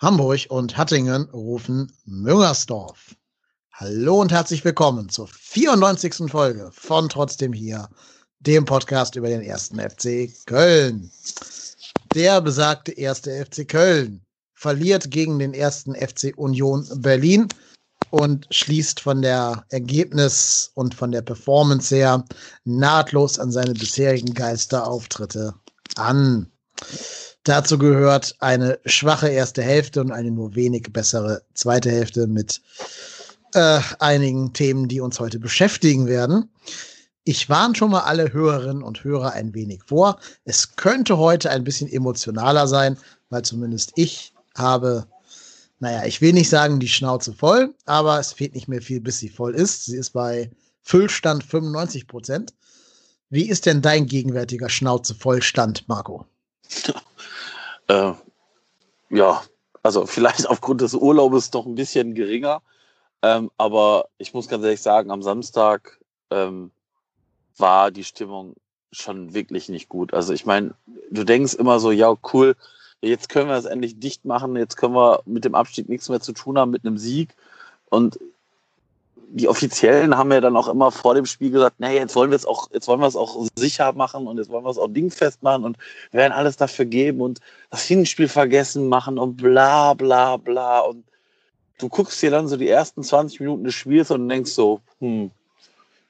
Hamburg und Hattingen rufen Müngersdorf. Hallo und herzlich willkommen zur 94. Folge von Trotzdem hier, dem Podcast über den ersten FC Köln. Der besagte erste FC Köln verliert gegen den ersten FC Union Berlin und schließt von der Ergebnis und von der Performance her nahtlos an seine bisherigen Geisterauftritte an. Dazu gehört eine schwache erste Hälfte und eine nur wenig bessere zweite Hälfte mit äh, einigen Themen, die uns heute beschäftigen werden. Ich warne schon mal alle Hörerinnen und Hörer ein wenig vor. Es könnte heute ein bisschen emotionaler sein, weil zumindest ich habe, naja, ich will nicht sagen die Schnauze voll, aber es fehlt nicht mehr viel, bis sie voll ist. Sie ist bei Füllstand 95 Prozent. Wie ist denn dein gegenwärtiger Schnauze vollstand, Marco? Äh, ja, also vielleicht aufgrund des Urlaubes doch ein bisschen geringer. Ähm, aber ich muss ganz ehrlich sagen, am Samstag ähm, war die Stimmung schon wirklich nicht gut. Also ich meine, du denkst immer so, ja, cool, jetzt können wir es endlich dicht machen, jetzt können wir mit dem Abstieg nichts mehr zu tun haben, mit einem Sieg. Und die Offiziellen haben ja dann auch immer vor dem Spiel gesagt, nee, jetzt wollen wir es auch, jetzt wollen wir es auch sicher machen und jetzt wollen wir es auch dingfest machen und werden alles dafür geben und das Hinspiel vergessen machen und bla bla bla. Und du guckst dir dann so die ersten 20 Minuten des Spiels und denkst so, hm,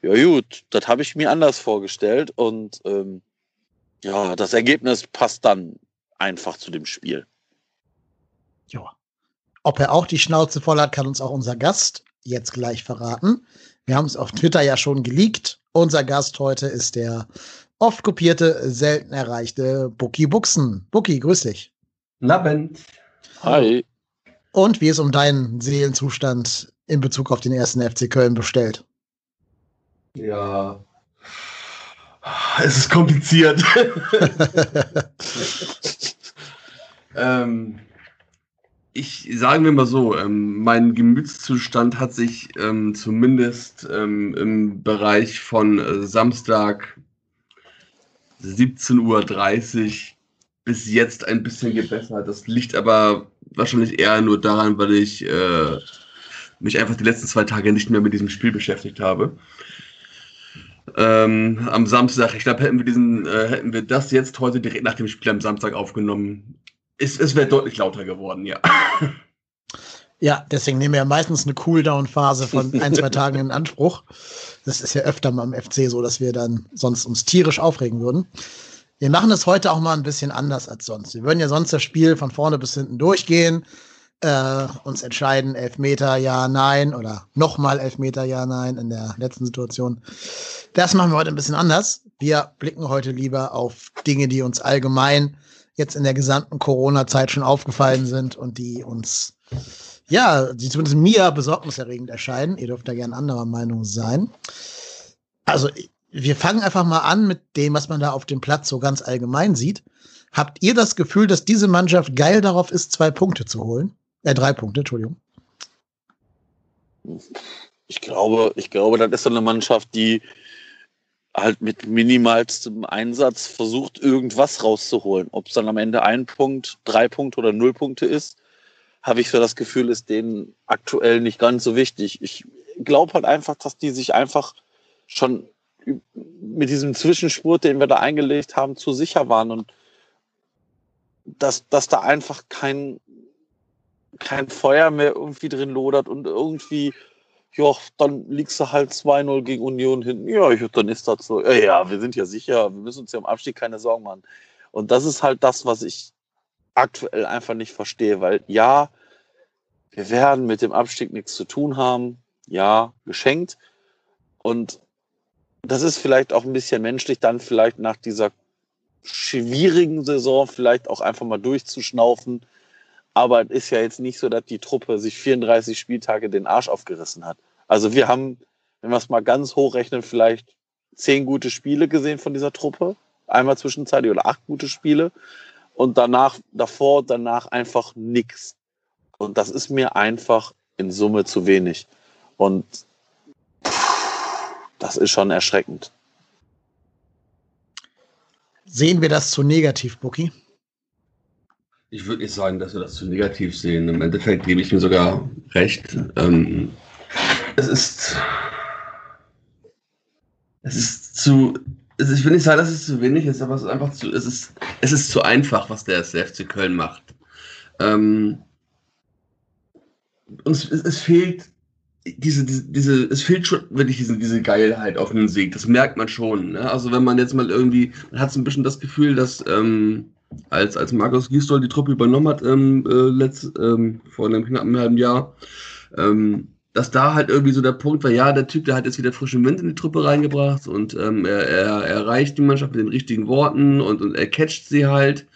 ja gut, das habe ich mir anders vorgestellt und ähm, ja, das Ergebnis passt dann einfach zu dem Spiel. Ja. Ob er auch die Schnauze voll hat, kann uns auch unser Gast jetzt gleich verraten. Wir haben es auf Twitter ja schon geleakt. Unser Gast heute ist der oft kopierte, selten erreichte Bucky Buchsen. Bucky, grüß dich. Abend. Hi. Und wie es um deinen Seelenzustand in Bezug auf den ersten FC Köln bestellt? Ja. Es ist kompliziert. ähm, ich sagen wir mal so, ähm, mein Gemütszustand hat sich ähm, zumindest ähm, im Bereich von äh, Samstag 17.30 Uhr bis jetzt ein bisschen gebessert. Das liegt aber wahrscheinlich eher nur daran, weil ich äh, mich einfach die letzten zwei Tage nicht mehr mit diesem Spiel beschäftigt habe. Ähm, am Samstag, ich glaube, hätten wir diesen, äh, hätten wir das jetzt heute direkt nach dem Spiel am Samstag aufgenommen, es, es wäre deutlich lauter geworden, ja. Ja, deswegen nehmen wir ja meistens eine Cooldown-Phase von ein, zwei Tagen in Anspruch. Das ist ja öfter mal am FC so, dass wir dann sonst uns tierisch aufregen würden. Wir machen es heute auch mal ein bisschen anders als sonst. Wir würden ja sonst das Spiel von vorne bis hinten durchgehen, äh, uns entscheiden, Elfmeter, ja, nein, oder nochmal Elfmeter, ja, nein, in der letzten Situation. Das machen wir heute ein bisschen anders. Wir blicken heute lieber auf Dinge, die uns allgemein jetzt in der gesamten Corona-Zeit schon aufgefallen sind und die uns, ja, die zumindest mir besorgniserregend erscheinen. Ihr dürft da gerne anderer Meinung sein. Also, wir fangen einfach mal an mit dem, was man da auf dem Platz so ganz allgemein sieht. Habt ihr das Gefühl, dass diese Mannschaft geil darauf ist, zwei Punkte zu holen? Äh, drei Punkte, Entschuldigung. Ich glaube, ich glaube, das ist so eine Mannschaft, die halt mit minimalstem Einsatz versucht, irgendwas rauszuholen. Ob es dann am Ende ein Punkt, drei Punkte oder null Punkte ist, habe ich so das Gefühl, ist denen aktuell nicht ganz so wichtig. Ich glaube halt einfach, dass die sich einfach schon mit diesem Zwischenspurt, den wir da eingelegt haben, zu sicher waren und dass, dass da einfach kein, kein Feuer mehr irgendwie drin lodert und irgendwie ja, dann liegst du halt 2-0 gegen Union hinten. Ja, ich, dann ist das so. Ja, ja, wir sind ja sicher, wir müssen uns ja im Abstieg keine Sorgen machen. Und das ist halt das, was ich aktuell einfach nicht verstehe, weil ja, wir werden mit dem Abstieg nichts zu tun haben. Ja, geschenkt. Und das ist vielleicht auch ein bisschen menschlich, dann vielleicht nach dieser schwierigen Saison vielleicht auch einfach mal durchzuschnaufen aber es ist ja jetzt nicht so, dass die Truppe sich 34 Spieltage den Arsch aufgerissen hat. Also wir haben, wenn wir es mal ganz hochrechnen, vielleicht zehn gute Spiele gesehen von dieser Truppe. Einmal zwischenzeitlich oder acht gute Spiele. Und danach, davor, danach einfach nichts. Und das ist mir einfach in Summe zu wenig. Und das ist schon erschreckend. Sehen wir das zu negativ, Bucky? Ich würde nicht sagen, dass wir das zu negativ sehen. Im Endeffekt gebe ich mir sogar recht. Ähm, es ist. Es ist zu. Es, ich will nicht sagen, dass es zu wenig ist, aber es ist einfach zu. Es ist, es ist zu einfach, was der FC Köln macht. Ähm, uns, es, es fehlt diese, diese, diese, es fehlt schon wirklich diese, diese Geilheit auf den Sieg. Das merkt man schon. Ne? Also wenn man jetzt mal irgendwie, man hat so ein bisschen das Gefühl, dass ähm, als, als Markus Gisdol die Truppe übernommen hat ähm, äh, letzt, ähm, vor einem knappen halben Jahr, ähm, dass da halt irgendwie so der Punkt war, ja, der Typ, der hat jetzt wieder frischen Wind in die Truppe reingebracht und ähm, er, er erreicht die Mannschaft mit den richtigen Worten und, und er catcht sie halt.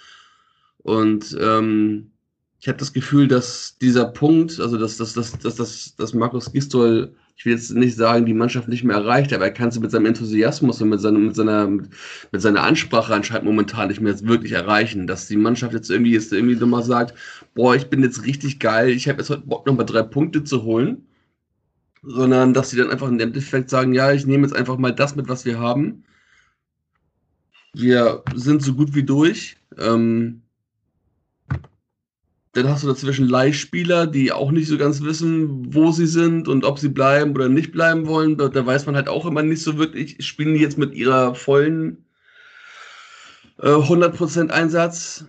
Und ähm, ich habe das Gefühl, dass dieser Punkt, also dass, dass, dass, dass, dass, dass Markus Gistol, ich will jetzt nicht sagen, die Mannschaft nicht mehr erreicht, aber er kann sie mit seinem Enthusiasmus und mit, seinem, mit, seiner, mit, seiner Ansprache anscheinend momentan nicht mehr wirklich erreichen. Dass die Mannschaft jetzt irgendwie jetzt irgendwie nochmal sagt, boah, ich bin jetzt richtig geil, ich habe jetzt heute Bock, nochmal drei Punkte zu holen. Sondern dass sie dann einfach im Endeffekt sagen, ja, ich nehme jetzt einfach mal das mit, was wir haben. Wir sind so gut wie durch. Ähm, dann hast du dazwischen Leihspieler, die auch nicht so ganz wissen, wo sie sind und ob sie bleiben oder nicht bleiben wollen. Da weiß man halt auch immer nicht so wirklich, spielen die jetzt mit ihrer vollen äh, 100% Einsatz.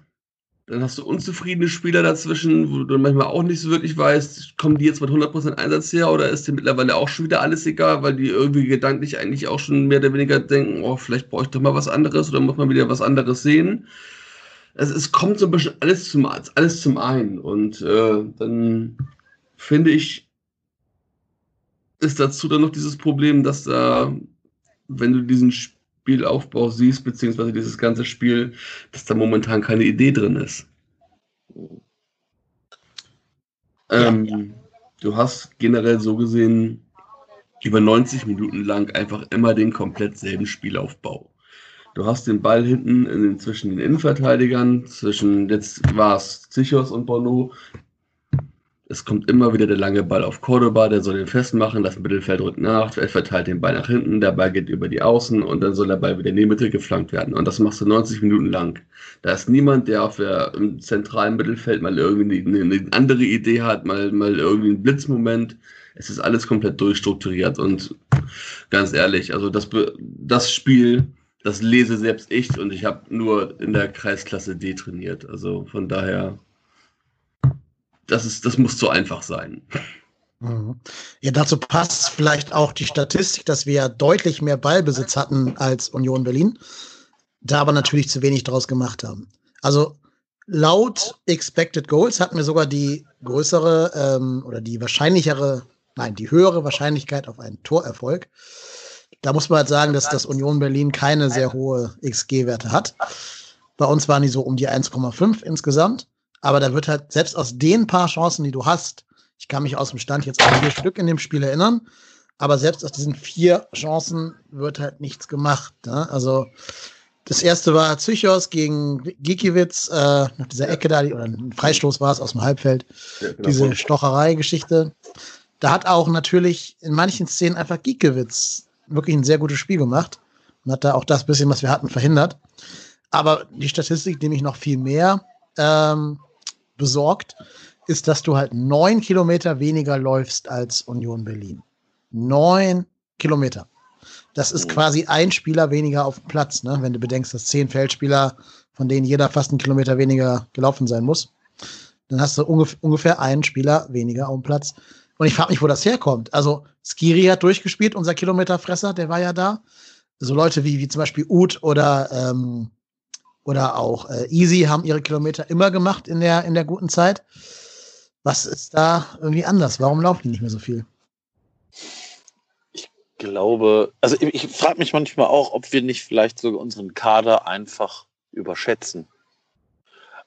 Dann hast du unzufriedene Spieler dazwischen, wo du manchmal auch nicht so wirklich weißt, kommen die jetzt mit 100% Einsatz her oder ist dir mittlerweile auch schon wieder alles egal, weil die irgendwie gedanklich eigentlich auch schon mehr oder weniger denken, oh, vielleicht brauche ich doch mal was anderes oder muss man wieder was anderes sehen es, es kommt so ein bisschen alles zum, alles zum einen. Und äh, dann finde ich, ist dazu dann noch dieses Problem, dass da, wenn du diesen Spielaufbau siehst, beziehungsweise dieses ganze Spiel, dass da momentan keine Idee drin ist. Ähm, ja, ja. Du hast generell so gesehen über 90 Minuten lang einfach immer den komplett selben Spielaufbau. Du hast den Ball hinten in den, zwischen den Innenverteidigern, zwischen, jetzt war es Zichos und Bono. Es kommt immer wieder der lange Ball auf Cordoba, der soll den festmachen, das Mittelfeld rückt nach, er verteilt den Ball nach hinten, der Ball geht über die Außen und dann soll der Ball wieder in die Mitte geflankt werden. Und das machst du 90 Minuten lang. Da ist niemand, der auf der, im zentralen Mittelfeld mal irgendwie eine, eine andere Idee hat, mal, mal irgendwie einen Blitzmoment. Es ist alles komplett durchstrukturiert und ganz ehrlich, also das, das Spiel das lese selbst ich und ich habe nur in der Kreisklasse D trainiert. Also von daher, das, ist, das muss zu einfach sein. Mhm. Ja, dazu passt vielleicht auch die Statistik, dass wir ja deutlich mehr Ballbesitz hatten als Union Berlin, da aber natürlich zu wenig draus gemacht haben. Also laut Expected Goals hatten wir sogar die größere ähm, oder die wahrscheinlichere, nein, die höhere Wahrscheinlichkeit auf einen Torerfolg. Da muss man halt sagen, dass das Union Berlin keine sehr hohe XG-Werte hat. Bei uns waren die so um die 1,5 insgesamt. Aber da wird halt selbst aus den paar Chancen, die du hast, ich kann mich aus dem Stand jetzt an vier Stück in dem Spiel erinnern, aber selbst aus diesen vier Chancen wird halt nichts gemacht. Ne? Also das erste war Zychos gegen Gikiewicz, äh, nach dieser Ecke da, oder ein Freistoß war es aus dem Halbfeld, ja, genau. diese Stocherei-Geschichte. Da hat auch natürlich in manchen Szenen einfach Gikiewicz wirklich ein sehr gutes Spiel gemacht und hat da auch das bisschen, was wir hatten, verhindert. Aber die Statistik, die mich noch viel mehr ähm, besorgt, ist, dass du halt neun Kilometer weniger läufst als Union Berlin. Neun Kilometer. Das ist quasi ein Spieler weniger auf dem Platz, ne? wenn du bedenkst, dass zehn Feldspieler, von denen jeder fast einen Kilometer weniger gelaufen sein muss. Dann hast du ungef ungefähr einen Spieler weniger auf dem Platz. Und ich frage mich, wo das herkommt. Also Skiri hat durchgespielt, unser Kilometerfresser, der war ja da. So Leute wie, wie zum Beispiel Ud oder, ähm, oder auch äh, Easy haben ihre Kilometer immer gemacht in der, in der guten Zeit. Was ist da irgendwie anders? Warum laufen die nicht mehr so viel? Ich glaube, also ich, ich frage mich manchmal auch, ob wir nicht vielleicht sogar unseren Kader einfach überschätzen.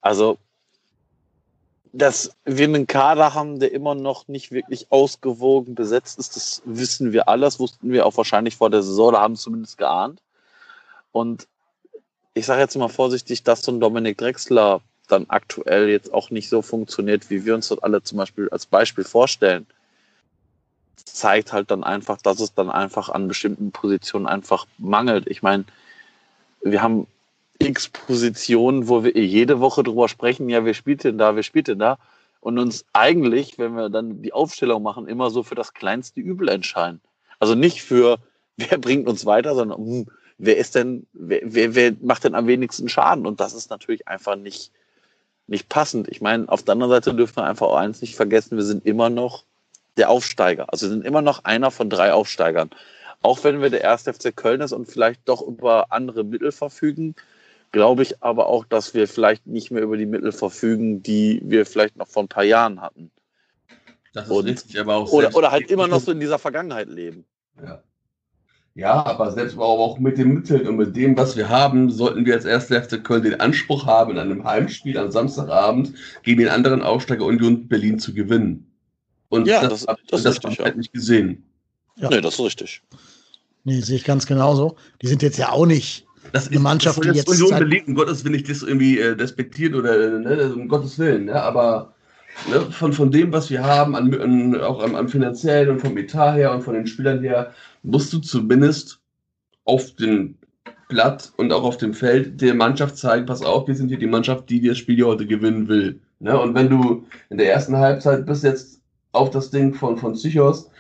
Also dass wir einen Kader haben, der immer noch nicht wirklich ausgewogen besetzt ist, das wissen wir alles, wussten wir auch wahrscheinlich vor der Saison, da haben zumindest geahnt. Und ich sage jetzt mal vorsichtig, dass so ein Dominik Drexler dann aktuell jetzt auch nicht so funktioniert, wie wir uns das alle zum Beispiel als Beispiel vorstellen, zeigt halt dann einfach, dass es dann einfach an bestimmten Positionen einfach mangelt. Ich meine, wir haben x Positionen, wo wir jede Woche drüber sprechen, ja, wer spielt denn da, wer spielt denn da? Und uns eigentlich, wenn wir dann die Aufstellung machen, immer so für das kleinste Übel entscheiden. Also nicht für, wer bringt uns weiter, sondern hm, wer ist denn, wer, wer, wer macht denn am wenigsten Schaden? Und das ist natürlich einfach nicht, nicht passend. Ich meine, auf der anderen Seite dürfen wir einfach auch eins nicht vergessen, wir sind immer noch der Aufsteiger. Also wir sind immer noch einer von drei Aufsteigern. Auch wenn wir der erste FC Köln ist und vielleicht doch über andere Mittel verfügen, glaube ich aber auch, dass wir vielleicht nicht mehr über die Mittel verfügen, die wir vielleicht noch vor ein paar Jahren hatten. Das ist und, richtig, aber auch oder, oder halt immer noch so in dieser Vergangenheit leben. Ja. Ja, aber selbst auch mit den Mitteln und mit dem, was wir haben, sollten wir als erster FC Köln den Anspruch haben, in einem Heimspiel am Samstagabend gegen den anderen Aufsteiger Union Berlin zu gewinnen. Und ja, das, das, das, das habe ich halt nicht gesehen. Ja. Nee, das ist richtig. Nee, sehe ich ganz genauso. Die sind jetzt ja auch nicht das eine ist, Mannschaft, das die jetzt. Union Berlin, um Gottes Willen nicht das irgendwie äh, despektiert oder ne, um Gottes Willen, ne, aber ne, von, von dem, was wir haben, an, an, auch am, am finanziellen und vom Etat her und von den Spielern her, musst du zumindest auf dem Blatt und auch auf dem Feld der Mannschaft zeigen, pass auf, wir sind hier die Mannschaft, die das Spiel hier heute gewinnen will. Ne? Und wenn du in der ersten Halbzeit bis jetzt auf das Ding von, von Psychos,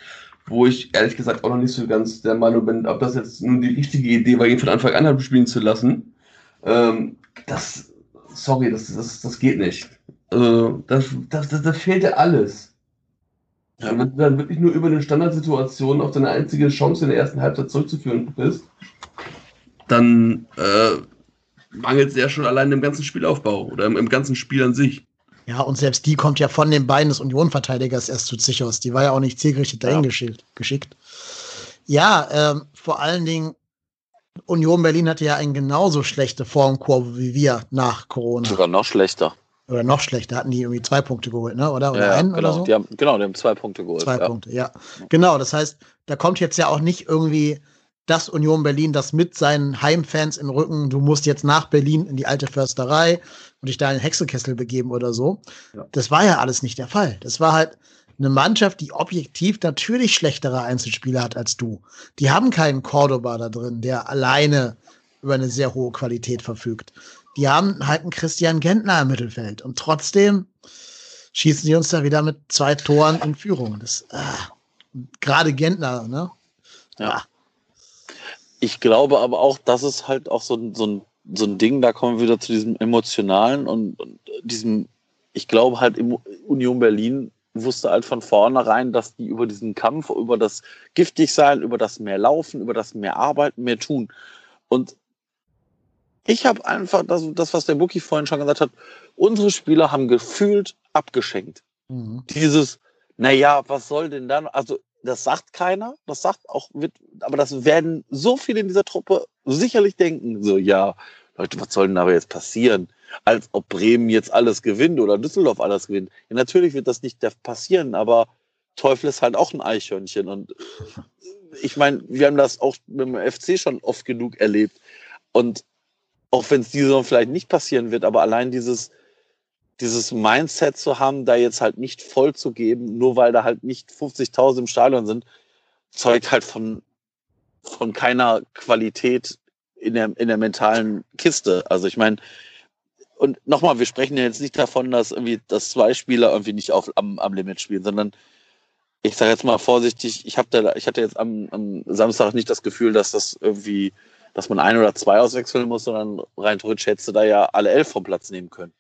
wo ich ehrlich gesagt auch noch nicht so ganz der Meinung bin, ob das jetzt nun die richtige Idee war, ihn von Anfang an spielen zu lassen, ähm, das, sorry, das, das, das geht nicht. Also, das, das, das, das fehlt ja alles. Ja, wenn du dann wirklich nur über eine Standardsituation auf deine einzige Chance in der ersten Halbzeit zurückzuführen bist, dann äh, mangelt es ja schon allein im ganzen Spielaufbau oder im, im, ganzen Spiel an sich. Ja, und selbst die kommt ja von den Beinen des Union-Verteidigers erst zu Zichos. Die war ja auch nicht zielgerichtet dahin ja. geschickt. Ja, ähm, vor allen Dingen, Union Berlin hatte ja eine genauso schlechte Formkurve wie wir nach Corona. Sogar noch schlechter. Oder noch schlechter, hatten die irgendwie zwei Punkte geholt, ne? Oder, oder ja, einen genau. oder so? Die haben, genau, die haben zwei Punkte geholt. Zwei ja. Punkte, ja. Genau, das heißt, da kommt jetzt ja auch nicht irgendwie das Union Berlin, das mit seinen Heimfans im Rücken, du musst jetzt nach Berlin in die alte Försterei und dich da in den Hexelkessel begeben oder so. Ja. Das war ja alles nicht der Fall. Das war halt eine Mannschaft, die objektiv natürlich schlechtere Einzelspieler hat als du. Die haben keinen Cordoba da drin, der alleine über eine sehr hohe Qualität verfügt die haben halt einen Christian Gentner im Mittelfeld und trotzdem schießen sie uns da wieder mit zwei Toren in Führung. Das äh, gerade Gentner, ne? Ja. Ich glaube aber auch, das ist halt auch so, ein, so, ein, so ein Ding, da kommen wir wieder zu diesem emotionalen und, und diesem, ich glaube halt Union Berlin wusste halt von vornherein, dass die über diesen Kampf, über das Giftigsein, über das mehr Laufen, über das mehr Arbeiten, mehr tun. Und ich habe einfach das, das, was der Bookie vorhin schon gesagt hat, unsere Spieler haben gefühlt abgeschenkt. Mhm. Dieses, naja, was soll denn dann? Also, das sagt keiner, das sagt auch, mit, aber das werden so viele in dieser Truppe sicherlich denken, so, ja, Leute, was soll denn aber jetzt passieren? Als ob Bremen jetzt alles gewinnt oder Düsseldorf alles gewinnt. Ja, natürlich wird das nicht passieren, aber Teufel ist halt auch ein Eichhörnchen. Und ich meine, wir haben das auch mit dem FC schon oft genug erlebt. Und auch wenn es diese Saison vielleicht nicht passieren wird, aber allein dieses, dieses Mindset zu haben, da jetzt halt nicht voll zu geben, nur weil da halt nicht 50.000 im Stadion sind, zeugt halt von, von keiner Qualität in der, in der mentalen Kiste. Also ich meine, und nochmal, wir sprechen ja jetzt nicht davon, dass irgendwie, dass zwei Spieler irgendwie nicht auf, am, am Limit spielen, sondern ich sage jetzt mal vorsichtig, ich, hab da, ich hatte jetzt am, am Samstag nicht das Gefühl, dass das irgendwie dass man ein oder zwei auswechseln muss, sondern rein theoretisch hättest du da ja alle elf vom Platz nehmen können.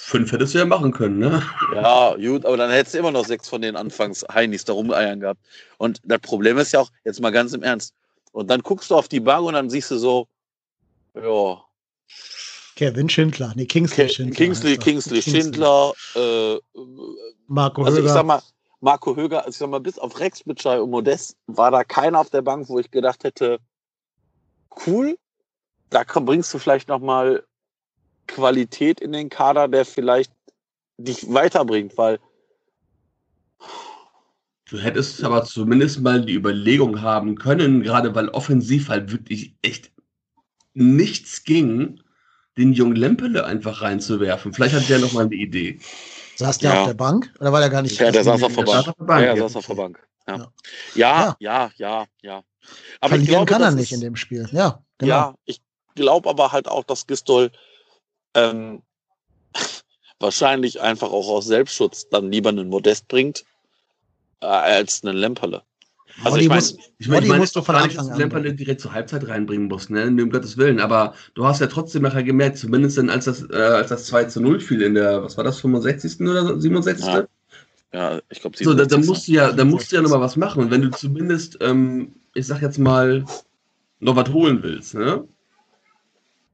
Fünf hättest du ja machen können, ne? Ja, gut, aber dann hättest du immer noch sechs von den Anfangs Heinis da rumeiern gehabt. Und das Problem ist ja auch, jetzt mal ganz im Ernst, und dann guckst du auf die Bank und dann siehst du so, ja. Kevin Schindler, nee, Kingsley Schindler. Kingsley, Kingsley, Kingsley Schindler, äh, Marco also Höger. ich sag mal, Marco Höger, also ich sag mal, bis auf Rex Bitschei und Modest war da keiner auf der Bank, wo ich gedacht hätte, cool. Da bringst du vielleicht nochmal Qualität in den Kader, der vielleicht dich weiterbringt, weil Du hättest aber zumindest mal die Überlegung haben können, gerade weil offensiv halt wirklich echt nichts ging, den jungen Lempele einfach reinzuwerfen. Vielleicht hat der noch mal eine Idee. Saß der ja. auf der Bank oder war der gar nicht? Ja, der saß auf der Bank. Ja, der saß auf der Bank. Ja, ja, ja, ja, ja. Aber Verlieren glaub, kann er nicht in dem Spiel. Ja, genau. Ja, ich, glaube aber halt auch, dass Gistol ähm, wahrscheinlich einfach auch aus Selbstschutz dann lieber einen Modest bringt äh, als einen Lemperle. Also Modi ich meine, ich mein, ich mein, musst du von Anfang an Lemperle direkt zur Halbzeit reinbringen musst, ne? Um Gottes Willen. Aber du hast ja trotzdem nachher gemerkt, zumindest dann, als das, äh, als das 2 zu 0 fiel in der, was war das, 65. oder 67. Ja. Ja, ich glaube, so, da, da musst du ja, da musst du ja nochmal was machen. Und wenn du zumindest, ähm, ich sag jetzt mal, noch was holen willst, ne?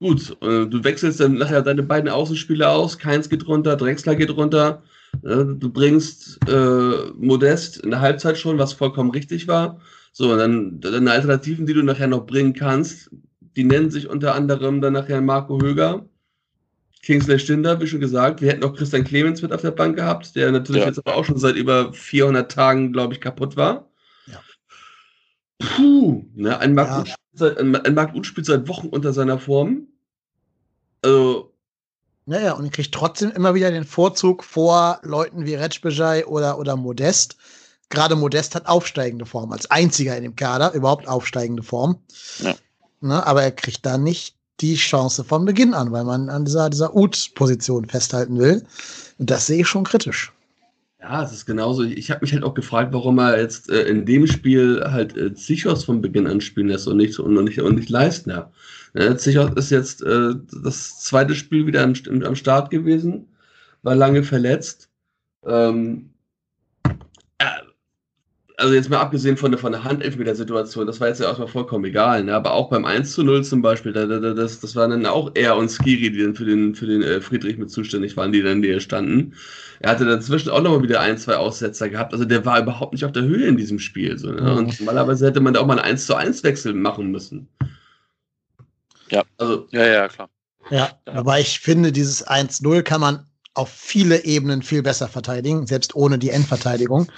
Gut, äh, du wechselst dann nachher deine beiden Außenspieler aus, Keins geht runter, Drexler geht runter, äh, du bringst äh, Modest in der Halbzeit schon, was vollkommen richtig war. So, und dann deine Alternativen, die du nachher noch bringen kannst, die nennen sich unter anderem dann nachher Marco Höger, Kingsley Stinder, wie schon gesagt. Wir hätten auch Christian Clemens mit auf der Bank gehabt, der natürlich ja. jetzt aber auch schon seit über 400 Tagen, glaube ich, kaputt war. Ja. Puh, ne, ein Marc, ja. Uth spielt seit Wochen unter seiner Form. Also. Naja, und er kriegt trotzdem immer wieder den Vorzug vor Leuten wie Retschbejai oder, oder Modest. Gerade Modest hat aufsteigende Form, als einziger in dem Kader, überhaupt aufsteigende Form. Ja. Ne, aber er kriegt da nicht die Chance von Beginn an, weil man an dieser, dieser Ut-Position festhalten will. Und das sehe ich schon kritisch. Ja, es ist genauso. Ich habe mich halt auch gefragt, warum er jetzt äh, in dem Spiel halt äh, Zichos von Beginn an spielen lässt und nicht, und nicht, und nicht Leistner. Äh, Zichos ist jetzt äh, das zweite Spiel wieder am, am Start gewesen, war lange verletzt. Ähm, also jetzt mal abgesehen von der, von der Handelfmeter-Situation, das war jetzt ja erstmal vollkommen egal, ne? aber auch beim 1 zu 0 zum Beispiel, da, da, das, das waren dann auch er und Skiri, die dann für den, für den äh, Friedrich mit zuständig waren, die dann näher standen. Er hatte dazwischen auch nochmal wieder ein, zwei Aussetzer gehabt, also der war überhaupt nicht auf der Höhe in diesem Spiel. So, ne? Mhm. Und normalerweise hätte man da auch mal einen 1 zu 1 Wechsel machen müssen. Ja, also, ja, ja, klar. Ja, aber ich finde, dieses 1-0 kann man auf viele Ebenen viel besser verteidigen, selbst ohne die Endverteidigung.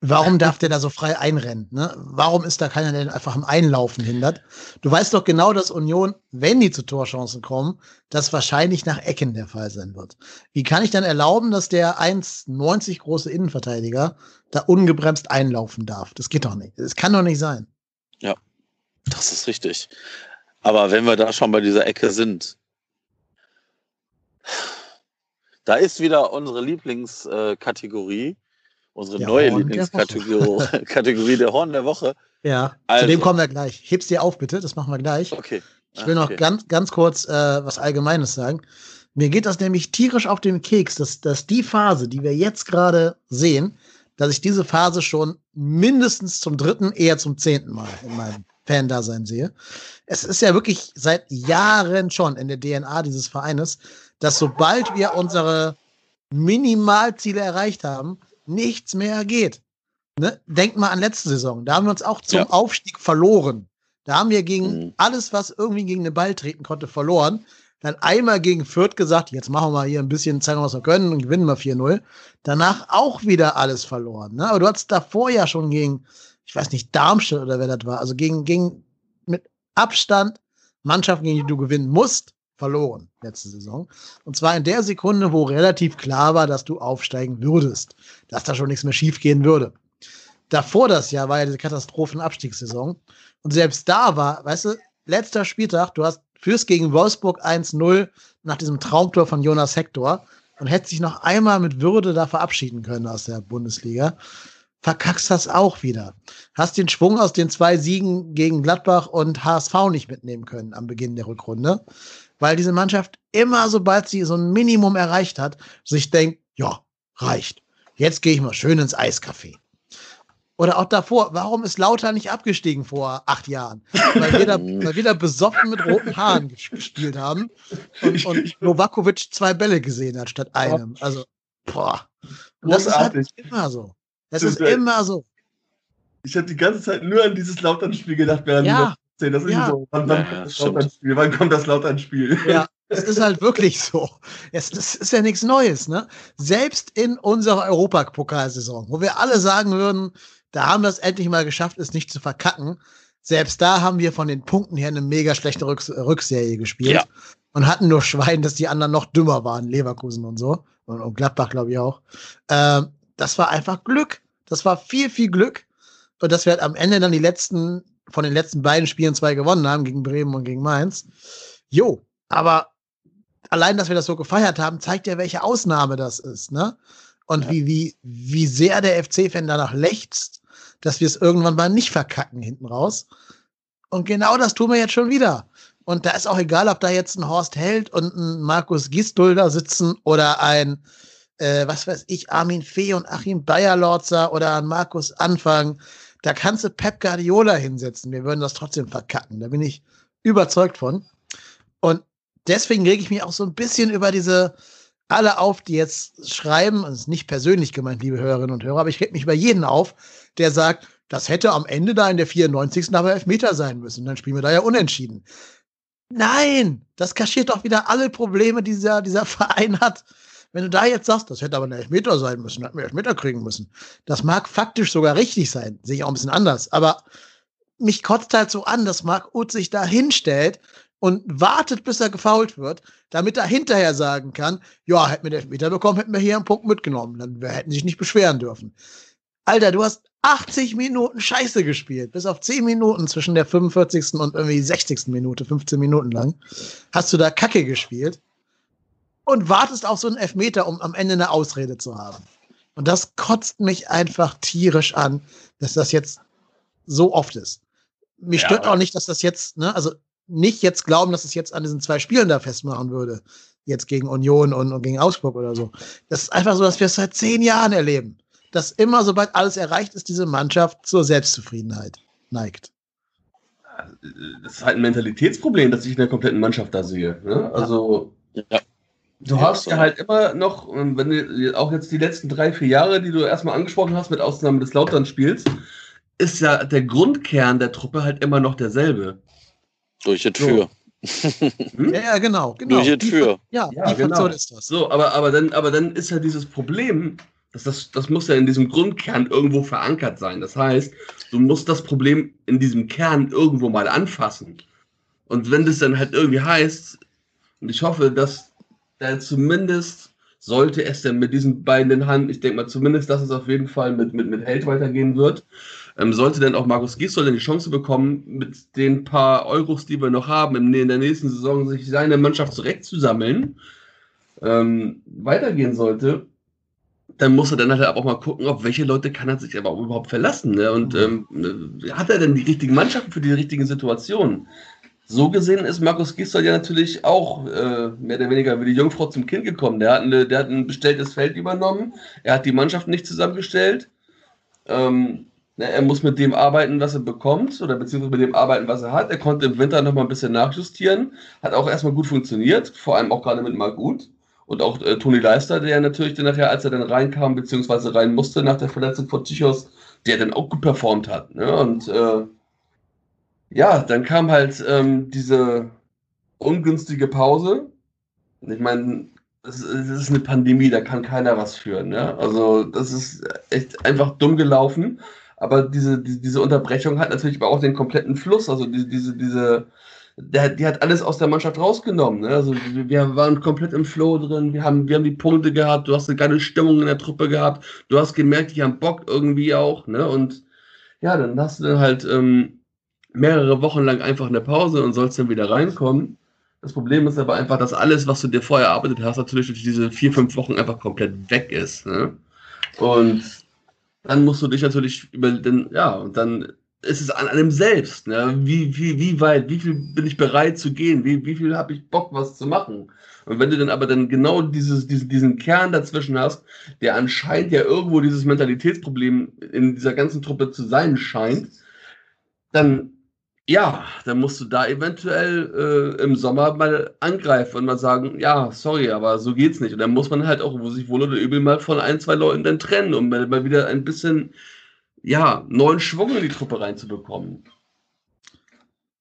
Warum darf der da so frei einrennen? Ne? Warum ist da keiner, der den einfach im Einlaufen hindert? Du weißt doch genau, dass Union, wenn die zu Torchancen kommen, das wahrscheinlich nach Ecken der Fall sein wird. Wie kann ich dann erlauben, dass der 1,90 große Innenverteidiger da ungebremst einlaufen darf? Das geht doch nicht. Das kann doch nicht sein. Ja, das ist richtig. Aber wenn wir da schon bei dieser Ecke sind, da ist wieder unsere Lieblingskategorie unsere der neue Lieblingskategorie Kategorie der Horn der Woche. Ja, also. zu dem kommen wir gleich. Heb's dir auf, bitte, das machen wir gleich. Okay. Ich will noch ganz, ganz kurz äh, was Allgemeines sagen. Mir geht das nämlich tierisch auf den Keks, dass, dass die Phase, die wir jetzt gerade sehen, dass ich diese Phase schon mindestens zum dritten, eher zum zehnten Mal in meinem Fan-Dasein sehe. Es ist ja wirklich seit Jahren schon in der DNA dieses Vereines, dass sobald wir unsere Minimalziele erreicht haben, nichts mehr geht. Ne? Denk mal an letzte Saison. Da haben wir uns auch zum ja. Aufstieg verloren. Da haben wir gegen mhm. alles, was irgendwie gegen den Ball treten konnte, verloren. Dann einmal gegen Fürth gesagt, jetzt machen wir hier ein bisschen, zeigen, was wir können und gewinnen wir 4-0. Danach auch wieder alles verloren. Ne? Aber du hattest davor ja schon gegen, ich weiß nicht, Darmstadt oder wer das war, also gegen, gegen mit Abstand Mannschaften, gegen die du gewinnen musst, verloren letzte Saison. Und zwar in der Sekunde, wo relativ klar war, dass du aufsteigen würdest, dass da schon nichts mehr schiefgehen würde. Davor das Jahr war ja diese Katastrophenabstiegssaison. Und selbst da war, weißt du, letzter Spieltag, du hast fürs gegen Wolfsburg 1-0 nach diesem Traumtor von Jonas Hector und hättest dich noch einmal mit Würde da verabschieden können aus der Bundesliga. Verkackst das auch wieder. Hast den Schwung aus den zwei Siegen gegen Gladbach und HSV nicht mitnehmen können am Beginn der Rückrunde weil diese Mannschaft immer, sobald sie so ein Minimum erreicht hat, sich denkt, ja, reicht. Jetzt gehe ich mal schön ins Eiscafé. Oder auch davor, warum ist Lauter nicht abgestiegen vor acht Jahren? Weil wir da, weil wir da besoffen mit roten Haaren gespielt haben und, und Novakovic zwei Bälle gesehen hat statt einem. Also, boah. Und das ist halt immer so. Das, das ist immer so. Ich habe die ganze Zeit nur an dieses Lautern-Spiel gedacht, während ja. Das ist ja. so. Wann, wann, ja, kommt das wann kommt das Lautern-Spiel? Ja, es ist halt wirklich so. Es, es ist ja nichts Neues, ne? Selbst in unserer Europapokalsaison, wo wir alle sagen würden, da haben wir es endlich mal geschafft, es nicht zu verkacken. Selbst da haben wir von den Punkten her eine mega schlechte Rücks Rückserie gespielt. Ja. Und hatten nur Schwein, dass die anderen noch dümmer waren, Leverkusen und so. Und, und Gladbach, glaube ich, auch. Ähm, das war einfach Glück. Das war viel, viel Glück. Und dass wir halt am Ende dann die letzten von den letzten beiden Spielen zwei gewonnen haben, gegen Bremen und gegen Mainz, Jo, aber allein, dass wir das so gefeiert haben, zeigt ja, welche Ausnahme das ist, ne? Und ja. wie, wie, wie sehr der FC-Fan danach lechzt, dass wir es irgendwann mal nicht verkacken hinten raus. Und genau das tun wir jetzt schon wieder. Und da ist auch egal, ob da jetzt ein Horst Held und ein Markus Gisdol da sitzen oder ein, äh, was weiß ich, Armin Fee und Achim Bayerlorzer oder ein Markus Anfang. Da kannst du Pep Guardiola hinsetzen. Wir würden das trotzdem verkacken. Da bin ich überzeugt von. Und deswegen rege ich mich auch so ein bisschen über diese alle auf, die jetzt schreiben, es ist nicht persönlich gemeint, liebe Hörerinnen und Hörer, aber ich reg mich über jeden auf, der sagt, das hätte am Ende da in der 94. aber Elfmeter sein müssen. Dann spielen wir da ja unentschieden. Nein, das kaschiert doch wieder alle Probleme, die dieser, dieser Verein hat. Wenn du da jetzt sagst, das hätte aber ein Elfmeter sein müssen, hätten wir Elfmeter kriegen müssen. Das mag faktisch sogar richtig sein, sehe ich auch ein bisschen anders. Aber mich kotzt halt so an, dass Marc Uth sich da hinstellt und wartet, bis er gefault wird, damit er hinterher sagen kann, ja, hätten wir den Elfmeter bekommen, hätten wir hier einen Punkt mitgenommen. Dann wir hätten sich nicht beschweren dürfen. Alter, du hast 80 Minuten Scheiße gespielt. Bis auf 10 Minuten zwischen der 45. und irgendwie 60. Minute, 15 Minuten lang, hast du da Kacke gespielt und wartest auf so einen Elfmeter, um am Ende eine Ausrede zu haben. Und das kotzt mich einfach tierisch an, dass das jetzt so oft ist. Mich ja, stört auch nicht, dass das jetzt, ne, also nicht jetzt glauben, dass es jetzt an diesen zwei Spielen da festmachen würde. Jetzt gegen Union und, und gegen Augsburg oder so. Das ist einfach so, dass wir es seit zehn Jahren erleben. Dass immer, sobald alles erreicht ist, diese Mannschaft zur Selbstzufriedenheit neigt. Das ist halt ein Mentalitätsproblem, das ich in der kompletten Mannschaft da sehe. Ne? Also, ja. Du hast ja halt immer noch, wenn du auch jetzt die letzten drei, vier Jahre, die du erstmal angesprochen hast, mit Ausnahme des Lautern-Spiels, ist ja der Grundkern der Truppe halt immer noch derselbe. Durch die Tür. So. Hm? Ja, genau, genau. Durch die Tür. Ja, ja genau. ist das. So, aber, aber, dann, aber dann ist ja dieses Problem, das, das, das muss ja in diesem Grundkern irgendwo verankert sein. Das heißt, du musst das Problem in diesem Kern irgendwo mal anfassen. Und wenn das dann halt irgendwie heißt, und ich hoffe, dass da zumindest sollte es denn mit diesen beiden in Hand, ich denke mal zumindest, dass es auf jeden Fall mit, mit, mit Held weitergehen wird, ähm, sollte denn auch Markus Gisdol denn die Chance bekommen, mit den paar Euros, die wir noch haben, in, der nächsten Saison sich seine Mannschaft zurechtzusammeln, ähm, weitergehen sollte, dann muss er dann halt auch mal gucken, auf welche Leute kann er sich aber überhaupt verlassen. Ne? Und mhm. ähm, hat er denn die richtigen Mannschaften für die richtigen Situationen? So gesehen ist Markus Gisdol ja natürlich auch äh, mehr oder weniger wie die Jungfrau zum Kind gekommen. Der hat, eine, der hat ein bestelltes Feld übernommen, er hat die Mannschaft nicht zusammengestellt. Ähm, Ne, er muss mit dem arbeiten, was er bekommt, oder beziehungsweise mit dem arbeiten, was er hat. Er konnte im Winter nochmal ein bisschen nachjustieren. Hat auch erstmal gut funktioniert, vor allem auch gerade mit Marc Gut. Und auch äh, Toni Leister, der natürlich dann nachher, als er dann reinkam, beziehungsweise rein musste nach der Verletzung von Tychos, der dann auch gut performt hat. Ne? Und äh, ja, dann kam halt ähm, diese ungünstige Pause. Ich meine, es ist eine Pandemie, da kann keiner was führen. Ne? Also, das ist echt einfach dumm gelaufen. Aber diese, die, diese Unterbrechung hat natürlich aber auch den kompletten Fluss, also die, diese, diese, der, die hat alles aus der Mannschaft rausgenommen. Ne? Also wir waren komplett im Flow drin, wir haben, wir haben die Punkte gehabt, du hast eine geile Stimmung in der Truppe gehabt, du hast gemerkt, die haben Bock irgendwie auch, ne? Und ja, dann hast du dann halt ähm, mehrere Wochen lang einfach eine Pause und sollst dann wieder reinkommen. Das Problem ist aber einfach, dass alles, was du dir vorher erarbeitet hast, natürlich durch diese vier, fünf Wochen einfach komplett weg ist. Ne? Und dann musst du dich natürlich über den, ja, und dann ist es an einem selbst, ne? wie, wie, wie weit, wie viel bin ich bereit zu gehen, wie, wie viel habe ich Bock, was zu machen. Und wenn du dann aber dann genau dieses, diesen, diesen Kern dazwischen hast, der anscheinend ja irgendwo dieses Mentalitätsproblem in dieser ganzen Truppe zu sein scheint, dann ja, dann musst du da eventuell äh, im Sommer mal angreifen und mal sagen, ja, sorry, aber so geht's nicht. Und dann muss man halt auch, wo sich wohl oder übel mal von ein, zwei Leuten dann trennen, um mal wieder ein bisschen, ja, neuen Schwung in die Truppe reinzubekommen.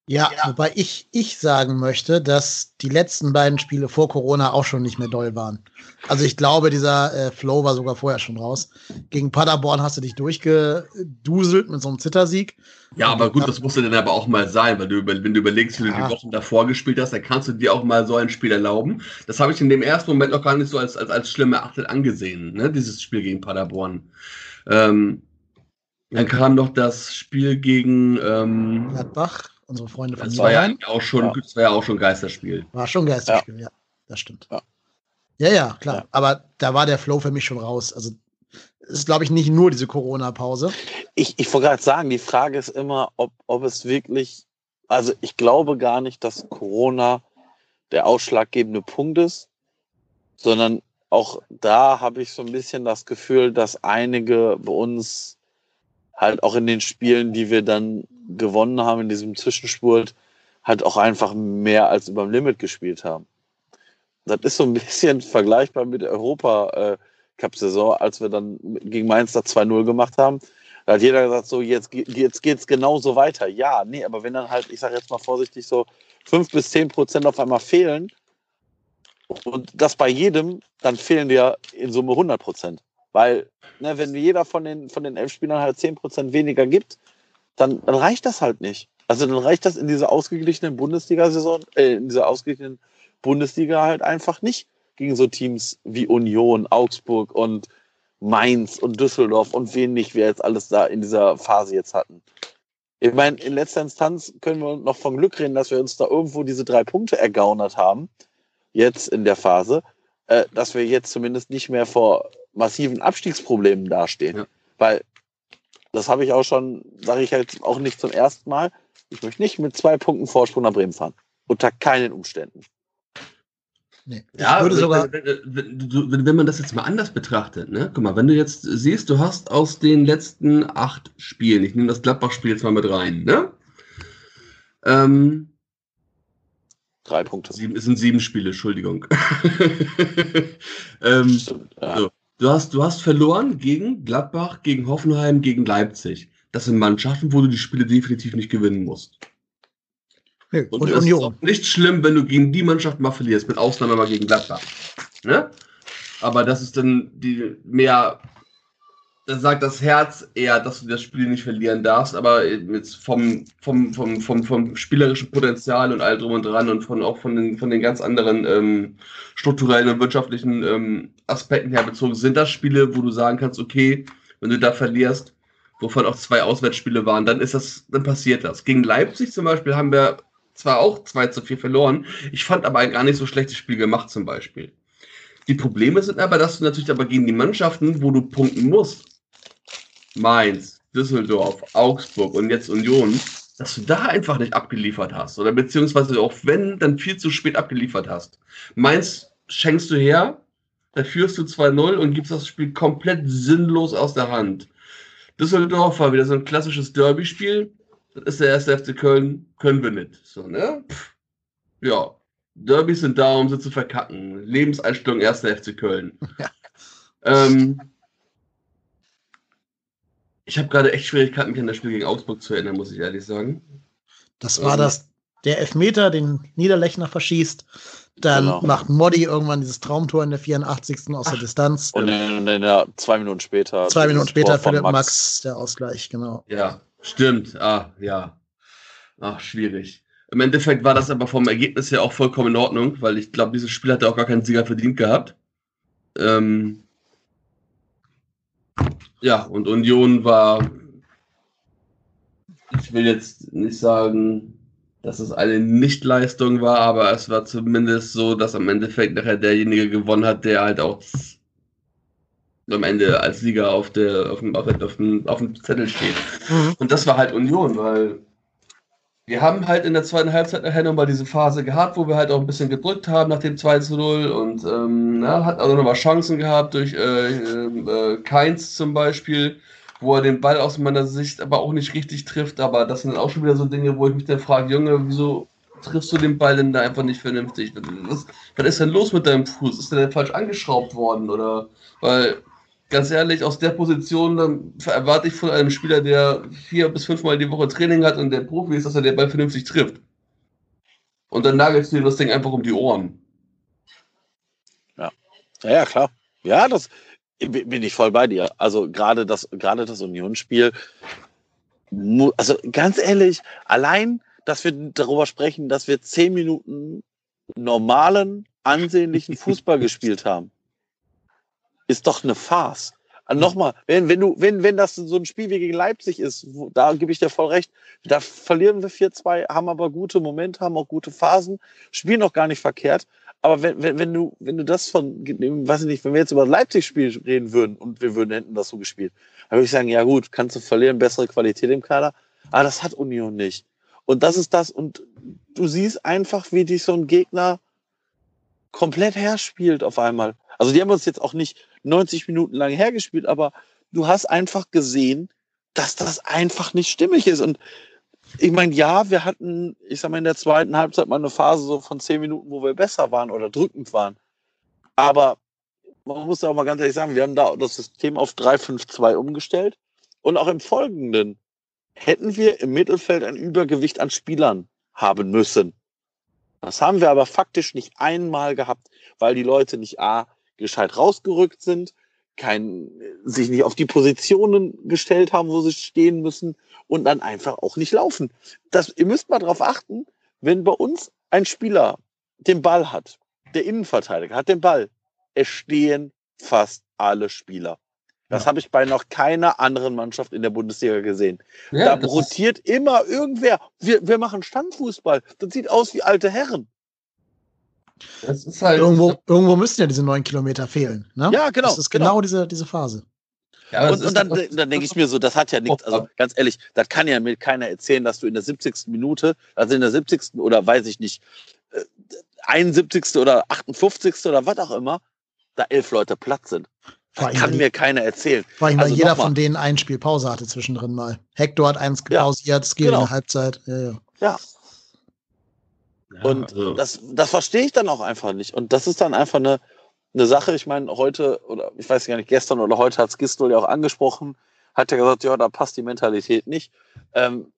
Ja, ja, wobei ich, ich sagen möchte, dass die letzten beiden Spiele vor Corona auch schon nicht mehr doll waren. Also ich glaube, dieser äh, Flow war sogar vorher schon raus. Gegen Paderborn hast du dich durchgeduselt mit so einem Zittersieg. Ja, aber gut, das musste dann aber auch mal sein, weil du, wenn du überlegst, wie ja. du die Wochen davor gespielt hast, dann kannst du dir auch mal so ein Spiel erlauben. Das habe ich in dem ersten Moment noch gar nicht so als, als, als schlimme Achtel angesehen, ne? dieses Spiel gegen Paderborn. Ähm, dann kam noch das Spiel gegen ähm, Gladbach unsere Freunde von Das war ja auch schon, Ja. das war ja auch schon Geisterspiel. War schon Geisterspiel, ja. Das stimmt. Ja. Ja, ja, klar. Ja. Aber da war der Flow für mich schon raus. Also es ist, glaube ich, nicht nur diese Corona-Pause. Ich, ich wollte gerade sagen, die Frage ist immer, ob, ob es wirklich, also ich glaube gar nicht, dass Corona der ausschlaggebende Punkt ist, sondern auch da habe ich so ein bisschen das Gefühl, dass einige bei uns halt auch in den Spielen, die wir dann gewonnen haben in diesem Zwischenspurt, halt auch einfach mehr als überm Limit gespielt haben. Das ist so ein bisschen vergleichbar mit der Europa-Cup-Saison, als wir dann gegen Mainz da 2-0 gemacht haben. Da hat jeder gesagt, so jetzt, jetzt geht's genauso weiter. Ja, nee, aber wenn dann halt, ich sage jetzt mal vorsichtig, so fünf bis zehn Prozent auf einmal fehlen und das bei jedem, dann fehlen dir in Summe 100 Prozent. Weil, ne, wenn jeder von den, von den elf Spielern halt 10 Prozent weniger gibt, dann, dann reicht das halt nicht. Also dann reicht das in dieser ausgeglichenen Bundesliga-Saison, äh, in dieser ausgeglichenen Bundesliga halt einfach nicht gegen so Teams wie Union, Augsburg und Mainz und Düsseldorf und wen nicht wir jetzt alles da in dieser Phase jetzt hatten. Ich meine, in letzter Instanz können wir noch von Glück reden, dass wir uns da irgendwo diese drei Punkte ergaunert haben, jetzt in der Phase, äh, dass wir jetzt zumindest nicht mehr vor massiven Abstiegsproblemen dastehen. Ja. Weil das habe ich auch schon, sage ich halt auch nicht zum ersten Mal, ich möchte nicht mit zwei Punkten Vorsprung nach Bremen fahren. Unter keinen Umständen. Nee. Ja, würde wenn, sogar. wenn, wenn, wenn, wenn man das jetzt mal anders betrachtet, ne? Guck mal, wenn du jetzt siehst, du hast aus den letzten acht Spielen, ich nehme das Gladbach-Spiel jetzt mal mit rein, ne? Ähm, Drei Punkte. sieben, es sind sieben Spiele, Entschuldigung. ähm, Stimmt, ja. so. Du, hast, du hast verloren gegen Gladbach, gegen Hoffenheim, gegen Leipzig. Das sind Mannschaften, wo du die Spiele definitiv nicht gewinnen musst. Nee, und, es ist Union. auch nicht schlimm, wenn du gegen die Mannschaft mal verlierst, mit Ausnahme mal gegen Gladbach. Ne? Aber das ist dann die mehr, dann sagt das Herz eher, dass du das Spiel nicht verlieren darfst, aber jetzt vom, vom, vom, vom, vom spielerischen Potenzial und all drum und dran und von auch von den, von den ganz anderen ähm, strukturellen und wirtschaftlichen ähm, Aspekten her bezogen, sind das Spiele, wo du sagen kannst, okay, wenn du da verlierst, wovon auch zwei Auswärtsspiele waren, dann ist das, dann passiert das. Gegen Leipzig zum Beispiel haben wir zwar auch 2 zu 4 verloren, ich fand aber ein gar nicht so schlechtes Spiel gemacht zum Beispiel. Die Probleme sind aber, dass du natürlich aber gegen die Mannschaften, wo du punkten musst, Mainz, Düsseldorf, Augsburg und jetzt Union, dass du da einfach nicht abgeliefert hast. Oder beziehungsweise auch wenn, dann viel zu spät abgeliefert hast. Mainz schenkst du her, da führst du 2-0 und gibst das Spiel komplett sinnlos aus der Hand. Düsseldorf war wieder so ein klassisches Derby-Spiel. Das ist der erste FC Köln, können wir nicht. So, ne? Pff. Ja. Derbys sind da, um sie zu verkacken. Lebenseinstellung erster FC Köln. ähm, ich habe gerade echt Schwierigkeiten, mich an das Spiel gegen Augsburg zu erinnern, muss ich ehrlich sagen. Das war Ähm. das, der Elfmeter, den Niederlechner verschießt. Dann Genau. macht Moddy irgendwann dieses Traumtor in der 84. aus der Distanz. Und in, in der zwei Minuten später. Zwei Minuten später Philipp Max. der Ausgleich, genau. Ja, stimmt. Ah, ja. Ach, schwierig. Im Endeffekt war das aber vom Ergebnis her auch vollkommen in Ordnung, weil ich glaube, dieses Spiel hatte auch gar keinen Sieger verdient gehabt. Ähm, ja, und Union war, ich will jetzt nicht sagen, dass es eine Nichtleistung war, aber es war zumindest so, dass am Endeffekt nachher derjenige gewonnen hat, der halt auch am Ende als Sieger auf, der, auf, dem, auf, dem, auf, dem, Zettel steht. Mhm. Und das war halt Union, weil wir haben halt in der zweiten Halbzeit nachher nochmal diese Phase gehabt, wo wir halt auch ein bisschen gedrückt haben nach dem 2 zu 0 und ähm, na, hat auch nochmal Chancen gehabt durch äh, äh, Keins zum Beispiel, wo er den Ball aus meiner Sicht aber auch nicht richtig trifft. Aber das sind auch schon wieder so Dinge, wo ich mich dann frage, Junge, wieso triffst du den Ball denn da einfach nicht vernünftig? Was, was ist denn los mit deinem Fuß? Ist der denn falsch angeschraubt worden? Oder weil ganz ehrlich, aus der Position dann erwarte ich von einem Spieler, der vier bis fünfmal die Woche Training hat und der Profi ist, dass er den Ball vernünftig trifft. Und dann nagelst du dir das Ding einfach um die Ohren. Ja, ja, klar. Ja, das bin ich voll bei dir. Also gerade das, gerade das Unionsspiel, also ganz ehrlich, allein, dass wir darüber sprechen, dass wir zehn Minuten normalen, ansehnlichen Fußball gespielt haben, ist doch eine Farce. Also nochmal, wenn, wenn du, wenn, wenn das so ein Spiel wie gegen Leipzig ist, wo, da gebe ich dir voll recht, da verlieren wir 4-2, haben aber gute Momente, haben auch gute Phasen, spielen auch gar nicht verkehrt. Aber wenn, wenn, wenn du, wenn du das von, weiß ich nicht, wenn wir jetzt über das Leipzig-Spiel reden würden und wir würden hätten das so gespielt, dann würde ich sagen, ja gut, kannst du verlieren, bessere Qualität im Kader. Aber das hat Union nicht. Und das ist das. Und du siehst einfach, wie dich so ein Gegner komplett herspielt auf einmal. Also die haben uns jetzt auch nicht 90 Minuten lang hergespielt, aber du hast einfach gesehen, dass das einfach nicht stimmig ist. Und ich meine, ja, wir hatten, ich sag mal, in der zweiten Halbzeit mal eine Phase so von 10 Minuten, wo wir besser waren oder drückend waren. Aber man muss auch mal ganz ehrlich sagen, wir haben da das System auf 3-5-2 umgestellt. Und auch im Folgenden hätten wir im Mittelfeld ein Übergewicht an Spielern haben müssen. Das haben wir aber faktisch nicht einmal gehabt, weil die Leute nicht A, gescheit rausgerückt sind, kein, sich nicht auf die Positionen gestellt haben, wo sie stehen müssen und dann einfach auch nicht laufen. Das, ihr müsst mal darauf achten, wenn bei uns ein Spieler den Ball hat, der Innenverteidiger hat den Ball, es stehen fast alle Spieler. Das ja. habe ich bei noch keiner anderen Mannschaft in der Bundesliga gesehen. Ja, da rotiert immer irgendwer. Wir, wir machen Standfußball. Das sieht aus wie alte Herren. Das ist halt irgendwo, irgendwo müssten ja diese neun Kilometer fehlen. Ne? Ja, genau. Das ist genau, genau diese, diese Phase. Ja, und, und dann, dann denke ich mir so, das hat ja nichts, also ganz ehrlich, das kann ja mir keiner erzählen, dass du in der 70. Minute, also in der 70. oder weiß ich nicht, 71. Äh, oder 58. oder was auch immer, da elf Leute platt sind. Das kann die, mir keiner erzählen. Vor allem, weil also jeder von denen ein Spiel Pause hatte zwischendrin mal. Hector hat eins gepausiert, ja, Skill genau. in der Halbzeit. Ja, ja. ja. Und also. das, das verstehe ich dann auch einfach nicht. Und das ist dann einfach eine, eine Sache. Ich meine, heute, oder ich weiß gar nicht, gestern oder heute hat es Gistol ja auch angesprochen, hat er gesagt, ja, da passt die Mentalität nicht. Ähm,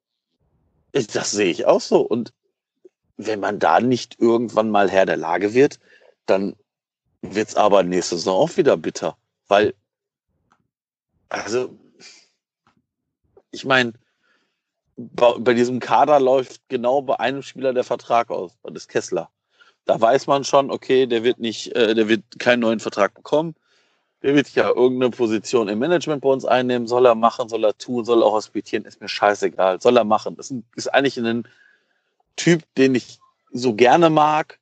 das sehe ich auch so. Und wenn man da nicht irgendwann mal Herr der Lage wird, dann wird es aber nächste Saison auch wieder bitter. Weil, also, ich meine, bei diesem Kader läuft genau bei einem Spieler der Vertrag aus, das ist Kessler. Da weiß man schon, okay, der wird nicht, äh, der wird keinen neuen Vertrag bekommen. Der wird ja irgendeine Position im Management bei uns einnehmen. Soll er machen, soll er tun, soll er auch hospitieren, ist mir scheißegal. Soll er machen. Das ist eigentlich ein Typ, den ich so gerne mag.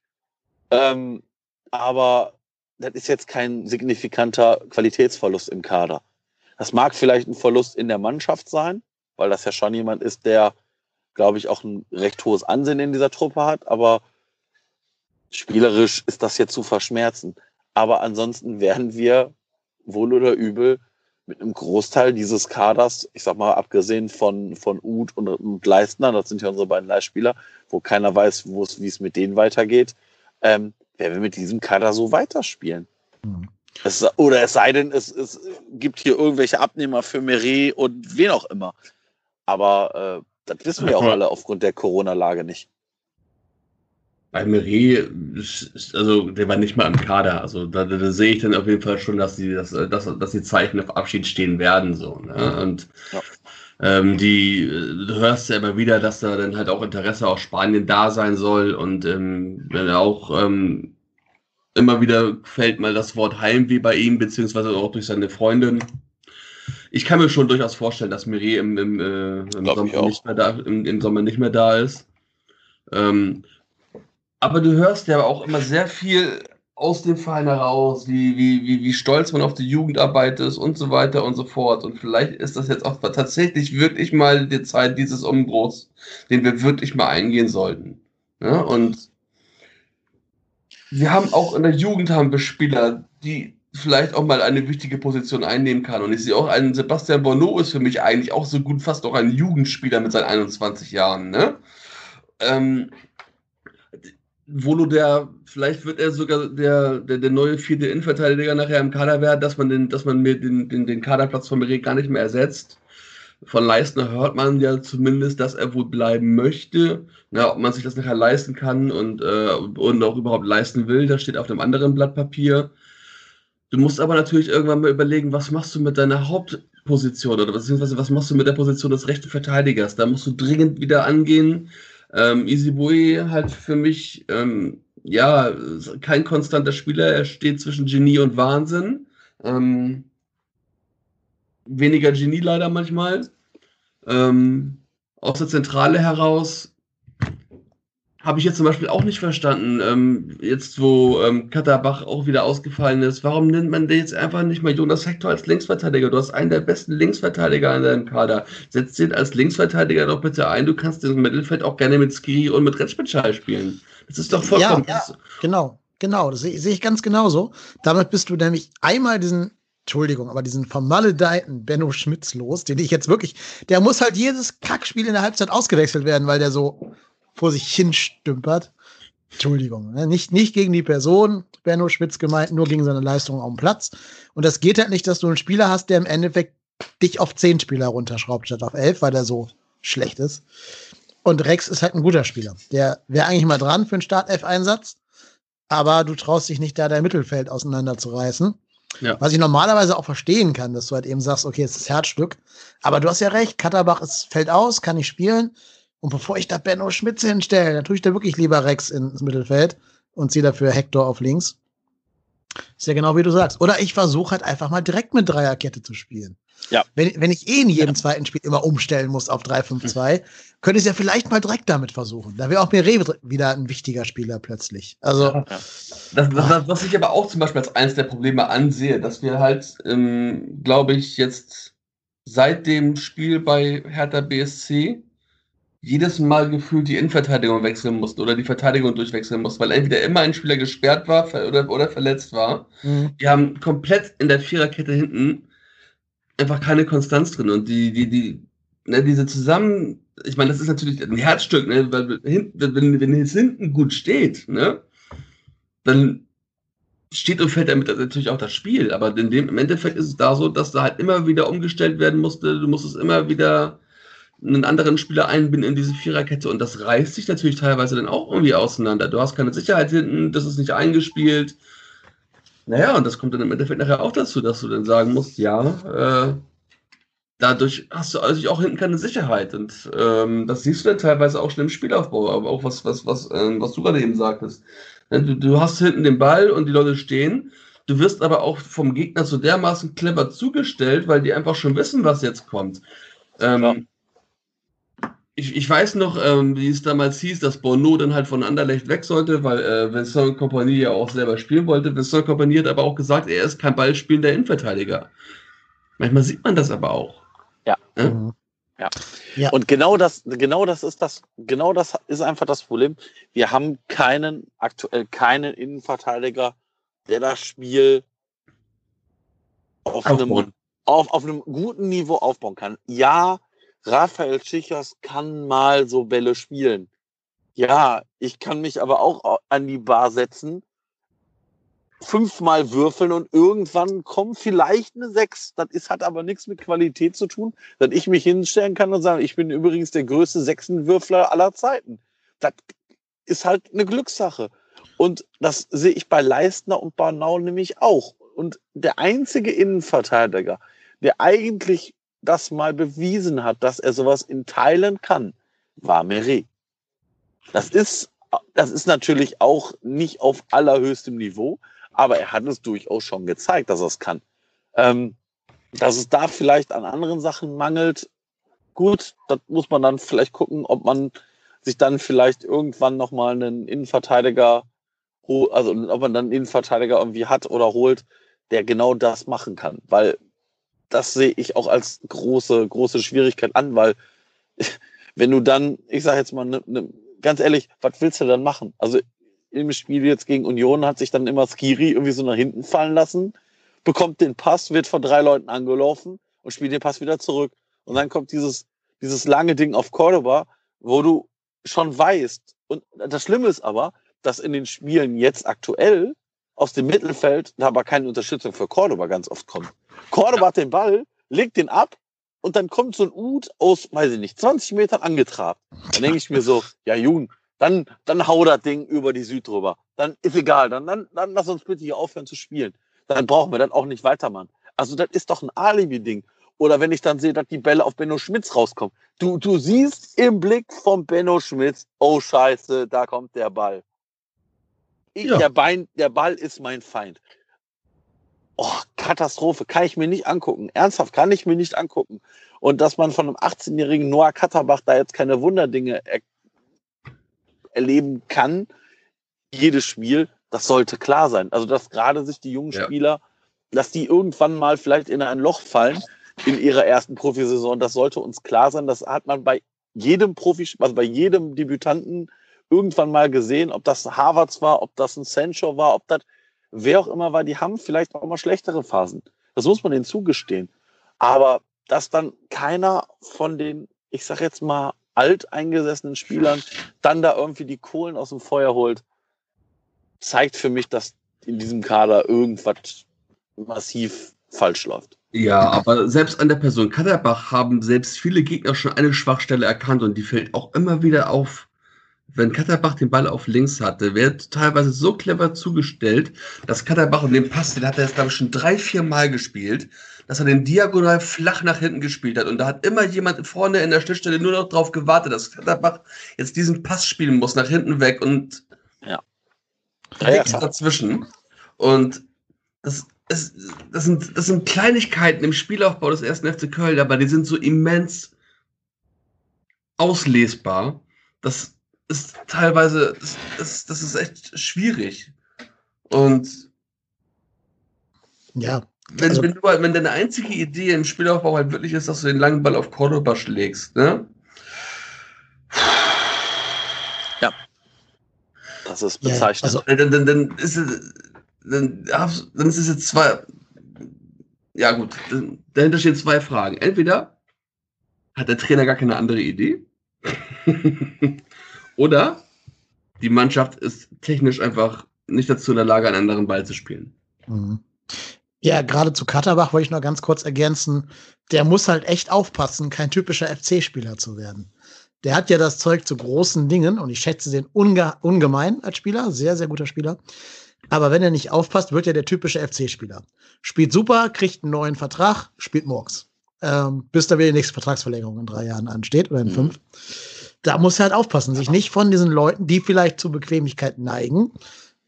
Ähm, aber das ist jetzt kein signifikanter Qualitätsverlust im Kader. Das mag vielleicht ein Verlust in der Mannschaft sein, weil das ja schon jemand ist, der, glaube ich, auch ein recht hohes Ansehen in dieser Truppe hat. Aber spielerisch ist das jetzt zu verschmerzen. Aber ansonsten werden wir wohl oder übel mit einem Großteil dieses Kaders, ich sag mal, abgesehen von, von Uth und, und Leistner, das sind ja unsere beiden Leihspieler, wo keiner weiß, wie es mit denen weitergeht, ähm, werden wir mit diesem Kader so weiterspielen. Mhm. Es, oder es sei denn, es, es gibt hier irgendwelche Abnehmer für Meret und wen auch immer. Aber äh, das wissen wir auch alle aufgrund der Corona-Lage nicht. Bei Meret, also der war nicht mal im Kader. Also da, da, da, sehe ich dann auf jeden Fall schon, dass die, dass, dass, dass die Zeichen auf Abschied stehen werden. So, ne? Und ja. ähm, die, du hörst ja immer wieder, dass da dann halt auch Interesse aus Spanien da sein soll. Und ähm, wenn auch ähm, immer wieder fällt mal das Wort Heimweh bei ihm, beziehungsweise auch durch seine Freundin ich kann mir schon durchaus vorstellen, dass Miri im, im, äh, im, Sommer, nicht mehr da, im, im, Sommer nicht mehr da ist. Ähm, aber du hörst ja auch immer sehr viel aus dem Verein heraus, wie, wie, wie, wie stolz man auf die Jugendarbeit ist und so weiter und so fort. Und vielleicht ist das jetzt auch tatsächlich wirklich mal die Zeit dieses Umbruchs, den wir wirklich mal eingehen sollten. Ja, und wir haben auch in der Jugend haben wir Spieler, die vielleicht auch mal eine wichtige Position einnehmen kann. Und ich sehe auch einen Sebastian Bonneau ist für mich eigentlich auch so gut fast auch ein Jugendspieler mit seinen 21 Jahren. Ne? Ähm, Volo, der, vielleicht wird er sogar der, der, der neue vierte Innenverteidiger nachher im Kader werden, dass man den, dass man mir den, den, den Kaderplatz von Meret gar nicht mehr ersetzt. Von Leistner hört man ja zumindest, dass er wohl bleiben möchte. Na, ob man sich das nachher leisten kann und, äh, und auch überhaupt leisten will, das steht auf einem anderen Blatt Papier. Du musst aber natürlich irgendwann mal überlegen, was machst du mit deiner Hauptposition oder beziehungsweise was machst du mit der Position des rechten Verteidigers? Da musst du dringend wieder angehen. Ähm, Isibui halt für mich, ähm, ja, kein konstanter Spieler. Er steht zwischen Genie und Wahnsinn. Ähm, weniger Genie leider manchmal. Ähm, aus der Zentrale heraus habe ich jetzt zum Beispiel auch nicht verstanden, ähm, jetzt wo ähm, Katterbach auch wieder ausgefallen ist, warum nimmt man denn jetzt einfach nicht mal Jonas Hector als Linksverteidiger? Du hast einen der besten Linksverteidiger in deinem Kader. Setz den als Linksverteidiger doch bitte ein. Du kannst den Mittelfeld auch gerne mit Skiri und mit Retschpitschal spielen. Das ist doch vollkommen. Ja, ja genau, genau. Das sehe seh ich ganz genauso. Damit bist du nämlich einmal diesen Entschuldigung, aber diesen vermaledeiten Benno Schmitz los, den ich jetzt wirklich, der muss halt jedes Kackspiel in der Halbzeit ausgewechselt werden, weil der so vor sich hin stümpert. Entschuldigung, ne? nicht, nicht gegen die Person, Benno Schmitz gemeint, nur gegen seine Leistung auf dem Platz. Und das geht halt nicht, dass du einen Spieler hast, der im Endeffekt dich auf zehn Spieler runterschraubt statt auf elf, weil der so schlecht ist. Und Rex ist halt ein guter Spieler. Der wäre eigentlich mal dran für einen Start-F-Einsatz, aber du traust dich nicht, da dein Mittelfeld auseinanderzureißen. Ja. Was ich normalerweise auch verstehen kann, dass du halt eben sagst, okay, es ist das Herzstück. Aber du hast ja recht, Katterbach ist, fällt aus, kann nicht spielen. Und bevor ich da Benno Schmitz hinstelle, dann tue ich da wirklich lieber Rex ins Mittelfeld und ziehe dafür Hector auf links. Ist ja genau wie du sagst. Oder ich versuche halt einfach mal direkt mit Dreierkette zu spielen. Ja. Wenn, wenn ich eh in jedem ja. zweiten Spiel immer umstellen muss auf 3-5-2, könnte ich es ja vielleicht mal direkt damit versuchen. Da wäre auch Mire wieder ein wichtiger Spieler plötzlich. Also. Ja. Das, das, das, was ich aber auch zum Beispiel als eines der Probleme ansehe, dass wir halt, ähm, glaube ich, jetzt seit dem Spiel bei Hertha BSC jedes Mal gefühlt die Innenverteidigung wechseln mussten oder die Verteidigung durchwechseln mussten, weil entweder immer ein Spieler gesperrt war oder, oder verletzt war. Mhm. Die haben komplett in der Viererkette hinten einfach keine Konstanz drin und die, die, die, ne, diese zusammen, ich meine, das ist natürlich ein Herzstück, ne, weil hinten, wenn, wenn es hinten gut steht, ne, dann steht und fällt damit natürlich auch das Spiel, aber in dem, im Endeffekt ist es da so, dass da halt immer wieder umgestellt werden musste, du musstest immer wieder einen anderen Spieler einbinden in diese Viererkette und das reißt sich natürlich teilweise dann auch irgendwie auseinander. Du hast keine Sicherheit hinten, das ist nicht eingespielt. Naja, und das kommt dann im Endeffekt nachher auch dazu, dass du dann sagen musst, ja, äh, dadurch hast du also auch hinten keine Sicherheit. Und ähm, das siehst du dann teilweise auch schon im Spielaufbau, aber auch was, was, was, äh, was du gerade eben sagtest. Du, du hast hinten den Ball und die Leute stehen. Du wirst aber auch vom Gegner so dermaßen clever zugestellt, weil die einfach schon wissen, was jetzt kommt. Ähm, ich, ich weiß noch, ähm, wie es damals hieß, dass Bono dann halt von Anderlecht weg sollte, weil äh, Vincent Compagnie ja auch selber spielen wollte. Vincent Compagnie hat aber auch gesagt, er ist kein ballspielender Innenverteidiger. Manchmal sieht man das aber auch. Ja. ja. Mhm. Ja. ja. Und genau das, genau das ist das, genau das ist einfach das Problem. Wir haben keinen, aktuell keinen Innenverteidiger, der das Spiel auf einem, auf, auf einem guten Niveau aufbauen kann. Ja, Raphael Schichers kann mal so Bälle spielen. Ja, ich kann mich aber auch an die Bar setzen, fünfmal würfeln und irgendwann kommt vielleicht eine Sechs. Das ist, hat aber nichts mit Qualität zu tun, dass ich mich hinstellen kann und sagen, ich bin übrigens der größte Sechsenwürfler aller Zeiten. Das ist halt eine Glückssache. Und das sehe ich bei Leistner und Barnau nämlich auch. Und der einzige Innenverteidiger, der eigentlich das mal bewiesen hat, dass er sowas in Teilen kann, war Meret. Das ist, das ist natürlich auch nicht auf allerhöchstem Niveau, aber er hat es durchaus schon gezeigt, dass er es kann. Ähm, dass es da vielleicht an anderen Sachen mangelt, gut, das muss man dann vielleicht gucken, ob man sich dann vielleicht irgendwann nochmal einen Innenverteidiger, also ob man dann einen Innenverteidiger irgendwie hat oder holt, der genau das machen kann. Weil das sehe ich auch als große, große Schwierigkeit an, weil wenn du dann, ich sage jetzt mal, ne, ne, ganz ehrlich, was willst du dann machen? Also im Spiel jetzt gegen Union hat sich dann immer Skiri irgendwie so nach hinten fallen lassen, bekommt den Pass, wird von drei Leuten angelaufen und spielt den Pass wieder zurück. Und dann kommt dieses, dieses lange Ding auf Cordoba, wo du schon weißt, und das Schlimme ist aber, dass in den Spielen jetzt aktuell aus dem Mittelfeld da aber keine Unterstützung für Cordoba ganz oft kommt. Cordoba hat den Ball, legt den ab und dann kommt so ein Ud aus, weiß ich nicht, 20 Metern angetrabt. Dann denke ich mir so, ja Jun, dann, dann hau das Ding über die Süd drüber. Dann ist egal, dann, dann, dann lass uns bitte hier aufhören zu spielen. Dann brauchen wir das auch nicht weitermachen. Also das ist doch ein Alibi-Ding. Oder wenn ich dann sehe, dass die Bälle auf Benno Schmitz rauskommen. Du, du siehst im Blick von Benno Schmitz, oh Scheiße, da kommt der Ball. Ich, ja. der, Bein, der Ball ist mein Feind. Oh, Katastrophe, kann ich mir nicht angucken. Ernsthaft, kann ich mir nicht angucken. Und dass man von einem 18-jährigen Noah Katterbach da jetzt keine Wunderdinge er erleben kann, jedes Spiel, das sollte klar sein. Also, dass gerade sich die jungen Ja. Spieler, dass die irgendwann mal vielleicht in ein Loch fallen in ihrer ersten Profisaison, das sollte uns klar sein. Das hat man bei jedem Profi, also bei jedem Debütanten irgendwann mal gesehen, ob das Harvards war, ob das ein Sancho war, ob das wer auch immer war, die haben vielleicht auch mal schlechtere Phasen. Das muss man denen zugestehen. Aber dass dann keiner von den, ich sag jetzt mal, alteingesessenen Spielern dann da irgendwie die Kohlen aus dem Feuer holt, zeigt für mich, dass in diesem Kader irgendwas massiv falsch läuft. Ja, aber selbst an der Person Katterbach haben selbst viele Gegner schon eine Schwachstelle erkannt und die fällt auch immer wieder auf. Wenn Katterbach den Ball auf links hatte, wird teilweise so clever zugestellt, dass Katterbach und den Pass, den hat er jetzt, glaube ich, schon drei, vier Mal gespielt, dass er den diagonal flach nach hinten gespielt hat. Und da hat immer jemand vorne in der Schnittstelle nur noch drauf gewartet, dass Katterbach jetzt diesen Pass spielen muss, nach hinten weg und Ja, ja, nichts klar. dazwischen. Und das, ist, das, sind, das sind Kleinigkeiten im Spielaufbau des ersten FC Köln, aber die sind so immens auslesbar. Das ist teilweise, das, das, das ist echt schwierig. Und Ja, wenn, Also- wenn, du, halt- wenn deine einzige Idee im Spielaufbau halt wirklich ist, dass du den langen Ball auf Cordoba schlägst, ne? Das ist Ja, bezeichnend. also- Dann, dann, dann, ist es, dann, dann ist es jetzt zwei. Ja, gut. Dahinter stehen zwei Fragen. Entweder hat der Trainer gar keine andere Idee. Oder die Mannschaft ist technisch einfach nicht dazu in der Lage, einen anderen Ball zu spielen. Mhm. Ja, gerade zu Katterbach wollte ich noch ganz kurz ergänzen. Der muss halt echt aufpassen, kein typischer FC-Spieler zu werden. Der hat ja das Zeug zu großen Dingen und ich schätze den unge ungemein als Spieler. Sehr, sehr guter Spieler. Aber wenn er nicht aufpasst, wird er der typische FC-Spieler. Spielt super, kriegt einen neuen Vertrag, spielt Murks. Ähm, bis da wieder die nächste Vertragsverlängerung in drei Jahren ansteht oder in Mhm. fünf. Da muss er halt aufpassen, sich nicht von diesen Leuten, die vielleicht zur Bequemlichkeit neigen,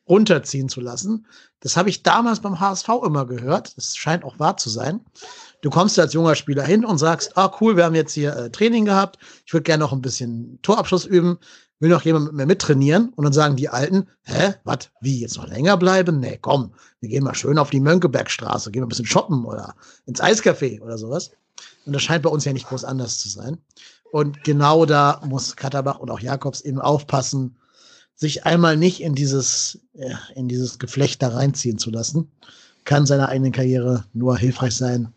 runterziehen zu lassen. Das habe ich damals beim HSV immer gehört. Das scheint auch wahr zu sein. Du kommst als junger Spieler hin und sagst, ah cool, wir haben jetzt hier äh, Training gehabt. Ich würde gerne noch ein bisschen Torabschluss üben. Will noch jemand mit mir mittrainieren? Und dann sagen die Alten, hä, was, wie, jetzt noch länger bleiben? Nee, komm, wir gehen mal schön auf die Mönckebergstraße, gehen mal ein bisschen shoppen oder ins Eiscafé oder sowas. Und das scheint bei uns ja nicht groß anders zu sein. Und genau da muss Katterbach und auch Jakobs eben aufpassen, sich einmal nicht in dieses, ja, in dieses Geflecht da reinziehen zu lassen, kann seiner eigenen Karriere nur hilfreich sein,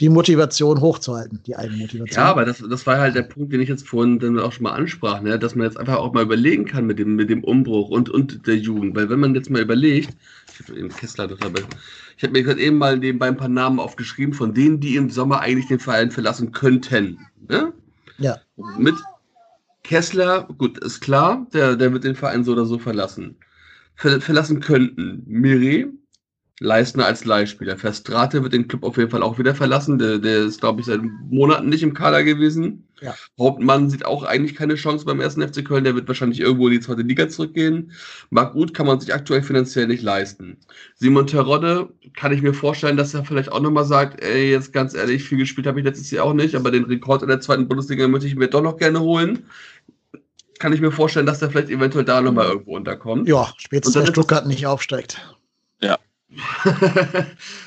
die Motivation hochzuhalten, die eigene Motivation. Ja, aber das, das war halt der Punkt, den ich jetzt vorhin dann auch schon mal ansprach, ne? dass man jetzt einfach auch mal überlegen kann mit dem, mit dem Umbruch und, und der Jugend. Weil wenn man jetzt mal überlegt, ich habe eben Kessler dabei, ich habe mir gerade eben mal nebenbei ein paar Namen aufgeschrieben, von denen, die im Sommer eigentlich den Verein verlassen könnten. Ne? Ja. Mit Kessler, gut, ist klar, der, der wird den Verein so oder so verlassen. Ver, verlassen könnten Miri, Leistner als Leihspieler. Verstrate wird den Club auf jeden Fall auch wieder verlassen. Der, der ist, glaube ich, seit Monaten nicht im Kader gewesen. Ja. Hauptmann sieht auch eigentlich keine Chance beim ersten FC Köln. Der wird wahrscheinlich irgendwo in die zweite Liga zurückgehen. Marc Uth kann man sich aktuell finanziell nicht leisten. Simon Terodde kann ich mir vorstellen, dass er vielleicht auch nochmal sagt, ey, jetzt ganz ehrlich, viel gespielt habe ich letztes Jahr auch nicht, aber den Rekord in der zweiten Bundesliga möchte ich mir doch noch gerne holen. Kann ich mir vorstellen, dass der vielleicht eventuell da nochmal irgendwo unterkommt. ja, spätestens wenn Stuttgart nicht aufsteigt.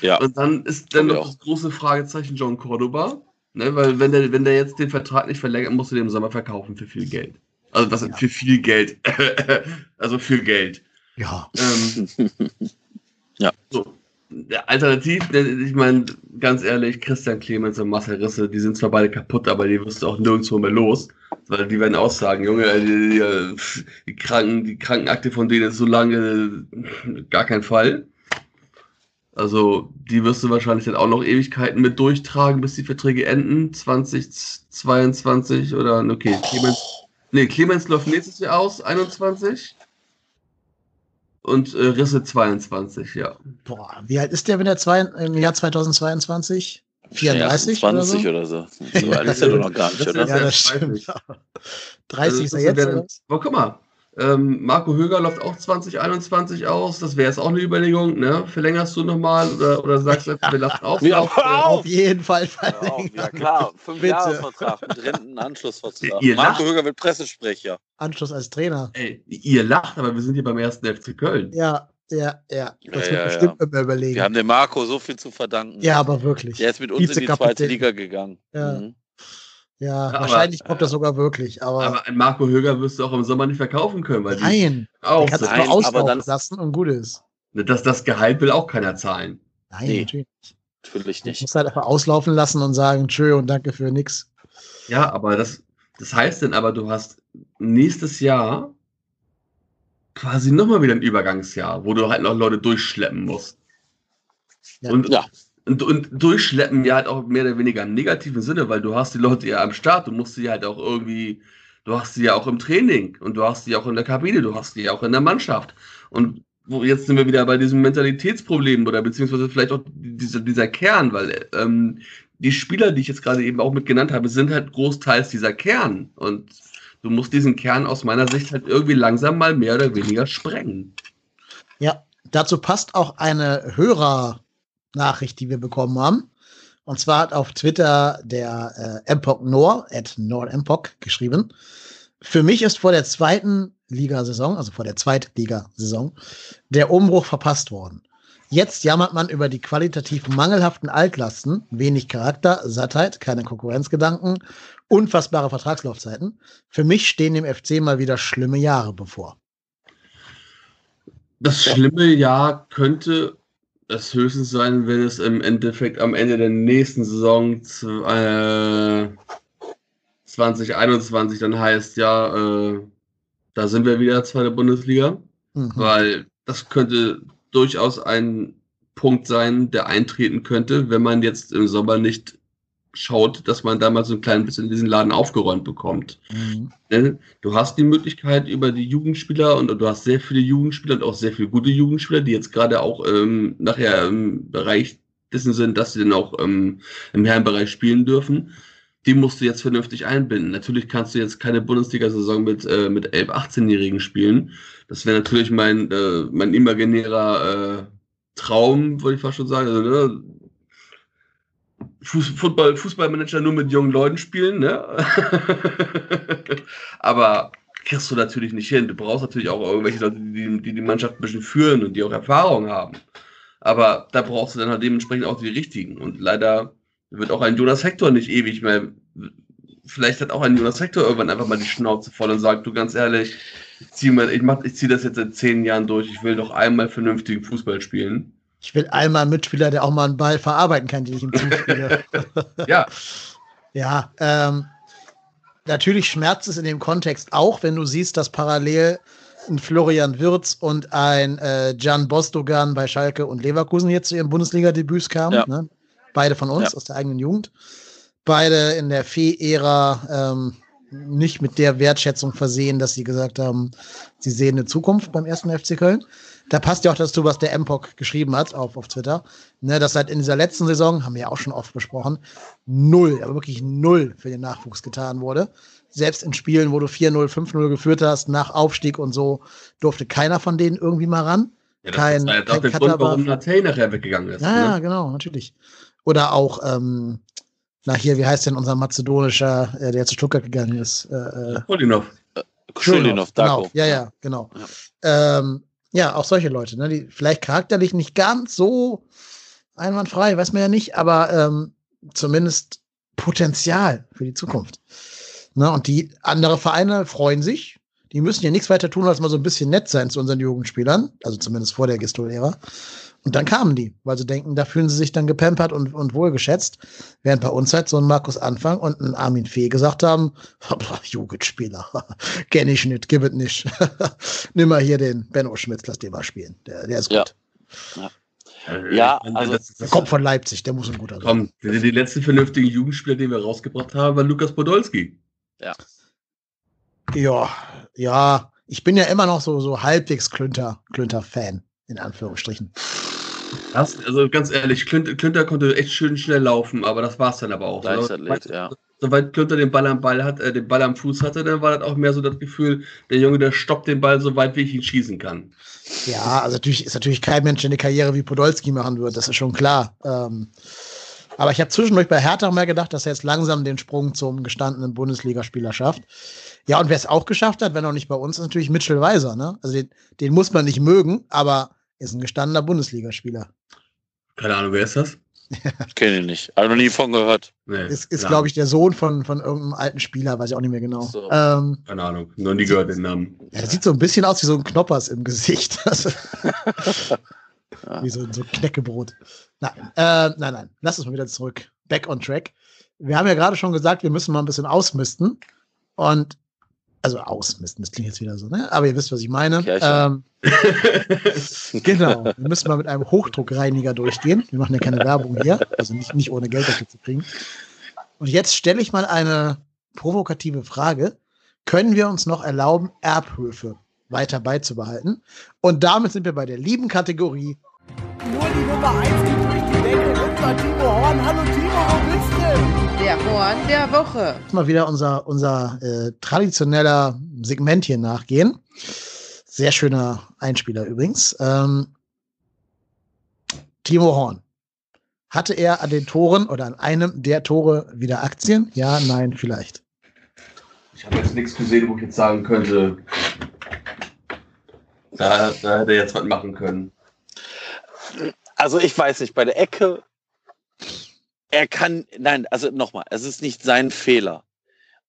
ja. Und dann ist dann noch das große Fragezeichen John Cordoba. Ne, weil wenn der, wenn der jetzt den Vertrag nicht verlängert, musst du den im Sommer verkaufen für viel Geld. Also was Ja. für viel Geld. also für Geld. Ja, Ähm, Ja. So. Alternativ, ich meine, ganz ehrlich, Christian Clemens und Marcel Risse, die sind zwar beide kaputt, aber die wirst du auch nirgendwo mehr los. Weil die werden aussagen, Junge, äh, die, die, die, Kranken, die Krankenakte von denen ist so lange gar kein Fall. Also, die wirst du wahrscheinlich dann auch noch Ewigkeiten mit durchtragen, bis die Verträge enden. 2022 oder, okay, Clemens, nee, Clemens läuft nächstes Jahr aus, 21. Und äh, Risse 22, ja. boah, wie alt ist der, wenn er zwei, im Jahr 2022? 34 oder so? 20 oder so. So alt ist er doch noch gar nicht, Das oder? ist Ja, ja das 30. stimmt. 30 ist er Also, jetzt. wäre- Aber guck mal, Ähm, Marco Höger läuft auch 2021 aus. Das wäre jetzt auch eine Überlegung. Ne? Verlängerst du nochmal oder, oder sagst du, wir lassen auf? Ja, auf, hör Auf jeden Fall verlängern. Ja, klar, fünf Bitte. Jahresvertrag mit Rentenanschlussvertrag. Ihr Marco lacht. Höger wird Pressesprecher. Anschluss als Trainer. Ey, ihr lacht, aber wir sind hier beim ersten FC Köln. Ja, ja, ja. Das Ja, wird ja, bestimmt immer überlegen. Wir haben dem Marco so viel zu verdanken. ja, aber wirklich. Der ist mit uns in die zweite Liga gegangen. Ja. Mhm. Ja, aber- wahrscheinlich kommt das sogar wirklich. Aber, Aber einen Marco Höger wirst du auch im Sommer nicht verkaufen können, weil die nein, auch kannst du auslaufen dann- lassen und gut ist. das, das Gehalt will auch keiner zahlen. Nein, Nee. natürlich nicht. Natürlich Du nicht. musst halt einfach auslaufen lassen und sagen, tschö und danke für nix. Ja, aber das, das heißt denn aber, du hast nächstes Jahr quasi nochmal wieder ein Übergangsjahr, wo du halt noch Leute durchschleppen musst. Ja. Und, Ja. Und, und durchschleppen ja halt auch mehr oder weniger im negativen Sinne, weil du hast die Leute ja am Start, du musst sie halt auch irgendwie, du hast sie ja auch im Training und du hast sie auch in der Kabine, du hast sie auch in der Mannschaft. Und jetzt sind wir wieder bei diesem Mentalitätsproblem oder beziehungsweise vielleicht auch dieser, dieser Kern, weil ähm, die Spieler, die ich jetzt gerade eben auch mit genannt habe, sind halt großteils dieser Kern. Und du musst diesen Kern aus meiner Sicht halt irgendwie langsam mal mehr oder weniger sprengen. Ja, dazu passt auch eine Hörernachricht, die wir bekommen haben. Und zwar hat auf Twitter der äh, Mpok Nor, at NorMpok, geschrieben. Für mich ist vor der zweiten Ligasaison, also vor der Zweitligasaison, der Umbruch verpasst worden. Jetzt jammert man über die qualitativ mangelhaften Altlasten, wenig Charakter, Sattheit, keine Konkurrenzgedanken, unfassbare Vertragslaufzeiten. Für mich stehen dem FC mal wieder schlimme Jahre bevor. Das schlimme Jahr könnte es höchstens sein, wenn es im Endeffekt am Ende der nächsten Saison äh, 2021 dann heißt, ja, äh, da sind wir wieder zweite Bundesliga, Mhm. weil das könnte durchaus ein Punkt sein, der eintreten könnte, wenn man jetzt im Sommer nicht schaut, dass man da mal so ein klein bisschen diesen Laden aufgeräumt bekommt. Mhm. Ne? Du hast die Möglichkeit über die Jugendspieler und du hast sehr viele Jugendspieler und auch sehr viele gute Jugendspieler, die jetzt gerade auch ähm, nachher im Bereich dessen sind, dass sie dann auch ähm, im Herrenbereich spielen dürfen. Die musst du jetzt vernünftig einbinden. Natürlich kannst du jetzt keine Bundesliga-Saison mit, äh, mit 11-, 18-Jährigen spielen. Das wäre natürlich mein, äh, mein imaginärer äh, Traum, wollte ich fast schon sagen. Also, ne? Fuß, Football, Fußballmanager nur mit jungen Leuten spielen, ne? Aber kriegst du natürlich nicht hin. Du brauchst natürlich auch irgendwelche Leute, die die, die Mannschaft ein bisschen führen und die auch Erfahrung haben. Aber da brauchst du dann halt dementsprechend auch die richtigen. Und leider wird auch ein Jonas Hector nicht ewig mehr. Vielleicht hat auch ein Jonas Hector irgendwann einfach mal die Schnauze voll und sagt, du ganz ehrlich, ich ziehe ich mach, ich zieh das jetzt seit zehn Jahren durch, ich will doch einmal vernünftigen Fußball spielen. Ich will einmal einen Mitspieler, der auch mal einen Ball verarbeiten kann, den ich ihm zuspiele. Ja, ja, ähm, natürlich schmerzt es in dem Kontext auch, wenn du siehst, dass parallel ein Florian Wirz und ein äh, Jan Bostogan bei Schalke und Leverkusen jetzt zu ihren Bundesliga-Debüts kamen. Ja. Ne? Beide von uns Ja. aus der eigenen Jugend. Beide in der Fee-Ära ähm, nicht mit der Wertschätzung versehen, dass sie gesagt haben, sie sehen eine Zukunft beim ersten FC Köln. Da passt ja auch dazu, was der MPOC geschrieben hat auf, auf Twitter. Ne, dass halt in dieser letzten Saison, haben wir ja auch schon oft besprochen, null, aber wirklich null für den Nachwuchs getan wurde. Selbst in Spielen, wo du 4-0, 5-0 geführt hast, nach Aufstieg und so, durfte keiner von denen irgendwie mal ran. ja das Kein- war jetzt kein auch der Grund, warum war- Natey nachher weggegangen ist. Ja, ja, ne? genau, natürlich. Oder auch, ähm, na hier, wie heißt denn unser mazedonischer, äh, der zu Stuttgart gegangen ist? Äh, äh, Kolinov. Schulinov, genau. Darko. Ja, ja, genau. Ja. Ähm, ja, auch solche Leute, ne, die vielleicht charakterlich nicht ganz so einwandfrei, weiß man ja nicht, aber ähm, zumindest Potenzial für die Zukunft. Ne, und die andere Vereine freuen sich. Die müssen ja nichts weiter tun, als mal so ein bisschen nett sein zu unseren Jugendspielern, also zumindest vor der Gistol-Ära. Und dann kamen die, weil sie denken, da fühlen sie sich dann gepampert und, und wohlgeschätzt. Während bei uns halt so ein Markus Anfang und ein Armin Fee gesagt haben, Jugendspieler, kenn ich nicht, gib es nicht. Nimm mal hier den Benno Schmitz, lass den mal spielen. Der, der ist Ja. gut. Ja, Ich meine, also- das, Der das, kommt von Leipzig, der muss ein guter sein. komm, die, die letzten vernünftigen Jugendspieler, den wir rausgebracht haben, war Lukas Podolski. Ja, ja, ich bin ja immer noch so, so halbwegs Klünter, Klünter-Fan, in Anführungsstrichen. Das, also ganz ehrlich, Klünter, Klünter konnte echt schön schnell laufen, aber das war es dann aber auch. Leichtathlet, ja. Soweit Klünter den Ball am Ball hat, äh, den Ball am Fuß hatte, dann war das auch mehr so das Gefühl, der Junge, der stoppt den Ball so weit, wie ich ihn schießen kann. Ja, also natürlich ist natürlich kein Mensch, der eine Karriere wie Podolski machen wird, das ist schon klar. Ähm, aber ich habe zwischendurch bei Hertha mal gedacht, dass er jetzt langsam den Sprung zum gestandenen Bundesligaspieler schafft. Ja, und wer es auch geschafft hat, wenn auch nicht bei uns, ist natürlich Mitchell Weiser. Ne? Also den, den muss man nicht mögen, aber ist ein gestandener Bundesligaspieler. Keine Ahnung, wer ist das? Kenne ich nicht. Habe noch nie von gehört. Nee, Ist, ist glaube ich, der Sohn von, von irgendeinem alten Spieler, weiß ich auch nicht mehr genau. So. Ähm, Keine Ahnung, noch nie gehört den Namen. ja, das sieht so ein bisschen aus wie so ein Knoppers im Gesicht. Also, wie so, so ein Knäckebrot. Nein, äh, nein, nein. Lass uns mal wieder zurück. Back on track. Wir haben ja gerade schon gesagt, wir müssen mal ein bisschen ausmisten. Und, also ausmisten, das klingt jetzt wieder so, ne? Aber ihr wisst, was ich meine. Ähm, genau. Wir müssen mal mit einem Hochdruckreiniger durchgehen. Wir machen ja keine Werbung hier. Also nicht, nicht ohne Geld dafür zu kriegen. Und jetzt stelle ich mal eine provokative Frage. Können wir uns noch erlauben, Erbhöfe weiter beizubehalten? Und damit sind wir bei der lieben Kategorie Nur die Nummer 1 geht durch die Decke. Unser Timo Horn. Hallo Timo, wo bist du? Der Horn der Woche. mal wieder unser, unser äh, traditioneller Segment hier nachgehen. Sehr schöner Einspieler übrigens. Ähm, Timo Horn. Hatte er an den Toren oder an einem der Tore wieder Aktien? Ja, nein, vielleicht. Ich habe jetzt nichts gesehen, wo ich jetzt sagen könnte, da, da hätte er jetzt was machen können. Also ich weiß nicht, bei der Ecke, er kann, nein, also nochmal, es ist nicht sein Fehler.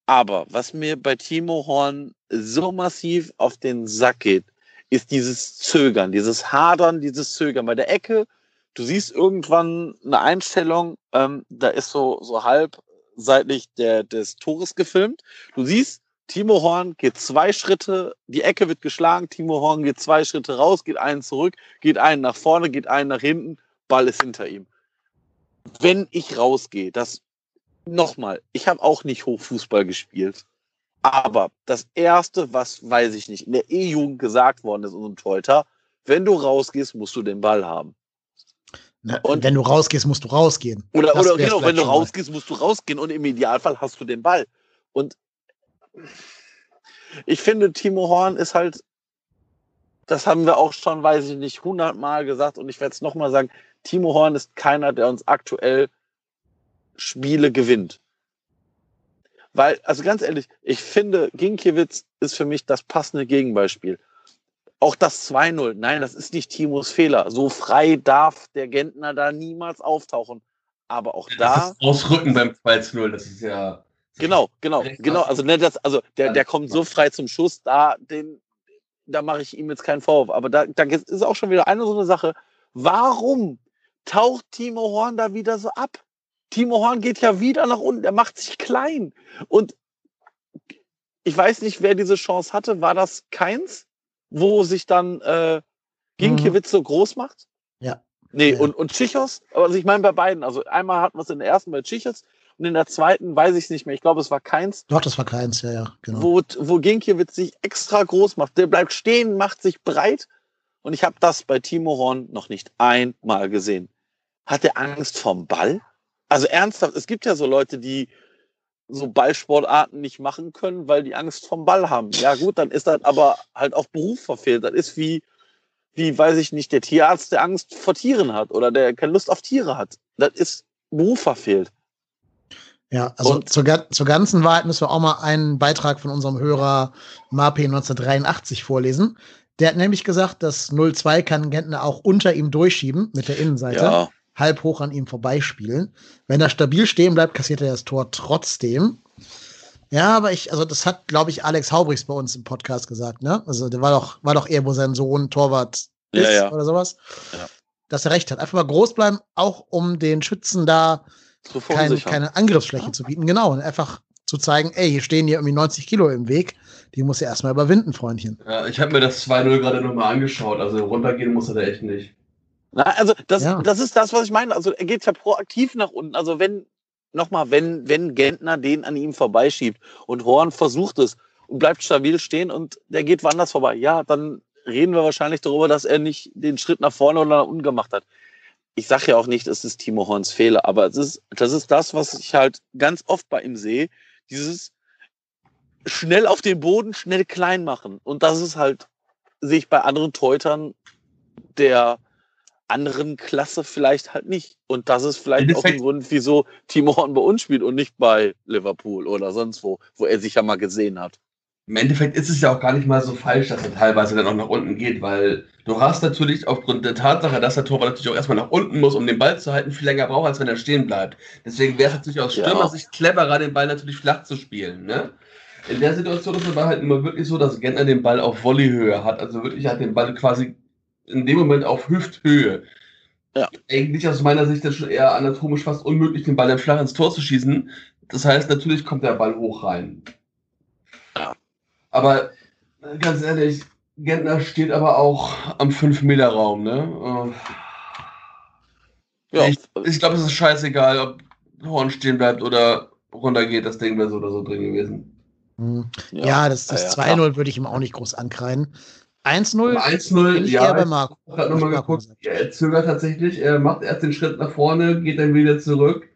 Aber was mir bei Timo Horn so massiv auf den Sack geht, ist dieses Zögern, dieses Hadern, dieses Zögern. Bei der Ecke, du siehst irgendwann eine Einstellung, ähm, da ist so, so halb seitlich der, des Tores gefilmt. Du siehst, Timo Horn geht zwei Schritte, die Ecke wird geschlagen, Timo Horn geht zwei Schritte raus, geht einen zurück, geht einen nach vorne, geht einen nach hinten, Ball ist hinter ihm. Wenn ich rausgehe, das nochmal, ich habe auch nicht Hochfußball gespielt. Aber das Erste, was, weiß ich nicht, in der E-Jugend gesagt worden ist, unserem Torhüter, wenn du rausgehst, musst du den Ball haben. Na, Und- wenn du rausgehst, musst du rausgehen. Oder, Das oder genau, wenn du rausgehst, musst du rausgehen und im Idealfall hast du den Ball. Und ich finde, Timo Horn ist halt, das haben wir auch schon, weiß ich nicht, hundertmal gesagt und ich werde es nochmal sagen, Timo Horn ist keiner, der uns aktuell Spiele gewinnt. Weil, also ganz ehrlich, ich finde, Ginkiewicz ist für mich das passende Gegenbeispiel. Auch das 2-0, nein, das ist nicht Timos Fehler. So frei darf der Gentner da niemals auftauchen. Aber auch da, Das ist Ausrücken beim 2-0, das ist ja. genau, genau, genau. Also, ne, das, also der, der kommt so frei zum Schuss, da, den, da mache ich ihm jetzt keinen Vorwurf. Aber da, da ist auch schon wieder eine so eine Sache. Warum taucht Timo Horn da wieder so ab? Timo Horn geht ja wieder nach unten, er macht sich klein. Und ich weiß nicht, wer diese Chance hatte. War das keins, wo sich dann äh, Ginkiewicz so groß macht? Ja. Nee, Ja. und, und Tschichos? Aber also ich meine bei beiden. Also einmal hatten wir es in der ersten bei Tschichos und in der zweiten weiß ich es nicht mehr. Ich glaube, es war keins, Doch, das war keins, ja, ja, genau. wo, wo Ginkiewicz sich extra groß macht. Der bleibt stehen, macht sich breit. Und ich habe das bei Timo Horn noch nicht einmal gesehen. Hat er Angst vorm Ball? Also ernsthaft, es gibt ja so Leute, die so Ballsportarten nicht machen können, weil die Angst vom Ball haben. Ja gut, dann ist das aber halt auch Beruf verfehlt. Das ist wie, wie, weiß ich nicht, der Tierarzt, der Angst vor Tieren hat oder der keine Lust auf Tiere hat. Das ist Beruf verfehlt. Ja, also zur, zur ganzen Wahrheit müssen wir auch mal einen Beitrag von unserem Hörer Mape 1983 vorlesen. Der hat nämlich gesagt, das 0-2 kann Gentner auch unter ihm durchschieben mit der Innenseite, Ja, halb hoch an ihm vorbeispielen. Wenn er stabil stehen bleibt, kassiert er das Tor trotzdem. Ja, aber ich, also das hat, glaube ich, Alex Haubrichs bei uns im Podcast gesagt, ne? Also der war doch, war doch eher, wo sein Sohn Torwart ist Ja, ja. oder sowas. Ja. Dass er recht hat. Einfach mal groß bleiben, auch um den Schützen da kein, keine Angriffsfläche zu bieten. Genau, und einfach zu zeigen, ey, hier stehen hier irgendwie 90 Kilo im Weg, die muss er erstmal überwinden, Freundchen. Ja, ich habe mir das 2-0 gerade nochmal angeschaut. Also runtergehen muss er da echt nicht. Na, also das, Ja. das ist das, was ich meine. Also er geht ja proaktiv nach unten. Also wenn, nochmal, wenn, wenn Gentner den an ihm vorbeischiebt und Horn versucht es und bleibt stabil stehen und der geht woanders vorbei, ja, dann reden wir wahrscheinlich darüber, dass er nicht den Schritt nach vorne oder nach unten gemacht hat. ich sage ja auch nicht, es ist Timo Horns Fehler, aber es ist, das ist das, was ich halt ganz oft bei ihm sehe. Dieses schnell auf den Boden, schnell klein machen. Und das ist halt, sehe ich bei anderen Teutern der anderen Klasse vielleicht halt nicht. Und das ist vielleicht auch ein Grund, wieso Timo Horn bei uns spielt und nicht bei Liverpool oder sonst wo, wo er sich ja mal gesehen hat. Im Endeffekt ist es ja auch gar nicht mal so falsch, dass er teilweise dann auch nach unten geht, weil du hast natürlich aufgrund der Tatsache, dass der Torwart natürlich auch erstmal nach unten muss, um den Ball zu halten, viel länger braucht, als wenn er stehen bleibt. Deswegen wäre es natürlich aus Stürmersicht ja. cleverer, den Ball natürlich flach zu spielen. Ne? In der Situation ist es aber halt immer wirklich so, dass Gentner den Ball auf Volleyhöhe hat. Also wirklich hat den Ball quasi in dem Moment auf Hüfthöhe. Ja. Eigentlich aus meiner Sicht das schon eher anatomisch fast unmöglich, den Ball dann flach ins Tor zu schießen. Das heißt, natürlich kommt der Ball hoch rein. Ja. Aber ganz ehrlich, Gentner steht aber auch am 5-Meter-Raum, ne? Ja. Ich, ich glaube, es ist scheißegal, ob Horn stehen bleibt oder runtergeht. Das Ding wäre so oder so drin gewesen. Hm. Ja, ja, das, das ja, 2-0 würde ich ihm auch nicht groß ankreiden. 1-0 1-0, ja, bei Marco. Ich habe nochmal geguckt, er zögert tatsächlich, er macht erst den Schritt nach vorne, geht dann wieder zurück.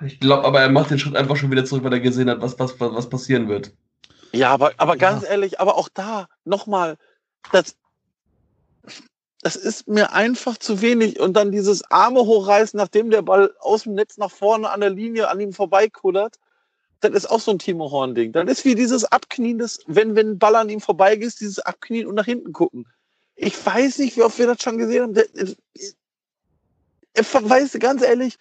Ich glaube aber, er macht den Schritt einfach schon wieder zurück, weil er gesehen hat, was, was, was passieren wird. Ja, aber, aber ganz ja. ehrlich, aber auch da nochmal, das, das ist mir einfach zu wenig. Und dann dieses Arme hochreißen, nachdem der Ball aus dem Netz nach vorne an der Linie an ihm vorbeikullert das ist auch so ein Timo Horn-Ding. Das ist wie dieses Abknien, das, wenn, wenn ein Ball an ihm vorbeigeht, dieses Abknien und nach hinten gucken. Ich weiß nicht, wie oft wir das schon gesehen haben. Ich weiß ganz ehrlich,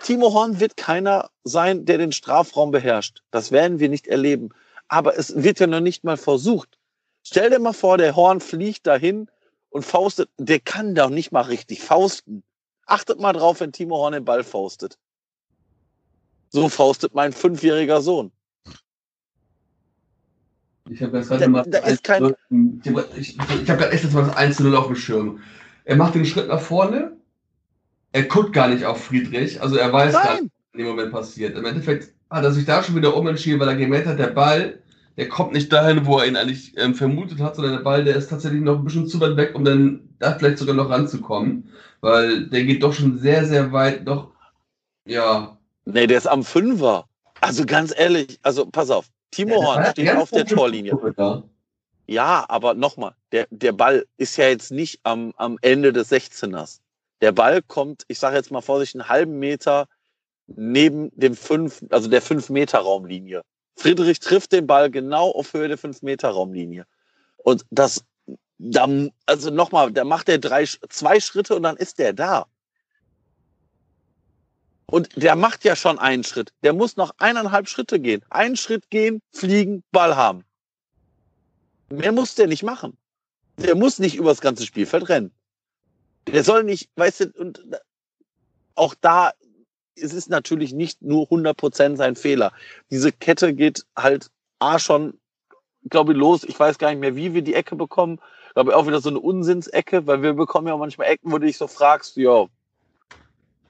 Timo Horn wird keiner sein, der den Strafraum beherrscht. Das werden wir nicht erleben. Aber es wird ja noch nicht mal versucht. Stell dir mal vor, der Horn fliegt dahin und faustet. Der kann doch nicht mal richtig fausten. Achtet mal drauf, wenn Timo Horn den Ball faustet. So faustet mein fünfjähriger Sohn. Ich habe jetzt gerade mal. Da ist kein ich habe hab gerade echt jetzt mal das 1 0 auf dem Schirm. Er macht den Schritt nach vorne. Er guckt gar nicht auf Friedrich. Also er weiß gar nicht, was in dem Moment passiert. Im Endeffekt hat er sich da schon wieder umentschieden, weil er gemerkt hat, der Ball, der kommt nicht dahin, wo er ihn eigentlich ähm, vermutet hat, sondern der Ball, der ist tatsächlich noch ein bisschen zu weit weg, um dann da vielleicht sogar noch ranzukommen. Weil der geht doch schon sehr, sehr weit, doch, ja, Nee, der ist am Fünfer. Also ganz ehrlich, also pass auf. Timo Horn steht auf der Torlinie. Ja, aber nochmal, der, der Ball ist ja jetzt nicht am, am Ende des 16ers. Der Ball kommt, ich sage jetzt mal vorsichtig, einen halben Meter neben dem 5, also der 5-Meter-Raumlinie. Friedrich trifft den Ball genau auf Höhe der 5-Meter-Raumlinie. Und das, da, also nochmal, da macht er drei, zwei Schritte und dann ist der da. Und der macht ja schon einen Schritt. Der muss noch eineinhalb Schritte gehen. Einen Schritt gehen, fliegen, Ball haben. Mehr muss der nicht machen. Der muss nicht übers ganze Spielfeld rennen. Der soll nicht, weißt du, und auch da es ist natürlich nicht nur 100% sein Fehler. Diese Kette geht halt A schon, glaube ich, los. Ich weiß gar nicht mehr, wie wir die Ecke bekommen. Glaube ich auch wieder so eine Unsinnsecke, weil wir bekommen ja manchmal Ecken, wo du dich so fragst, ja,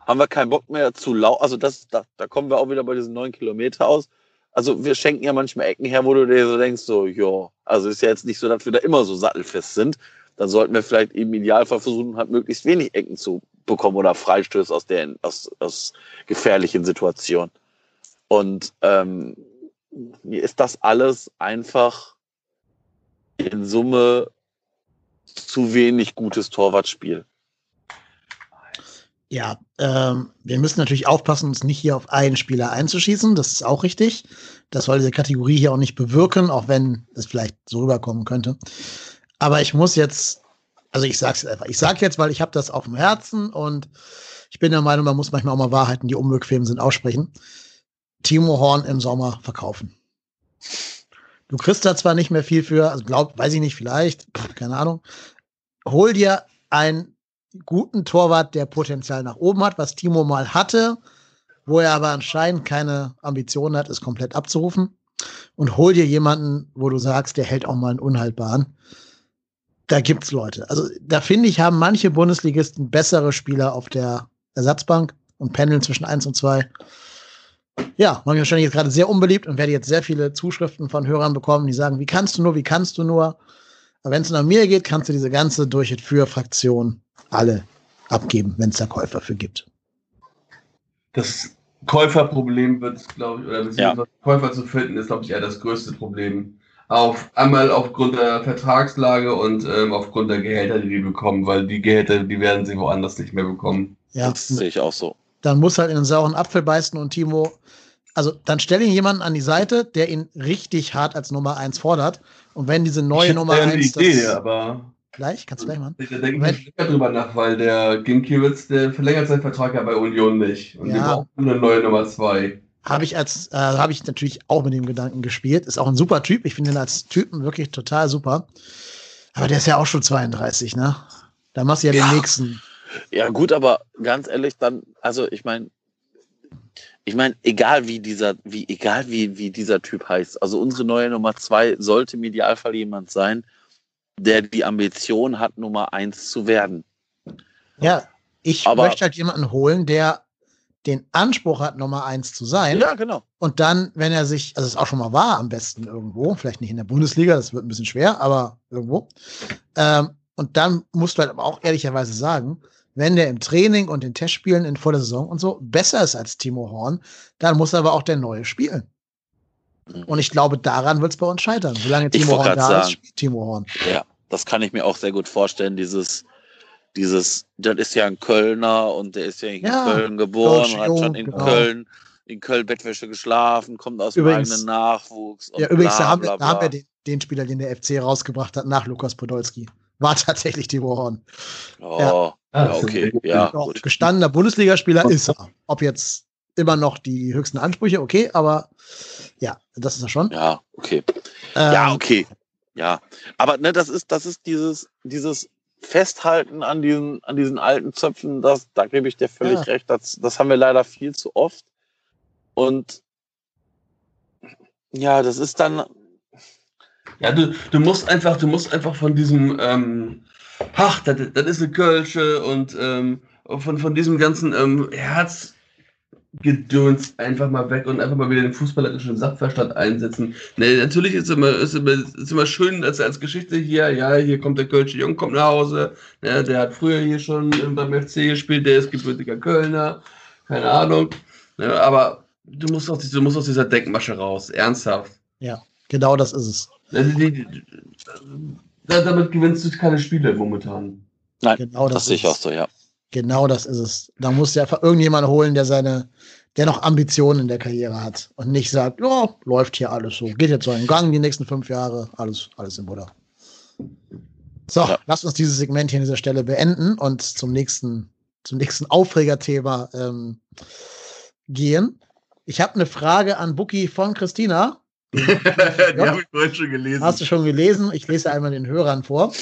haben wir keinen Bock mehr zu lau. Also das, da, da kommen wir auch wieder bei diesen neun Kilometer aus. Also wir schenken ja manchmal Ecken her, wo du dir so denkst, so, ja, also ist ja jetzt nicht so, dass wir da immer so sattelfest sind. Dann sollten wir vielleicht im Idealfall versuchen, halt möglichst wenig Ecken zu bekommen oder Freistöße aus der, aus, aus gefährlichen Situationen. Und ähm, mir ist das alles einfach in Summe zu wenig gutes Torwartspiel. Ja, ähm, wir müssen natürlich aufpassen, uns nicht hier auf einen Spieler einzuschießen. Das ist auch richtig. Das soll diese Kategorie hier auch nicht bewirken, auch wenn es vielleicht so rüberkommen könnte. Aber ich muss jetzt, also ich sag's jetzt einfach, ich sag jetzt, weil ich habe das auf dem Herzen und ich bin der Meinung, man muss manchmal auch mal Wahrheiten, die unbequem sind, aussprechen. Timo Horn im Sommer verkaufen. Du kriegst da zwar nicht mehr viel für, also glaub, weiß ich nicht, vielleicht, keine Ahnung. Hol dir ein guten Torwart, der Potenzial nach oben hat, was Timo mal hatte, wo er aber anscheinend keine Ambitionen hat, ist komplett abzurufen. Und hol dir jemanden, wo du sagst, der hält auch mal einen unhaltbaren. Da gibt's Leute. Also da finde ich, haben manche Bundesligisten bessere Spieler auf der Ersatzbank und pendeln zwischen eins und zwei. Ja, mache ich wahrscheinlich jetzt gerade sehr unbeliebt und werde jetzt sehr viele Zuschriften von Hörern bekommen, die sagen, wie kannst du nur, wie kannst du nur? Aber wenn es nach mir geht, kannst du diese ganze Durch- und Für-Fraktion alle abgeben, wenn es da Käufer für gibt. Das Käuferproblem wird, glaube ich, oder beziehungsweise Käufer zu finden, ist, glaube ich, eher das größte Problem. Auf, einmal aufgrund der Vertragslage und ähm, aufgrund der Gehälter, die die bekommen, weil die Gehälter, die werden sie woanders nicht mehr bekommen. Ja, Das sehe ich auch so. dann muss halt in den sauren Apfel beißen und Timo, also dann stell ihn jemanden an die Seite, der ihn richtig hart als Nummer 1 fordert. Und wenn diese neue ich Nummer hätte 1 eine Idee, das aber gleich, kannst du gleich machen. ich denke Wenn- nicht drüber nach, weil der Ginkiewicz, der verlängert seinen Vertrag ja bei Union nicht. Und Ja. wir brauchen eine neue Nummer 2. Habe ich als, äh, habe ich natürlich auch mit dem Gedanken gespielt. Ist auch ein super Typ. Ich finde ihn als Typen wirklich total super. Aber der ist ja auch schon 32, ne? Da machst du ja, Ja. den nächsten. Ja, gut, aber ganz ehrlich, dann, also ich meine, ich meine, egal wie dieser, wie, egal wie, wie dieser Typ heißt, also unsere neue Nummer zwei sollte im Idealfall jemand sein, der die Ambition hat, Nummer eins zu werden. Ja, ich Aber- möchte halt jemanden holen, der den Anspruch hat, Nummer 1 zu sein. Ja, genau. Und dann, wenn er sich, also es auch schon mal war, am besten irgendwo, vielleicht nicht in der Bundesliga, das wird ein bisschen schwer, aber irgendwo. Ähm, und dann musst du halt aber auch ehrlicherweise sagen, wenn der im Training und in Testspielen in voller Saison und so besser ist als Timo Horn, dann muss aber auch der Neue spielen. Und ich glaube, daran wird es bei uns scheitern. Solange Timo Horn da ist, sagen. spielt Timo Horn. Ja, das kann ich mir auch sehr gut vorstellen, dieses, dieses, das ist ja ein Kölner und der ist ja in Ja, Köln geboren, Deutsch hat jung, schon in genau. Köln, in Köln Bettwäsche geschlafen, kommt aus dem Übrigens- eigenen Nachwuchs. Und Ja, übrigens, bla, da haben, wir, bla, da haben bla. wir den, den Spieler, den der FC rausgebracht hat, nach Lukas Podolski. War tatsächlich Timo Horn. Oh, Ja. Ja, okay, ja, Doch, gut. gestandener Bundesligaspieler ist er. Ob jetzt immer noch die höchsten Ansprüche, okay, aber ja, das ist er schon. Ja, okay. Ähm, Ja, okay. Ja. Aber ne, das ist, das ist dieses, dieses Festhalten an diesen, an diesen alten Zöpfen, das, da gebe ich dir völlig Ja. recht. Das, das haben wir leider viel zu oft. Und ja, das ist dann, Ja, du, du musst einfach, du musst einfach von diesem, ähm, ach, das, das ist eine Kölsche und ähm, von, von diesem ganzen ähm, Herzgedöns einfach mal weg und einfach mal wieder den fußballerischen Sachverstand einsetzen. Nee, natürlich ist immer, ist immer, ist immer schön als, als Geschichte hier, ja, hier kommt der Kölsche Jung, kommt nach Hause, ne, der hat früher hier schon ähm, beim FC gespielt, der ist gebürtiger Kölner, keine Ahnung. Ne, aber du musst, aus, du musst aus dieser Denkmasche raus, ernsthaft. Genau das ist es. Also die, die, damit gewinnst du keine Spiele momentan. nein, Genau das das, sehe ich ist auch so, ja. Genau das ist es. Da musst du einfach irgendjemanden holen, der seine, der noch Ambitionen in der Karriere hat und nicht sagt, ja, läuft hier alles so, geht jetzt so in Gang die nächsten fünf Jahre, alles, alles im Butter. So, Ja. lass uns dieses Segment hier an dieser Stelle beenden und zum nächsten, zum nächsten Aufregerthema ähm, gehen. Ich habe eine Frage an Buki von Christina. Die Ja. habe ich vorhin schon gelesen. Hast du schon gelesen? Ich lese einmal den Hörern vor.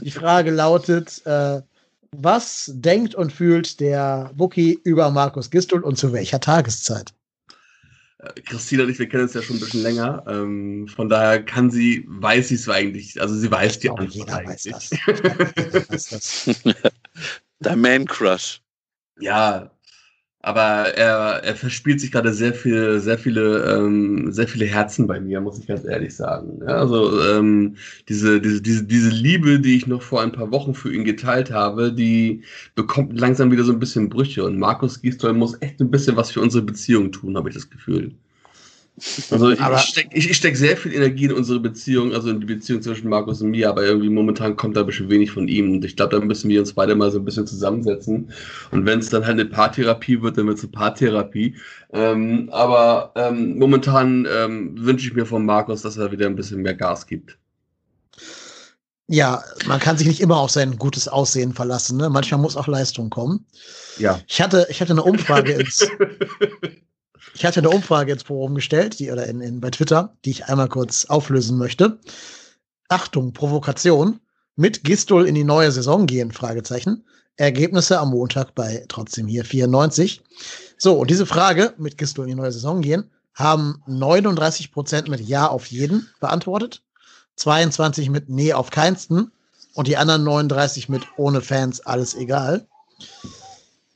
Die Frage lautet: äh, Was denkt und fühlt der Wookie über Markus Gistol und zu welcher Tageszeit? Christina und ich, wir kennen uns ja schon ein bisschen länger. Ähm, von daher kann sie, weiß sie es eigentlich. Also sie weiß die Antwort jeder weiß eigentlich. das. Jeder weiß das. Der Man Crush. Ja, aber er, er verspielt sich gerade sehr viel, sehr viele, ähm, sehr viele Herzen bei mir, muss ich ganz ehrlich sagen. Ja, also ähm, diese, diese, diese, diese Liebe, die ich noch vor ein paar Wochen für ihn geteilt habe, die bekommt langsam wieder so ein bisschen Brüche. Und Markus Gisdol muss echt ein bisschen was für unsere Beziehung tun, habe ich das Gefühl. Also ich, stecke ich, ich steck sehr viel Energie in unsere Beziehung, also in die Beziehung zwischen Markus und mir, aber irgendwie momentan kommt da ein bisschen wenig von ihm. Und ich glaube, da müssen wir uns beide mal so ein bisschen zusammensetzen. Und wenn es dann halt eine Paartherapie wird, dann wird es eine Paartherapie. Ähm, aber ähm, momentan ähm, wünsche ich mir von Markus, dass er wieder ein bisschen mehr Gas gibt. Ja, man kann sich nicht immer auf sein gutes Aussehen verlassen. Ne? Manchmal muss auch Leistung kommen. Ja. Ich hatte, ich hatte eine Umfrage ins, ich hatte eine Umfrage ins Forum gestellt, die, oder in, in, bei Twitter, die ich einmal kurz auflösen möchte. Achtung, Provokation. Mit Gistol in die neue Saison gehen? Fragezeichen. Ergebnisse am Montag bei trotzdem hier 94. So, und diese Frage mit Gistol in die neue Saison gehen, haben 39 Prozent mit Ja auf jeden beantwortet, 22 mit Nee auf keinsten und die anderen 39 mit ohne Fans, alles egal.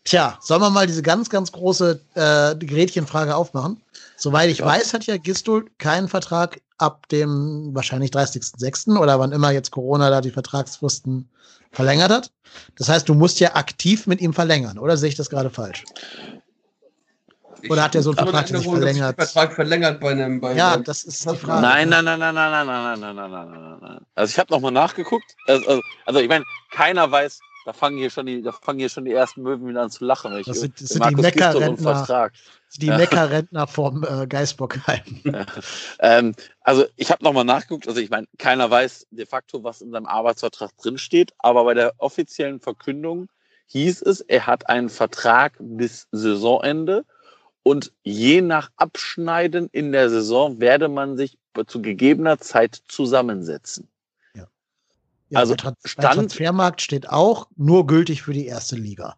Tja, sollen wir mal diese ganz, ganz große äh, Gretchenfrage aufmachen? Soweit ich Ja. weiß, hat ja Gistol keinen Vertrag ab dem wahrscheinlich 30.06. oder wann immer jetzt Corona da die Vertragsfristen verlängert hat. Das heißt, du musst ja aktiv mit ihm verlängern, oder sehe ich das gerade falsch? Oder hat er so einen Vertrag Ich dass verlängert? der Vertrag verlängert bei einem. Bei Ja, einem- das ist die Frage. Nein, nein, nein, nein, nein, nein, nein, nein, nein, nein, nein, nein, nein. Also ich habe nochmal nachgeguckt. Also, also, also ich meine, keiner weiß, da fangen hier schon die, da fangen hier schon die ersten Möwen wieder an zu lachen. ich Das sind- das sind die Meckerrentner. Die Ja. Neckarrentner vom äh, Geisbockheim. Ähm, also ich habe nochmal nachgeguckt. Also ich meine, keiner weiß de facto, was in seinem Arbeitsvertrag drinsteht. Aber bei der offiziellen Verkündung hieß es, er hat einen Vertrag bis Saisonende. Und je nach Abschneiden in der Saison werde man sich zu gegebener Zeit zusammensetzen. Ja, Also bei Trans- Stand- Transfermarkt steht auch nur gültig für die erste Liga.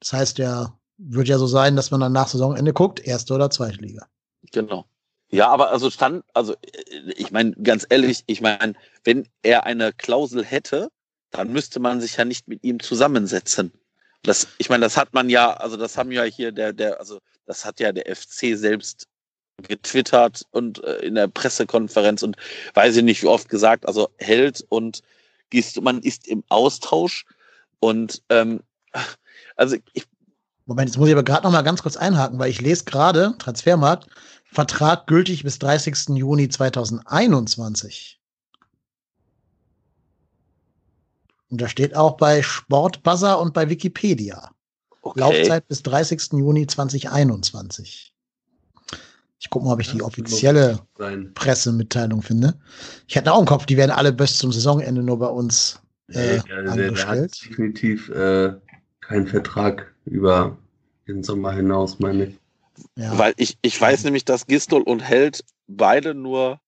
Das heißt, der wird ja so sein, dass man dann nach Saisonende guckt, erste oder zweite Liga. Genau. Ja, aber also stand, also äh, ich meine, ganz ehrlich, ich meine, wenn er eine Klausel hätte, dann müsste man sich ja nicht mit ihm zusammensetzen. Das, ich meine, das hat man ja, also das haben ja hier der, der, also das hat ja der FC selbst getwittert und äh, in der Pressekonferenz und weiß ich nicht wie oft gesagt, also Held und Gist, man ist im Austausch und ähm, also ich, Moment, jetzt muss ich aber gerade noch mal ganz kurz einhaken, weil ich lese gerade Transfermarkt, Vertrag gültig bis 30. Juni 2021. Und da steht auch bei Sportbuzzer und bei Wikipedia. okay. Laufzeit bis 30. Juni 2021. Ich gucke mal, ob ich die Das offizielle. Pressemitteilung finde. Ich hätte auch im Kopf, die werden alle bis zum Saisonende nur bei uns äh, der, der, der hat angestellt. definitiv äh, keinen Vertrag über den Sommer hinaus, meine ich. Ja. Weil ich, ich weiß nämlich, dass Gistol und Held beide nur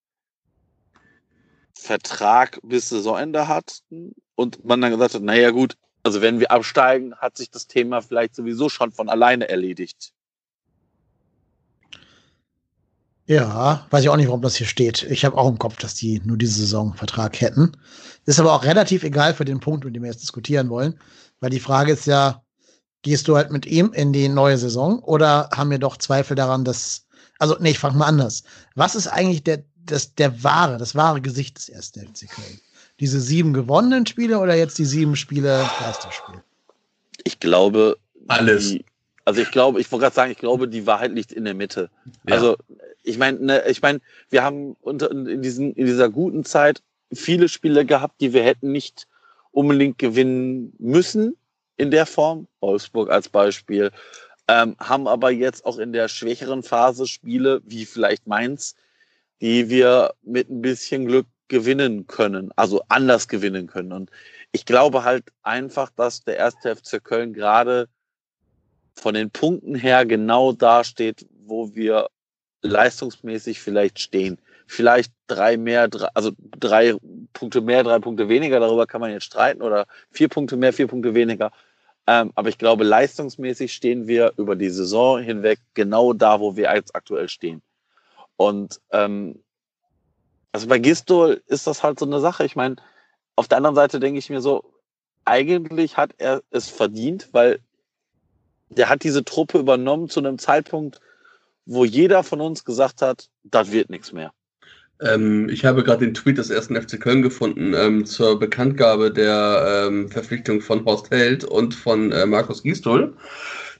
Vertrag bis Saisonende hatten und man dann gesagt hat, naja gut, also wenn wir absteigen, hat sich das Thema vielleicht sowieso schon von alleine erledigt. Ja, weiß ich auch nicht, warum das hier steht. Ich habe auch im Kopf, dass die nur diese Saison Vertrag hätten. Ist aber auch relativ egal für den Punkt, mit dem wir jetzt diskutieren wollen, weil die Frage ist ja, gehst du halt mit ihm in die neue Saison oder haben wir doch Zweifel daran, dass, also nee, ich frage mal anders. Was ist eigentlich der, das, der wahre, das wahre Gesicht des ersten FC Köln? Diese sieben gewonnenen Spiele oder jetzt die sieben Spiele Geisterspiel? Ich glaube, Alles. Die, also ich glaube, ich wollte gerade sagen, ich glaube, die Wahrheit liegt in der Mitte. Ja. Also ich meine, ne, ich meine, wir haben unter in, diesen, in dieser guten Zeit viele Spiele gehabt, die wir hätten nicht unbedingt gewinnen müssen in der Form. Wolfsburg als Beispiel. Ähm, haben aber jetzt auch in der schwächeren Phase Spiele wie vielleicht Mainz, die wir mit ein bisschen Glück gewinnen können, also anders gewinnen können. Und ich glaube halt einfach, dass der erste FC Köln gerade von den Punkten her genau da steht, wo wir leistungsmäßig vielleicht stehen. Vielleicht drei mehr, also drei Punkte mehr, drei Punkte weniger, darüber kann man jetzt streiten, oder vier Punkte mehr, vier Punkte weniger. Ähm, aber ich glaube, leistungsmäßig stehen wir über die Saison hinweg genau da, wo wir jetzt aktuell stehen. Und ähm, also bei Gistol ist das halt so eine Sache. Ich meine, auf der anderen Seite denke ich mir so, eigentlich hat er es verdient, weil der hat diese Truppe übernommen zu einem Zeitpunkt, wo jeder von uns gesagt hat, das wird nichts mehr. Ähm, ich habe gerade den Tweet des ersten FC Köln gefunden ähm, zur Bekanntgabe der ähm, Verpflichtung von Horst Held und von äh, Markus Gisdol.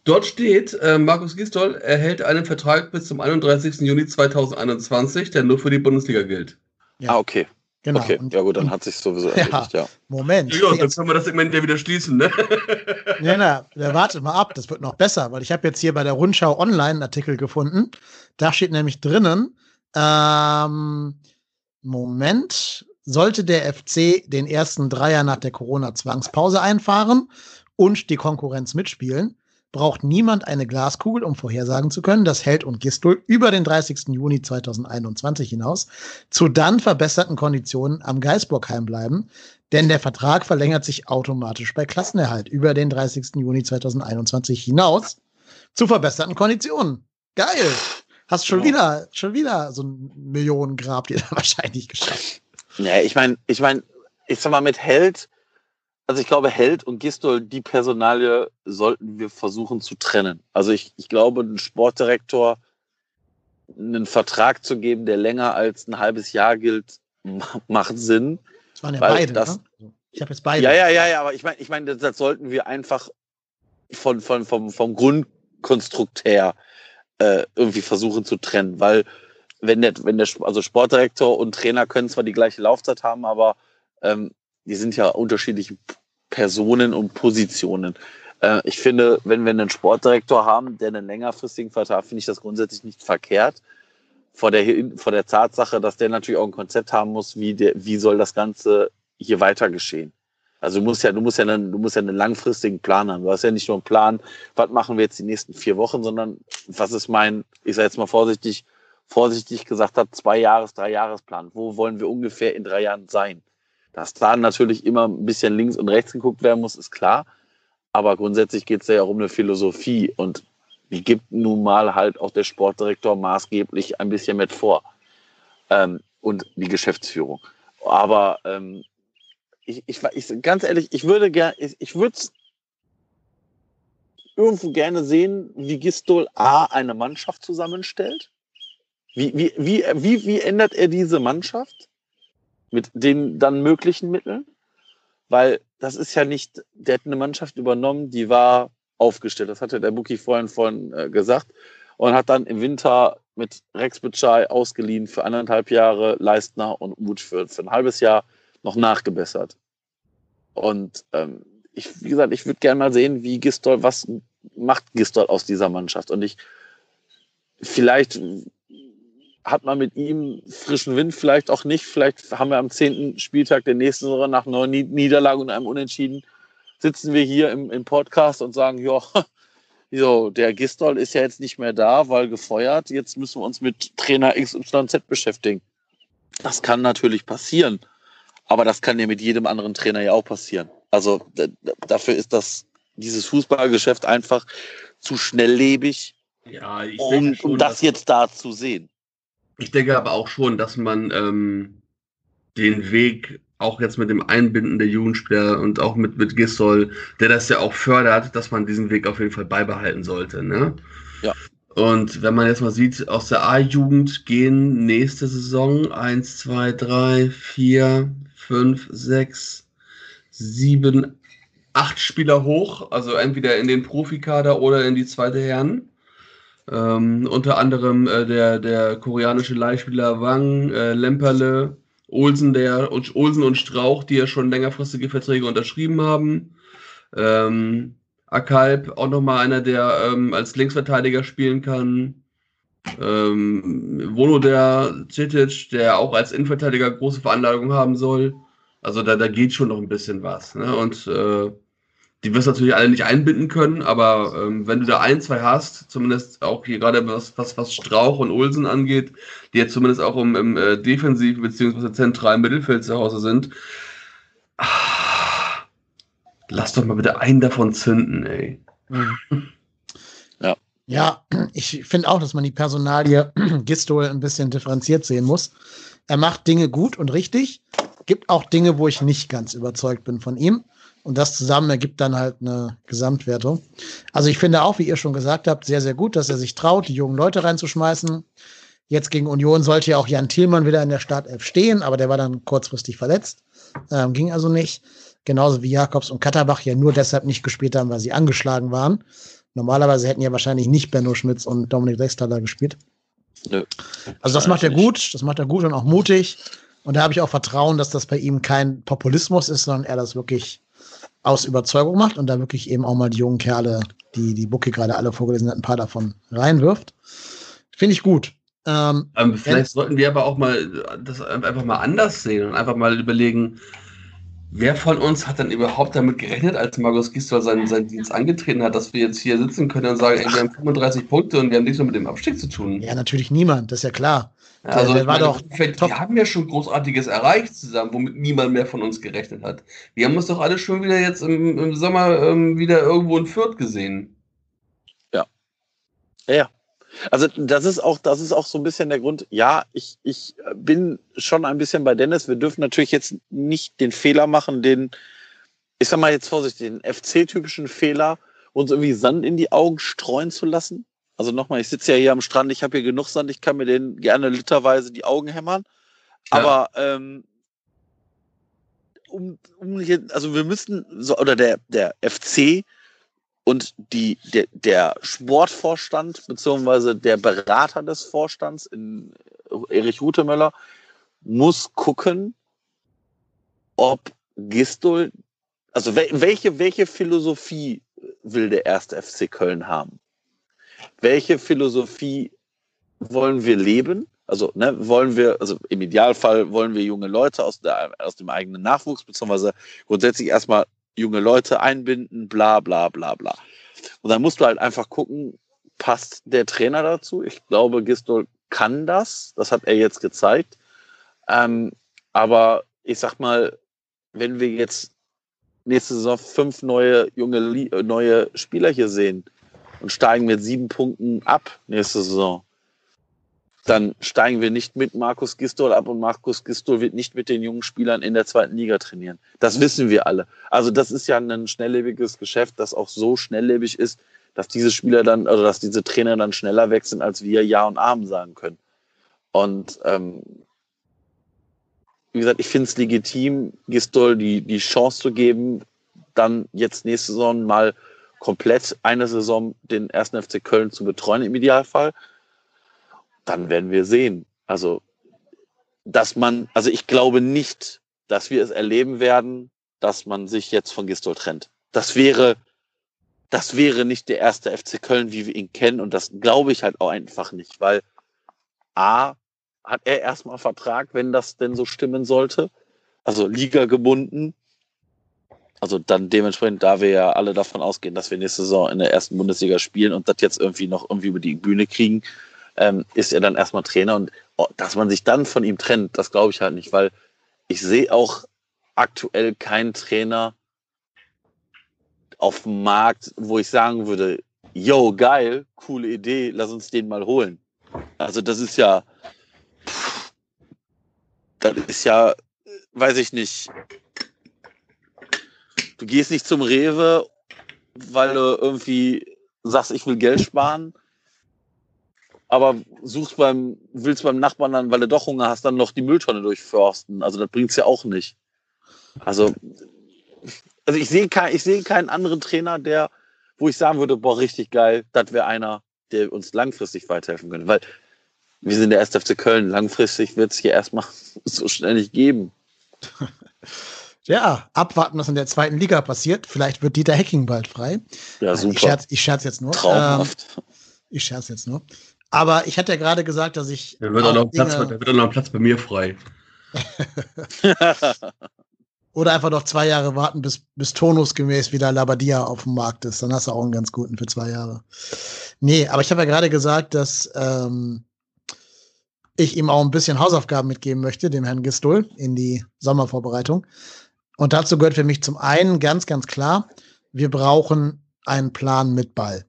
Dort steht, äh, Markus Gisdol erhält einen Vertrag bis zum 31. Juni 2021, der nur für die Bundesliga gilt. Ja. Ah, okay. Genau. okay, Und, ja gut, dann hat sich sowieso Ja. erledigt, ja. Moment. Ja, dann jetzt, können wir das Segment ja wieder schließen, ne? ja, na, na, wartet mal ab, das wird noch besser, weil ich habe jetzt hier bei der Rundschau Online einen Artikel gefunden. Da steht nämlich drinnen, ähm, Moment, sollte der FC den ersten Dreier nach der Corona-Zwangspause einfahren und die Konkurrenz mitspielen, braucht niemand eine Glaskugel, um vorhersagen zu können, dass Held und Gistol über den 30. Juni 2021 hinaus zu dann verbesserten Konditionen am Geisburgheim bleiben, denn der Vertrag verlängert sich automatisch bei Klassenerhalt über den 30. Juni 2021 hinaus zu verbesserten Konditionen. Geil! Hast schon Ja. wieder, schon wieder so ein Millionengrab dir da wahrscheinlich geschafft. Ja, ich meine, ich meine, ich sag mal, mit Held, also ich glaube, Held und Gistol, die Personalie sollten wir versuchen zu trennen. Also ich, ich glaube, ein Sportdirektor einen Vertrag zu geben, der länger als ein halbes Jahr gilt, ma- macht Sinn. Das waren ja beide, das- ne? Ich habe jetzt beide. Ja, ja, ja, ja, aber ich meine, ich meine, das, das sollten wir einfach von, von, vom, vom Grundkonstrukt her äh, irgendwie versuchen zu trennen, weil wenn der, wenn der also Sportdirektor und Trainer können zwar die gleiche Laufzeit haben, aber ähm, die sind ja unterschiedliche Personen und Positionen. Äh, ich finde, wenn wir einen Sportdirektor haben, der einen längerfristigen Vertrag, finde ich das grundsätzlich nicht verkehrt. Vor der, vor der Tatsache, dass der natürlich auch ein Konzept haben muss, wie, der, wie soll das Ganze hier weiter geschehen. Also du musst ja, du musst ja einen, du musst ja einen langfristigen Plan haben. Du hast ja nicht nur einen Plan, was machen wir jetzt die nächsten vier Wochen, sondern was ist mein, ich sage jetzt mal vorsichtig, vorsichtig gesagt hat, zwei Jahres, drei Jahresplan. Wo wollen wir ungefähr in drei Jahren sein? Dass da natürlich immer ein bisschen links und rechts geguckt werden muss, ist klar. Aber grundsätzlich geht es ja auch um eine Philosophie und die gibt nun mal halt auch der Sportdirektor maßgeblich ein bisschen mit vor. Ähm, und die Geschäftsführung. Aber ähm, ich, ich, ich, ganz ehrlich, ich würde gerne, ich, ich würde irgendwo gerne sehen, wie Gistol A eine Mannschaft zusammenstellt. Wie, wie, wie, wie, wie ändert er diese Mannschaft mit den dann möglichen Mitteln? Weil das ist ja nicht, der hat eine Mannschaft übernommen, die war aufgestellt. Das hatte der Buki vorhin, vorhin äh, gesagt. Und hat dann im Winter mit Rex Bitschei ausgeliehen für anderthalb Jahre, Leistner und Uth für, für ein halbes Jahr noch nachgebessert. Und ähm, ich, wie gesagt, ich würde gerne mal sehen, wie Gistol, was macht Gistol aus dieser Mannschaft? Und ich, vielleicht hat man mit ihm frischen Wind, vielleicht auch nicht. Vielleicht haben wir am zehnten Spieltag der nächsten Saison nach neun Nied- Niederlagen und einem Unentschieden sitzen wir hier im, im Podcast und sagen, ja, so, der Gistol ist ja jetzt nicht mehr da, weil gefeuert. Jetzt müssen wir uns mit Trainer XYZ beschäftigen. Das kann natürlich passieren. Aber das kann ja mit jedem anderen Trainer ja auch passieren. Also dafür ist das dieses Fußballgeschäft einfach zu schnelllebig, Ja, ich um, schon, um das jetzt da zu sehen. Ich denke aber auch schon, dass man ähm, den Weg auch jetzt mit dem Einbinden der Jugendspieler und auch mit, mit Gistol, der das ja auch fördert, dass man diesen Weg auf jeden Fall beibehalten sollte. Ne? Ja. Und wenn man jetzt mal sieht, aus der A-Jugend gehen nächste Saison 1, 2, 3, 4, 5, 6, 7, 8 Spieler hoch, also entweder in den Profikader oder in die zweite Herren. Ähm, unter anderem äh, der, der koreanische Leihspieler Wang, äh, Lemperle, Olsen, der, Olsen und Strauch, die ja schon längerfristige Verträge unterschrieben haben. Ähm, Akalb, auch nochmal einer, der ähm, als Linksverteidiger spielen kann. Ähm, Wono der Citic, der auch als Innenverteidiger große Veranlagung haben soll. Also da, da geht schon noch ein bisschen was. Ne? Und äh, die wirst du natürlich alle nicht einbinden können, aber ähm, wenn du da ein, zwei hast, zumindest auch hier gerade was, was, was Strauch und Olsen angeht, die jetzt zumindest auch im, im äh, defensiven bzw. zentralen Mittelfeld zu Hause sind, ah, lass doch mal bitte einen davon zünden, ey. Ja, ich finde auch, dass man die Personalie Gistol ein bisschen differenziert sehen muss. Er macht Dinge gut und richtig, gibt auch Dinge, wo ich nicht ganz überzeugt bin von ihm. Und das zusammen ergibt dann halt eine Gesamtwertung. Also ich finde auch, wie ihr schon gesagt habt, sehr, sehr gut, dass er sich traut, die jungen Leute reinzuschmeißen. Jetzt gegen Union sollte ja auch Jan Thielmann wieder in der Startelf stehen, aber der war dann kurzfristig verletzt. Ähm, ging also nicht. Genauso wie Jakobs und Katterbach ja nur deshalb nicht gespielt haben, weil sie angeschlagen waren. Normalerweise hätten ja wahrscheinlich nicht Benno Schmitz und Dominik Drexler gespielt. Nö. Also das macht er gut, das macht er gut und auch mutig. Und da habe ich auch Vertrauen, dass das bei ihm kein Populismus ist, sondern er das wirklich aus Überzeugung macht und da wirklich eben auch mal die jungen Kerle, die die Bucke gerade alle vorgelesen hat, ein paar davon reinwirft. Finde ich gut. Ähm, Ähm, vielleicht sollten wir aber auch mal das einfach mal anders sehen und einfach mal überlegen, wer von uns hat denn überhaupt damit gerechnet, als Markus Gisdol seinen, seinen Dienst angetreten hat, dass wir jetzt hier sitzen können und sagen, ey, wir haben 35 Punkte und wir haben nichts mehr mit dem Abstieg zu tun. ja, natürlich niemand, das ist ja klar. Ja, also der meine, doch wir, top. haben ja schon Großartiges erreicht zusammen, womit niemand mehr von uns gerechnet hat. Wir haben uns doch alle schon wieder jetzt im, im Sommer ähm, wieder irgendwo in Fürth gesehen. Ja. Also das ist auch, das ist auch so ein bisschen der Grund. Ja, ich, ich bin schon ein bisschen bei Dennis. Wir dürfen natürlich jetzt nicht den Fehler machen, den, ich sag mal jetzt vorsichtig, den FC-typischen Fehler, uns irgendwie Sand in die Augen streuen zu lassen. Also nochmal, ich sitze ja hier am Strand, ich habe hier genug Sand, ich kann mir den gerne literweise die Augen hämmern. Ja. Aber ähm, um, um hier, also wir müssten, so, oder der, der FC und die, der, der Sportvorstand beziehungsweise der Berater des Vorstands in Erich Rutemöller muss gucken, ob Gistol, also wel, welche, welche Philosophie will der erste FC Köln haben? Welche Philosophie wollen wir leben? Also ne, wollen wir, also im Idealfall wollen wir junge Leute aus, der, aus dem eigenen Nachwuchs, beziehungsweise grundsätzlich erstmal junge Leute einbinden, bla bla bla bla. Und dann musst du halt einfach gucken, passt der Trainer dazu? Ich glaube, Gistol kann das. Das hat er jetzt gezeigt. Ähm, aber ich sag mal, wenn wir jetzt nächste Saison fünf neue junge äh, neue Spieler hier sehen und steigen mit sieben Punkten ab nächste Saison, dann steigen wir nicht mit Markus Gistol ab und Markus Gistol wird nicht mit den jungen Spielern in der zweiten Liga trainieren. Das wissen wir alle. Also das ist ja ein schnelllebiges Geschäft, das auch so schnelllebig ist, dass diese Spieler dann, also dass diese Trainer dann schneller sind, als wir Ja und Amen sagen können. Und ähm, wie gesagt, ich finde es legitim, Gistol die, die Chance zu geben, dann jetzt nächste Saison mal komplett eine Saison den ersten FC Köln zu betreuen im Idealfall. Dann werden wir sehen. Also, dass man, also ich glaube nicht, dass wir es erleben werden, dass man sich jetzt von Gistol trennt. Das wäre, das wäre nicht der erste FC Köln, wie wir ihn kennen. Und das glaube ich halt auch einfach nicht, weil A, hat er erstmal Vertrag, wenn das denn so stimmen sollte. Also Liga gebunden. Also dann dementsprechend, da wir ja alle davon ausgehen, dass wir nächste Saison in der ersten Bundesliga spielen und das jetzt irgendwie noch irgendwie über die Bühne kriegen, ähm, ist er dann erstmal Trainer. Und oh, dass man sich dann von ihm trennt, das glaube ich halt nicht, weil ich sehe auch aktuell keinen Trainer auf dem Markt, wo ich sagen würde, yo, geil, coole Idee, lass uns den mal holen. Also das ist ja, das ist ja, weiß ich nicht. Du gehst nicht zum Rewe, weil du irgendwie sagst, ich will Geld sparen, aber suchst beim, willst beim Nachbarn dann, weil du doch Hunger hast, dann noch die Mülltonne durchforsten. Also das bringt's ja auch nicht. Also, also ich sehe kein, ich keinen anderen Trainer, der, wo ich sagen würde, boah, richtig geil, das wäre einer, der uns langfristig weiterhelfen könnte. Weil wir sind der 1. FC Köln. Langfristig wird es hier erstmal so schnell nicht geben. Ja, abwarten, was in der zweiten Liga passiert. Vielleicht wird Dieter Hecking bald frei. Ja, Nein, super. Ich scherz, ich scherz jetzt nur. Traumhaft. Ähm, ich scherz jetzt nur. Aber ich hatte ja gerade gesagt, dass ich. Da wird, auch noch Platz, Dinge- da wird auch noch Platz bei mir frei. Oder einfach noch zwei Jahre warten, bis, bis tonusgemäß wieder Labadia auf dem Markt ist. Dann hast du auch einen ganz guten für zwei Jahre. Nee, aber ich habe ja gerade gesagt, dass ähm, ich ihm auch ein bisschen Hausaufgaben mitgeben möchte, dem Herrn Gistol, in die Sommervorbereitung. Und dazu gehört für mich zum einen ganz, ganz klar, wir brauchen einen Plan mit Ball.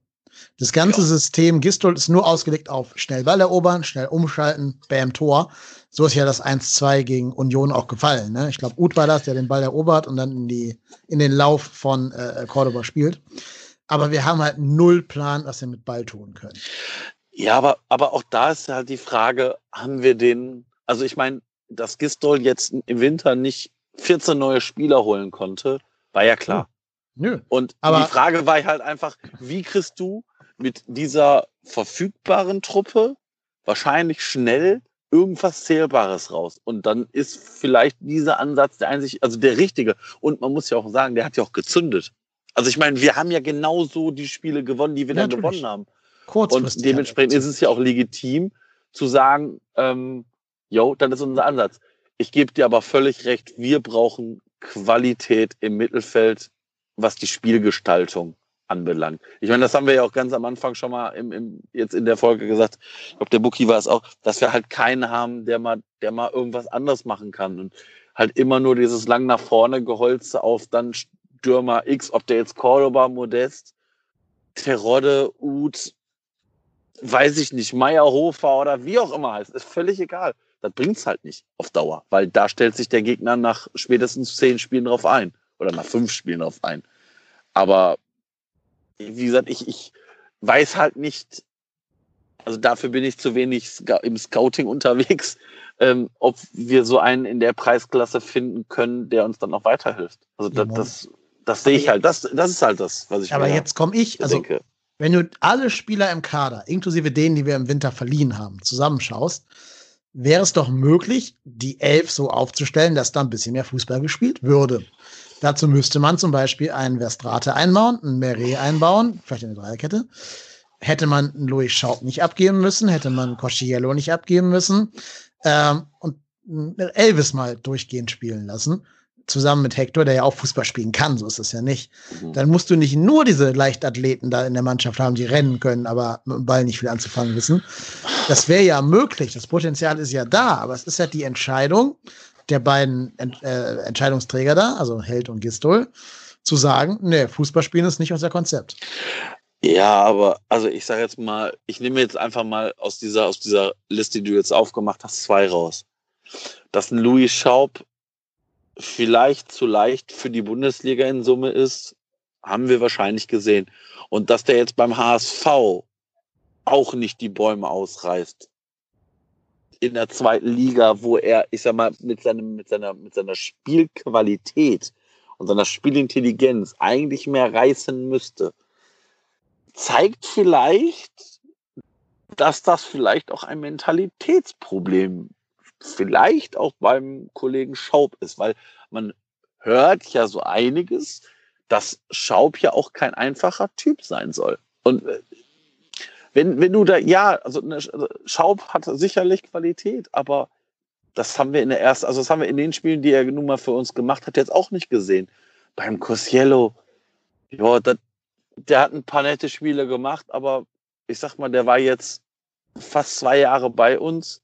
Das ganze System Gistol ist nur ausgelegt auf schnell Ball erobern, schnell umschalten, Bam, Tor. So ist ja das 1-2 gegen Union auch gefallen. Ne? Ich glaube, Uth war das, der den Ball erobert und dann in, die, in den Lauf von äh, Cordoba spielt. Aber wir haben halt null Plan, was wir mit Ball tun können. Ja, aber, aber auch da ist halt die Frage, haben wir den, also ich meine, dass Gistol jetzt im Winter nicht 14 neue Spieler holen konnte, war ja klar. Nö. Und Aber- die Frage war halt einfach, wie kriegst du mit dieser verfügbaren Truppe wahrscheinlich schnell irgendwas Zählbares raus? Und dann ist vielleicht dieser Ansatz der einzig, also der richtige. Und man muss ja auch sagen, der hat ja auch gezündet. Also ich meine, wir haben ja genauso die Spiele gewonnen, die wir dann Natürlich. gewonnen haben. Kurzfristig. Und dementsprechend ist es ja auch legitim zu sagen, ähm, yo, das ist unser Ansatz. Ich gebe dir aber völlig recht, wir brauchen Qualität im Mittelfeld, was die Spielgestaltung anbelangt. Ich meine, das haben wir ja auch ganz am Anfang schon mal im, im, jetzt in der Folge gesagt. Ich glaube, der Buki war es auch, dass wir halt keinen haben, der mal, der mal irgendwas anderes machen kann. Und halt immer nur dieses lang nach vorne Geholze auf dann Stürmer X, ob der jetzt Cordoba, Modest, Terodde, Uth, weiß ich nicht, Meyerhofer oder wie auch immer heißt, ist völlig egal. Das bringt's halt nicht auf Dauer, weil da stellt sich der Gegner nach spätestens zehn Spielen drauf ein oder nach fünf Spielen drauf ein. Aber wie gesagt, ich, ich weiß halt nicht, also dafür bin ich zu wenig im Scouting unterwegs, ähm, ob wir so einen in der Preisklasse finden können, der uns dann noch weiterhilft. Also das, das, das sehe ich halt. Das, das ist halt das, was ich Aber jetzt komme ich, also denke. wenn du alle Spieler im Kader, inklusive denen, die wir im Winter verliehen haben, zusammenschaust, wäre es doch möglich, die Elf so aufzustellen, dass da ein bisschen mehr Fußball gespielt würde. Dazu müsste man zum Beispiel einen Verstrate einbauen, einen Meret einbauen, vielleicht eine Dreierkette. Hätte man einen Louis Schaub nicht abgeben müssen, hätte man Cosciello nicht abgeben müssen ähm, und Elvis mal durchgehend spielen lassen, zusammen mit Hector, der ja auch Fußball spielen kann, so ist es ja nicht Mhm. dann musst du nicht nur diese Leichtathleten da in der Mannschaft haben, die rennen können, aber mit dem Ball nicht viel anzufangen wissen. Das wäre ja möglich. Das Potenzial ist ja da, aber es ist ja die Entscheidung der beiden äh, Entscheidungsträger da, also Held und Gistol, zu sagen, nee, Fußballspielen ist nicht unser Konzept. Ja, aber also ich sage jetzt mal, ich nehme jetzt einfach mal aus dieser, aus dieser Liste, die du jetzt aufgemacht hast, zwei raus. Dass ein Louis Schaub vielleicht zu leicht für die Bundesliga in Summe ist, haben wir wahrscheinlich gesehen. Und dass der jetzt beim HSV auch nicht die Bäume ausreißt in der zweiten Liga, wo er, ich sag mal, mit seinem, mit seiner, mit seiner Spielqualität und seiner Spielintelligenz eigentlich mehr reißen müsste zeigt vielleicht, dass das vielleicht auch ein Mentalitätsproblem vielleicht auch beim Kollegen Schaub ist, weil man hört ja so einiges, dass Schaub ja auch kein einfacher Typ sein soll. Und äh, wenn, wenn du da, ja, also, ne, also Schaub hat sicherlich Qualität, aber das haben wir in der ersten, also das haben wir in den Spielen, die er nun mal für uns gemacht hat, jetzt auch nicht gesehen. Beim Cosiello, ja, das, der hat ein paar nette Spiele gemacht, aber ich sag mal, der war jetzt fast zwei Jahre bei uns.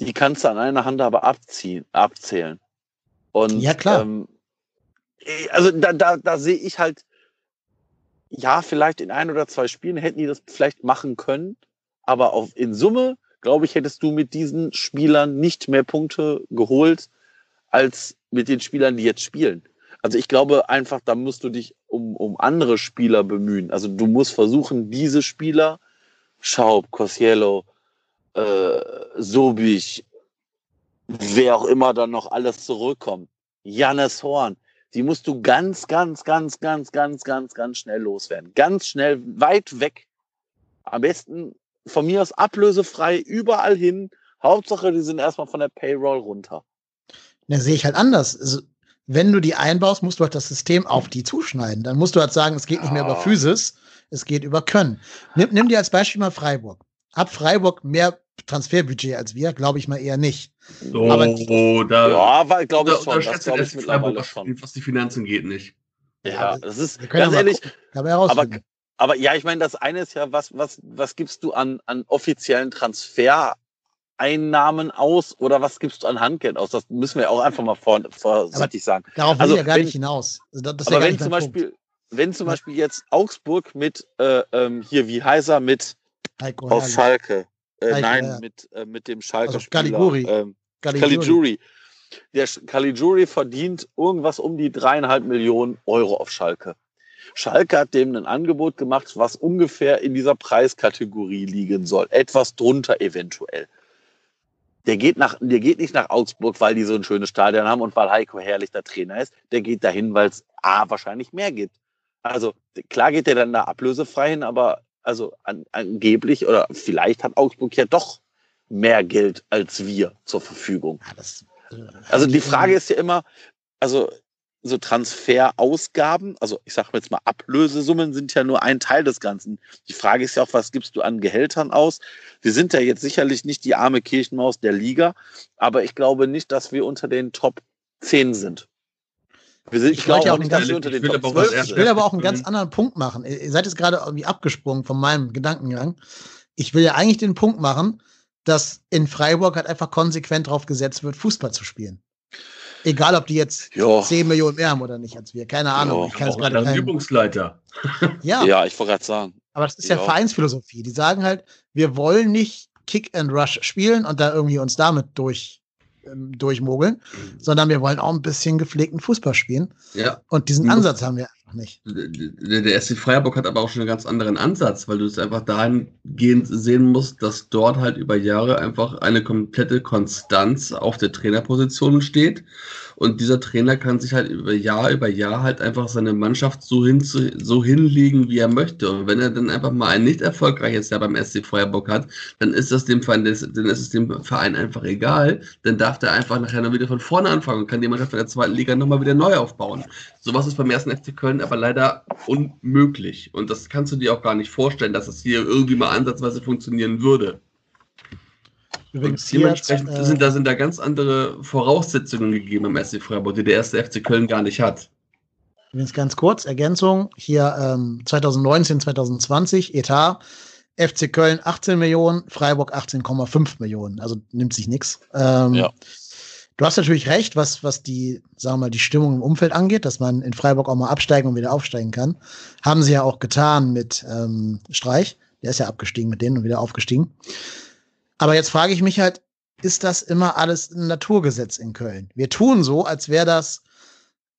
Die kannst du an einer Hand aber abziehen, abzählen. Und, Ja, klar. Ähm, also da, da, da sehe ich halt, ja, vielleicht in ein oder zwei Spielen hätten die das vielleicht machen können, aber auf, in Summe, glaube ich, hättest du mit diesen Spielern nicht mehr Punkte geholt, als mit den Spielern, die jetzt spielen. Also ich glaube einfach, da musst du dich um, um andere Spieler bemühen. Also du musst versuchen, diese Spieler, Schaub, Cosiello, äh, Sobich, wer auch immer dann noch alles zurückkommt, Jannes Horn, die musst du ganz, ganz, ganz, ganz, ganz, ganz, ganz schnell loswerden. Ganz schnell, weit weg. Am besten von mir aus ablösefrei, überall hin. Hauptsache, die sind erstmal von der Payroll runter. Da sehe ich halt anders. Also, wenn du die einbaust, musst du halt das System auf die zuschneiden. Dann musst du halt sagen, es geht nicht mehr über Ja. Physis, es geht über Können. Nimm, nimm dir als Beispiel mal Freiburg. Hat Freiburg mehr Transferbudget als wir? Glaube ich mal eher nicht. So, Aber da, Ja, weil glaube ich da schon. Das der ich mittlerweile Freiburg, schon. was die Finanzen geht, nicht. Ja, das ist Wir können ja ganz ehrlich. herausfinden. Aber ja, ich meine, das eine ist ja, was, was, was gibst du an, an offiziellen Transfereinnahmen aus oder was gibst du an Handgeld aus? Das müssen wir auch einfach mal vor, vorsichtig sagen. Darauf will also ich ja gar wenn- nicht hinaus. Also das, Aber ja gar wenn nicht zum Punkt. Beispiel, wenn zum Beispiel jetzt Augsburg mit äh, ähm, hier wie heißer mit Heiko aus Herrlich. Schalke, äh, nein, ja. mit äh, mit dem Schalke Also Caligiuri. ähm, Caligiuri. Caligiuri. Der Caligiuri verdient irgendwas um die dreieinhalb Millionen Euro auf Schalke. Schalke hat dem ein Angebot gemacht, was ungefähr in dieser Preiskategorie liegen soll. Etwas drunter eventuell. Der geht, nach, der geht nicht nach Augsburg, weil die so ein schönes Stadion haben und weil Heiko Herrlich der Trainer ist. Der geht dahin, weil es A wahrscheinlich mehr gibt. Also klar geht der dann da ablösefrei hin, aber also an, angeblich oder vielleicht hat Augsburg ja doch mehr Geld als wir zur Verfügung. Äh, Also die Frage ist ja immer, also so Transferausgaben, also ich sage jetzt mal Ablösesummen sind ja nur ein Teil des Ganzen. Die Frage ist ja auch, was gibst du an Gehältern aus? Wir sind ja jetzt sicherlich nicht die arme Kirchenmaus der Liga, aber ich glaube nicht, dass wir unter den Top 10 sind. Wir sind, ich, Ich wollte glaube ja auch nicht, ganz- dass unter ich den will Top aber auch als 12 erstes- Ich will aber auch einen ganz Mhm. anderen Punkt machen. Ihr seid jetzt gerade irgendwie abgesprungen von meinem Gedankengang. Ich will ja eigentlich den Punkt machen, dass in Freiburg halt einfach konsequent drauf gesetzt wird, Fußball zu spielen. Egal, ob die jetzt Ja. 10 Millionen mehr haben oder nicht als wir. Keine Ahnung. Ja, ich kann es gerade als keinem- Übungsleiter. Ja, Ja, ich wollte gerade sagen. aber das ist ja, Ja. Vereinsphilosophie. Die sagen halt, wir wollen nicht Kick and Rush spielen und da irgendwie uns damit durch, ähm, durchmogeln, sondern wir wollen auch ein bisschen gepflegten Fußball spielen. Ja. Und diesen Mhm. Ansatz haben wir einfach nicht. Der, der SC Freiburg hat aber auch schon einen ganz anderen Ansatz, weil du es einfach dahingehend sehen musst, dass dort halt über Jahre einfach eine komplette Konstanz auf der Trainerposition steht und dieser Trainer kann sich halt über Jahr über Jahr halt einfach seine Mannschaft so, hin, so hinlegen, wie er möchte. Und wenn er dann einfach mal ein nicht erfolgreiches Jahr beim SC Feuerbock hat, dann ist das dem Verein, dann ist es dem Verein einfach egal. Dann darf der einfach nachher noch wieder von vorne anfangen und kann die Mannschaft in der zweiten Liga nochmal wieder neu aufbauen. Sowas ist beim ersten FC Köln aber leider unmöglich. Und das kannst du dir auch gar nicht vorstellen, dass es hier irgendwie mal ansatzweise funktionieren würde. Übrigens hier, dementsprechend äh, sind, da, sind da ganz andere Voraussetzungen gegeben im SC Freiburg, die der erste FC Köln gar nicht hat. Übrigens ganz kurz, Ergänzung, hier ähm, 2019, 2020, Etat, FC Köln 18 Millionen, Freiburg 18,5 Millionen, also nimmt sich nichts. Ähm, ja. Du hast natürlich recht, was, was die, sagen wir mal, die Stimmung im Umfeld angeht, dass man in Freiburg auch mal absteigen und wieder aufsteigen kann. Haben sie ja auch getan mit ähm, Streich. Der ist ja abgestiegen mit denen und wieder aufgestiegen. Aber jetzt frage ich mich halt, ist das immer alles ein Naturgesetz in Köln? Wir tun so, als wäre das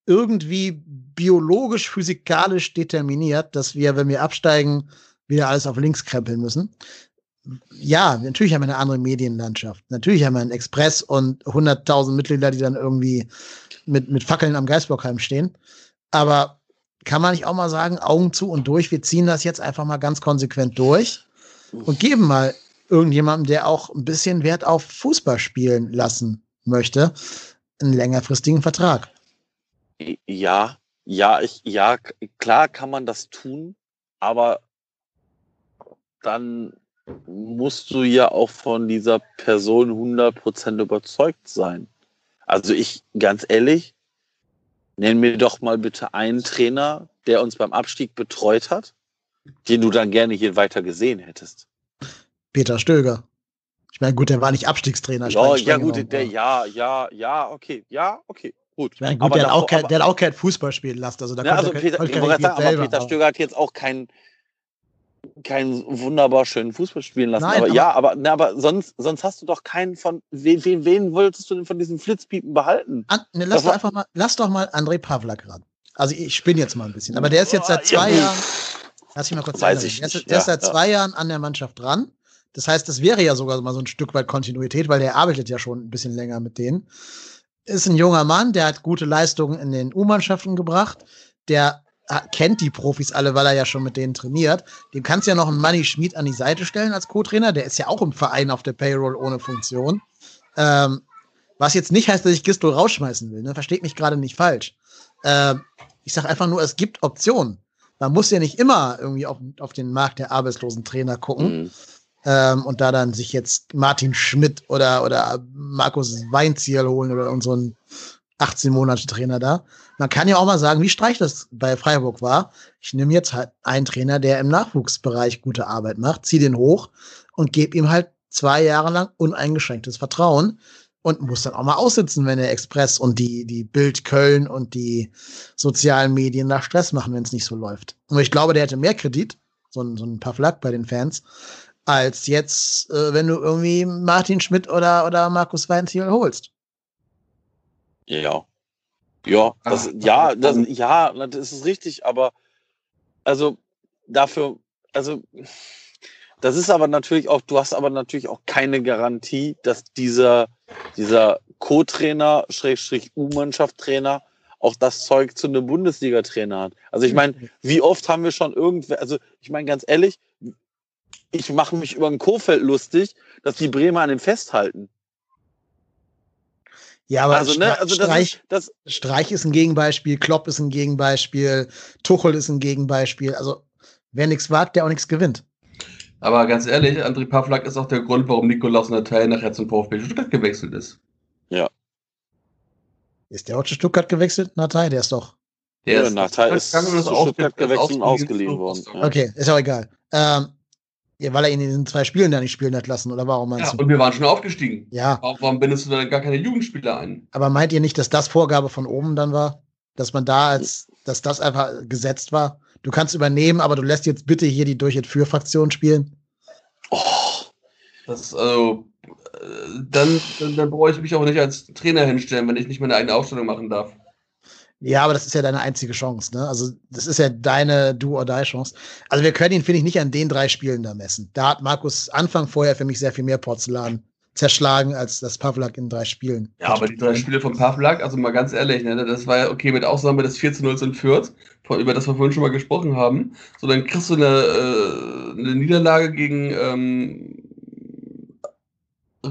irgendwie biologisch, physikalisch determiniert, dass wir, wenn wir absteigen, wieder alles auf links krempeln müssen. Ja, natürlich haben wir eine andere Medienlandschaft. Natürlich haben wir einen Express und 100.000 Mitglieder, die dann irgendwie mit, mit Fackeln am Geisbockheim stehen. Aber kann man nicht auch mal sagen, Augen zu und durch, wir ziehen das jetzt einfach mal ganz konsequent durch und geben mal irgendjemandem, der auch ein bisschen Wert auf Fußball spielen lassen möchte, einen längerfristigen Vertrag. Ja, ja, ich, ja, klar kann man das tun, aber dann musst du ja auch von dieser Person 100% überzeugt sein. Also ich, ganz ehrlich, nenn mir doch mal bitte einen Trainer, der uns beim Abstieg betreut hat, den du dann gerne hier weiter gesehen hättest. Peter Stöger. Ich meine, gut, der war nicht Abstiegstrainer. Ja, ja gut, genommen, der, ja, ja, ja, okay, ja, okay, gut. Ich meine, gut, aber der, hat auch kein, der hat auch kein Fußball spielen lassen. Also, da ja, also Peter, ich sagen, aber Peter Stöger hat jetzt auch keinen keinen wunderbar schönen Fußball spielen lassen. Nein, aber, aber, ja, aber, na, aber sonst, sonst hast du doch keinen von. Wen, wen, wen wolltest du denn von diesen Flitzpiepen behalten? An, ne, lass, doch einfach mal, lass doch mal André Pavlak ran. Also ich spinne jetzt mal ein bisschen. Aber der ist jetzt seit zwei ja, Jahren. Lass mich mal kurz Weiß ich nicht. Der, ist, der ist seit zwei Jahren an der Mannschaft dran. Das heißt, das wäre ja sogar mal so ein Stück weit Kontinuität, weil der arbeitet ja schon ein bisschen länger mit denen. Ist ein junger Mann, der hat gute Leistungen in den U-Mannschaften gebracht. Der kennt die Profis alle, weil er ja schon mit denen trainiert. Dem kannst du ja noch einen Manny Schmid an die Seite stellen als Co-Trainer. Der ist ja auch im Verein auf der Payroll ohne Funktion. Ähm, was jetzt nicht heißt, dass ich Gistol rausschmeißen will. Ne? Versteht mich gerade nicht falsch. Ähm, ich sage einfach nur, es gibt Optionen. Man muss ja nicht immer irgendwie auf, auf den Markt der arbeitslosen Trainer gucken. Mhm ähm, und da dann sich jetzt Martin Schmidt oder, oder Markus Weinziel holen oder unseren 18 Monate Trainer da. Man kann ja auch mal sagen, wie streich das bei Freiburg war. Ich nehme jetzt halt einen Trainer, der im Nachwuchsbereich gute Arbeit macht, ziehe den hoch und gebe ihm halt zwei Jahre lang uneingeschränktes Vertrauen und muss dann auch mal aussitzen, wenn der Express und die, die Bild Köln und die sozialen Medien da Stress machen, wenn es nicht so läuft. Und ich glaube, der hätte mehr Kredit, so ein, so ein paar Flack bei den Fans, als jetzt, äh, wenn du irgendwie Martin Schmidt oder, oder Markus Weinziel holst. Ja. Ja, das, Ach, ja, das, ja, das ist richtig, aber also dafür, also das ist aber natürlich auch, du hast aber natürlich auch keine Garantie, dass dieser, dieser Co-Trainer, Schrägstrich U-Mannschaft-Trainer, auch das Zeug zu einem Bundesliga-Trainer hat. Also ich meine, wie oft haben wir schon irgendwer, also ich meine ganz ehrlich, ich mache mich über ein Kofeld lustig, dass die Bremer an dem festhalten. Ja, aber also, ne, also Streich, das, das Streich ist ein Gegenbeispiel, Klopp ist ein Gegenbeispiel, Tuchel ist ein Gegenbeispiel. Also wer nichts wagt, der auch nichts gewinnt. Aber ganz ehrlich, André Pavlak ist auch der Grund, warum Nikolaus Natei nachher zum VfB Stuttgart gewechselt ist. Ja. Ist der auch zu Stuttgart gewechselt, Natei? Der ist doch. Der ja, ist ist, ist zu Stuttgart gewechselt und ausgeliehen worden. Okay, ist auch egal. Ähm, ja, weil er ihn in den zwei Spielen da nicht spielen hat lassen, oder warum meinst ja, du? Und wir waren schon aufgestiegen. Ja. Warum bindest du da gar keine Jugendspieler ein? Aber meint ihr nicht, dass das Vorgabe von oben dann war? Dass man da als, dass das einfach gesetzt war? Du kannst übernehmen, aber du lässt jetzt bitte hier die durch für Fraktion spielen? Oh. Das, also, dann, dann, dann brauche ich mich auch nicht als Trainer hinstellen, wenn ich nicht meine eigene Aufstellung machen darf. Ja, aber das ist ja deine einzige Chance, ne? Also, das ist ja deine Do-or-Die-Chance. Also, wir können ihn, finde ich, nicht an den drei Spielen da messen. Da hat Markus Anfang vorher für mich sehr viel mehr Porzellan zerschlagen, als das Pavlak in drei Spielen. Ja, aber die drei Spiele von Pavlak, also mal ganz ehrlich, ne, das war ja okay mit Ausnahme des 4 zu 0 in Fürth, über das wir vorhin schon mal gesprochen haben. So, dann kriegst du eine, äh, eine Niederlage gegen ähm,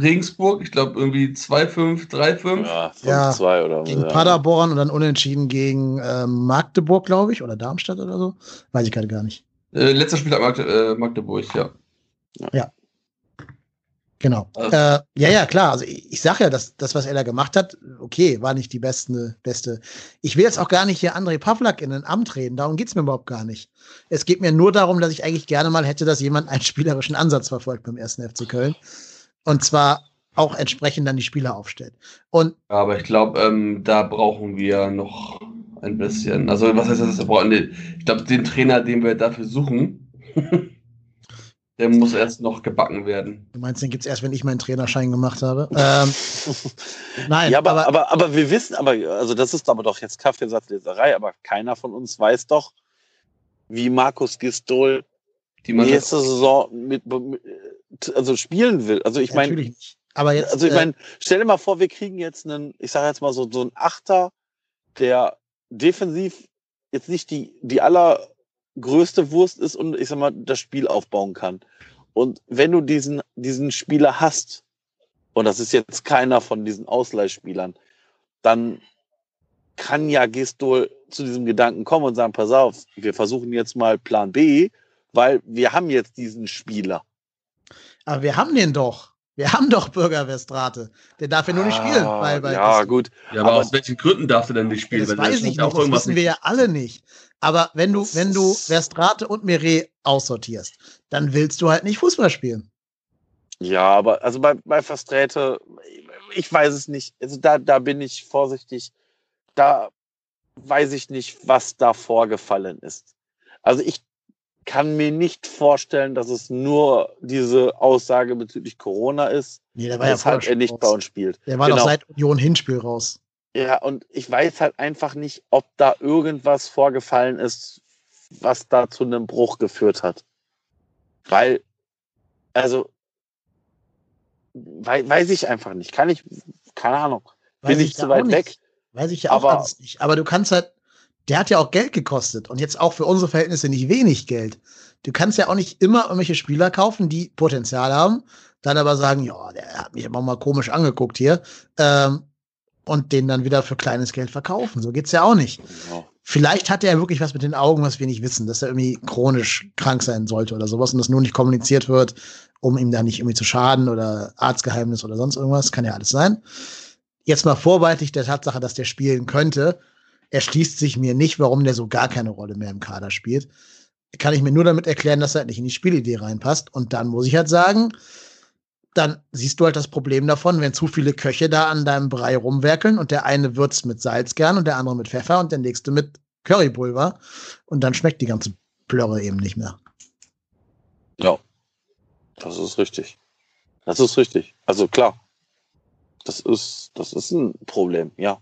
Regensburg, ich glaube irgendwie 2-5, 3-5. Ja, 5-2 Ja, oder Gegen ja. Paderborn und dann unentschieden gegen ähm, Magdeburg, glaube ich, oder Darmstadt oder so. Weiß ich gerade gar nicht. Äh, letzter Spieltag Magde äh, Magdeburg, ja. Genau. Also- Äh, ja, ja, klar. Also ich, ich sag ja, dass das, was er da gemacht hat, okay, war nicht die beste, beste. Ich will jetzt auch gar nicht hier André Pavlak in ein Amt reden. Darum geht's mir überhaupt gar nicht. Es geht mir nur darum, dass ich eigentlich gerne mal hätte, dass jemand einen spielerischen Ansatz verfolgt beim ersten FC Köln. Und zwar auch entsprechend dann die Spieler aufstellt. Und Aber ich glaube, ähm, da brauchen wir noch ein bisschen. Also, was heißt das? Ich glaube, den Trainer, den wir dafür suchen, der muss erst noch gebacken werden. du meinst, den gibt's erst, wenn ich meinen Trainerschein gemacht habe. Ähm, nein, ja, aber, aber, aber, aber, wir wissen, aber, also das ist aber doch jetzt Kaffeesatzleserei, aber keiner von uns weiß doch, wie Markus Gistol Die nächste Saison mit, mit, also spielen will. Also ich meine. Aber jetzt, also ich äh, meine, stell dir mal vor, wir kriegen jetzt einen, ich sage jetzt mal so, so einen Achter, der defensiv jetzt nicht die, die allergrößte Wurst ist und ich sag mal, das Spiel aufbauen kann. Und wenn du diesen, diesen Spieler hast, und das ist jetzt keiner von diesen Ausleihspielern, dann kann ja Gistol zu diesem Gedanken kommen und sagen, pass auf, wir versuchen jetzt mal Plan B, weil wir haben jetzt diesen Spieler. Aber wir haben den doch. Wir haben doch Bürger Westrate. Der darf ja nur nicht spielen. Ah, Weil, weil ja, das- gut. ja, aber, aber- aus welchen Gründen darf er denn nicht spielen? das weiß ich nicht. Das irgendwas wissen wir ja alle nicht. Aber wenn du, Das wenn du Verstrate und Meret aussortierst, dann willst du halt nicht Fußball spielen. Ja, aber also bei, bei Versträte, ich weiß es nicht. Also da, da bin ich vorsichtig. Da weiß ich nicht, was da vorgefallen ist. Also ich kann mir nicht vorstellen, dass es nur diese Aussage bezüglich Corona ist, Nee, der war ja vorher er nicht raus. bei uns spielt. Der war Genau. doch seit Union Hinspiel raus. Ja, und ich weiß halt einfach nicht, ob da irgendwas vorgefallen ist, was da zu einem Bruch geführt hat. Weil, also, wei weiß ich einfach nicht. Kann ich, keine Ahnung. Weiß Bin ich ja zu weit weg? Weiß ich ja auch Aber- nicht. Aber du kannst halt, der hat ja auch Geld gekostet und jetzt auch für unsere Verhältnisse nicht wenig Geld. Du kannst ja auch nicht immer irgendwelche Spieler kaufen, die Potenzial haben, dann aber sagen, ja, der hat mich aber mal komisch angeguckt hier, ähm, und den dann wieder für kleines Geld verkaufen. So geht's ja auch nicht. Ja. Vielleicht hat er wirklich was mit den Augen, was wir nicht wissen, dass er irgendwie chronisch krank sein sollte oder sowas und das nur nicht kommuniziert wird, um ihm da nicht irgendwie zu schaden oder Arztgeheimnis oder sonst irgendwas. Kann ja alles sein. Jetzt mal vorbeitig der Tatsache, dass der spielen könnte, erschließt sich mir nicht, warum der so gar keine Rolle mehr im Kader spielt. Kann ich mir nur damit erklären, dass er halt nicht in die Spielidee reinpasst. Und dann muss ich halt sagen, dann siehst du halt das Problem davon, wenn zu viele Köche da an deinem Brei rumwerkeln und der eine würzt mit Salz gern und der andere mit Pfeffer und der nächste mit Currypulver und dann schmeckt die ganze Plörre eben nicht mehr. Ja, das ist richtig. Das ist richtig. Also klar, das ist, das ist ein Problem, ja.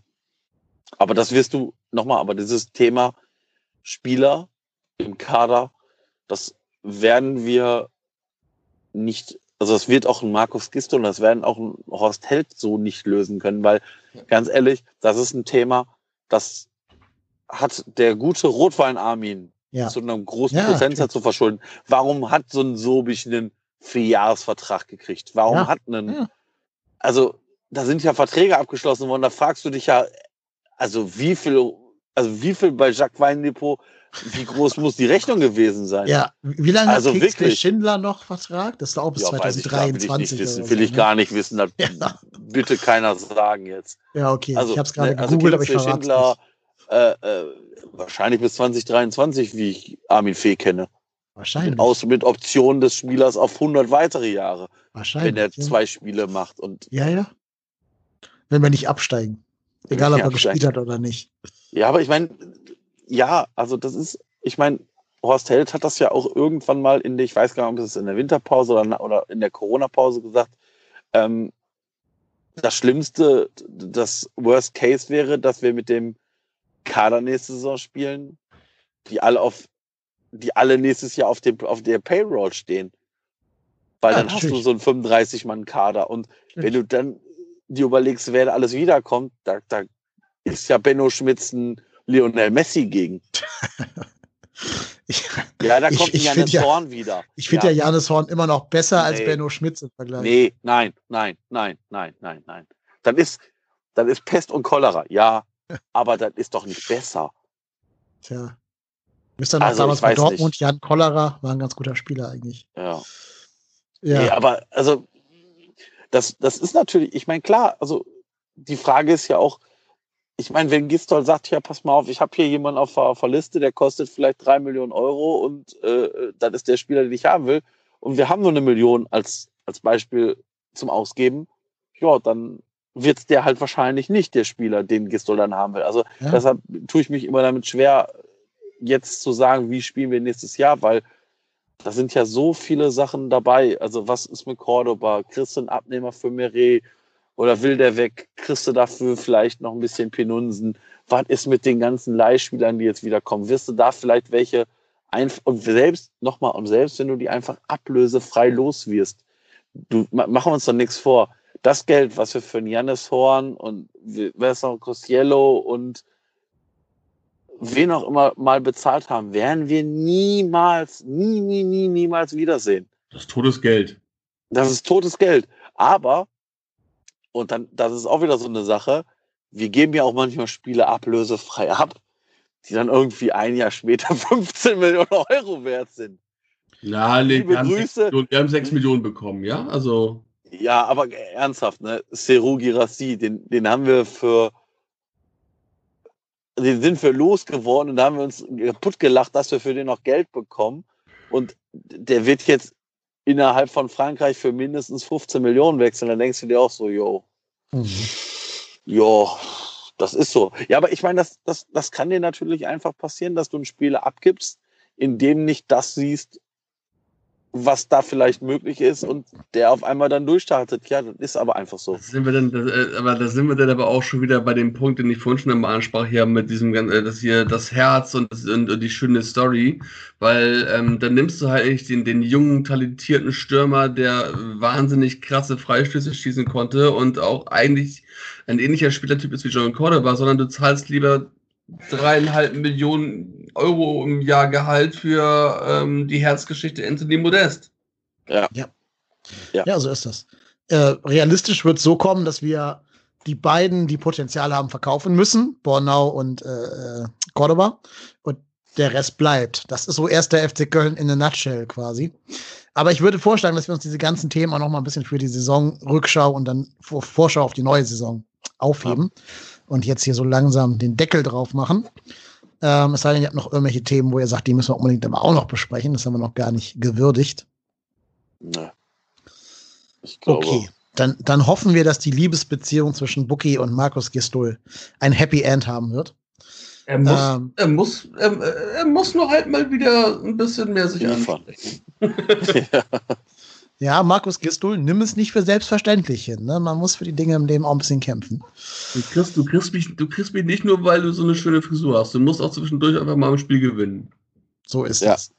Aber das wirst du nochmal, aber dieses Thema Spieler im Kader, das werden wir nicht, also das wird auch ein Markus Gisto und das werden auch ein Horst Held so nicht lösen können, weil ganz ehrlich, das ist ein Thema, das hat der gute Rotwein Armin Ja. zu einem großen Ja, Prozentsatz zu verschulden. Warum hat so ein Sobich einen Vierjahresvertrag gekriegt? Warum Ja, hat einen, also da sind ja Verträge abgeschlossen worden, da fragst du dich ja, also wie viel, also wie viel bei Jacques Weindepot, wie groß muss die Rechnung gewesen sein? Ja, wie lange Also hat Kingsley wirklich. Schindler noch Vertrag? Das ist auch bis Ja, weiß ich, will ich 2023. nicht wissen, will ich ne? gar nicht wissen, Ja. bitte keiner sagen jetzt. Ja, okay. Also, ich habe es gerade ne, also gegoogelt, aber ich Schindler, äh, äh, wahrscheinlich bis 2023, wie ich Armin Fee kenne. Wahrscheinlich. Aus mit Option des Spielers auf 100 weitere Jahre, wahrscheinlich. wenn er ja. zwei Spiele macht. Und Ja, ja. Wenn wir nicht absteigen. Egal, ob er gespielt hat oder nicht. ja, aber ich meine, ja, also das ist, ich meine, Horst Held hat das ja auch irgendwann mal in der, ich weiß gar nicht, ob es in der Winterpause oder, oder in der Corona-Pause gesagt, ähm, das Schlimmste, das Worst Case wäre, dass wir mit dem Kader nächste Saison spielen, die alle auf, die alle nächstes Jahr auf dem, auf der Payroll stehen. Weil Ja, dann hast du natürlich. so einen 35-Mann-Kader. Und wenn du dann dir überlegst, wer alles wiederkommt, da, da ist ja Benno Schmitz ein Lionel Messi gegen. Ich, Ja, da Ich- kommt ein ich Janis ja- Horn wieder. ich finde ja. Janis Horn immer noch besser als Nee. Benno Schmitz im Vergleich. Nee, nein, nein, nein, nein, nein, nein. Das ist, das ist Pest und Cholera, ja. Aber das ist doch nicht besser. Tja. Ihr noch Also, damals ich bei Dortmund, nicht. Jan Kollerer war ein ganz guter Spieler eigentlich. Ja. Ja, Nee, aber also das, das ist natürlich, ich meine, klar, also die Frage ist ja auch, ich meine, wenn Gistol sagt, ja, pass mal auf, ich habe hier jemanden auf, der- auf der Liste, der kostet vielleicht drei Millionen Euro und äh, das ist der Spieler, den ich haben will, und wir haben nur eine Million als, als Beispiel zum Ausgeben, ja, dann wird der halt wahrscheinlich nicht der Spieler, den Gistol dann haben will. Also Ja. deshalb tue ich mich immer damit schwer, jetzt zu sagen, wie spielen wir nächstes Jahr, weil da sind ja so viele Sachen dabei. Also was ist mit Cordoba? Kriegst du einen Abnehmer für Meret? Oder will der weg? Kriegst du dafür vielleicht noch ein bisschen Penunsen? Was ist mit den ganzen Leihspielern, die jetzt wieder kommen? Wirst du da vielleicht welche einfach, und selbst, nochmal, und selbst wenn du die einfach ablösefrei los wirst, du, ma- machen wir uns doch nichts vor. Das Geld, was wir für Jannis Horn und noch, Cosiello und wen auch immer mal bezahlt haben, werden wir niemals, nie, nie, nie, niemals wiedersehen. Das Todesgeld. Das ist totes Geld. Aber, und dann, das ist auch wieder so eine Sache, wir geben ja auch manchmal Spiele ablösefrei ab, die dann irgendwie ein Jahr später 15 Millionen Euro wert sind. Na, nee, Liebe wir haben, Grüße. Millionen, wir haben sechs Millionen bekommen, ja? Also, Ja, aber ernsthaft, ne? Seru Girassi, den, den haben wir für, den sind wir losgeworden und da haben wir uns kaputt gelacht, dass wir für den noch Geld bekommen. Und der wird jetzt innerhalb von Frankreich für mindestens 15 Millionen wechseln. Da denkst du dir auch so, yo, Mhm. jo, das ist so. Ja, aber ich meine, das, das, das kann dir natürlich einfach passieren, dass du einen Spieler abgibst, in dem nicht das siehst, was da vielleicht möglich ist und der auf einmal dann durchstartet. Ja, das ist aber einfach so. da sind wir dann, das, äh, aber da sind wir dann aber auch schon wieder bei dem Punkt, den ich vorhin schon einmal ansprach, hier mit diesem, äh, das hier, das Herz und, das, und, die schöne Story, weil ähm, dann nimmst du halt nicht den, den jungen, talentierten Stürmer, der wahnsinnig krasse Freistöße schießen konnte und auch eigentlich ein ähnlicher Spielertyp ist wie John Cordoba, sondern du zahlst lieber dreieinhalb Millionen Euro im Jahr Gehalt für ähm, die Herzgeschichte Anthony Modest. Ja. Ja, so ist das. Äh, realistisch wird es so kommen, dass wir die beiden, die Potenzial haben, verkaufen müssen, Bornau und äh, äh, Cordoba. Und der Rest bleibt. Das ist so erst der FC Köln in a nutshell quasi. Aber ich würde vorschlagen, dass wir uns diese ganzen Themen auch noch mal ein bisschen für die Saisonrückschau und dann Vor Vorschau auf die neue Saison aufheben und jetzt hier so langsam den Deckel drauf machen. Ähm, es sei denn, ihr habt noch irgendwelche Themen, wo ihr sagt, die müssen wir unbedingt aber auch noch besprechen. Das haben wir noch gar nicht gewürdigt. Ne. Ich glaube. Okay, dann, dann hoffen wir, dass die Liebesbeziehung zwischen Bucky und Markus Gistol ein Happy End haben wird. Er muss, Ähm. er muss, er, er muss nur halt mal wieder ein bisschen mehr sich anstrengen. ja. Ja, Markus Gistol, nimm es nicht für selbstverständlich hin. Ne? Man muss für die Dinge im Leben auch ein bisschen kämpfen. Du kriegst, du, kriegst mich, du kriegst mich nicht nur, weil du so eine schöne Frisur hast. Du musst auch zwischendurch einfach mal im Spiel gewinnen. So ist Ja. es.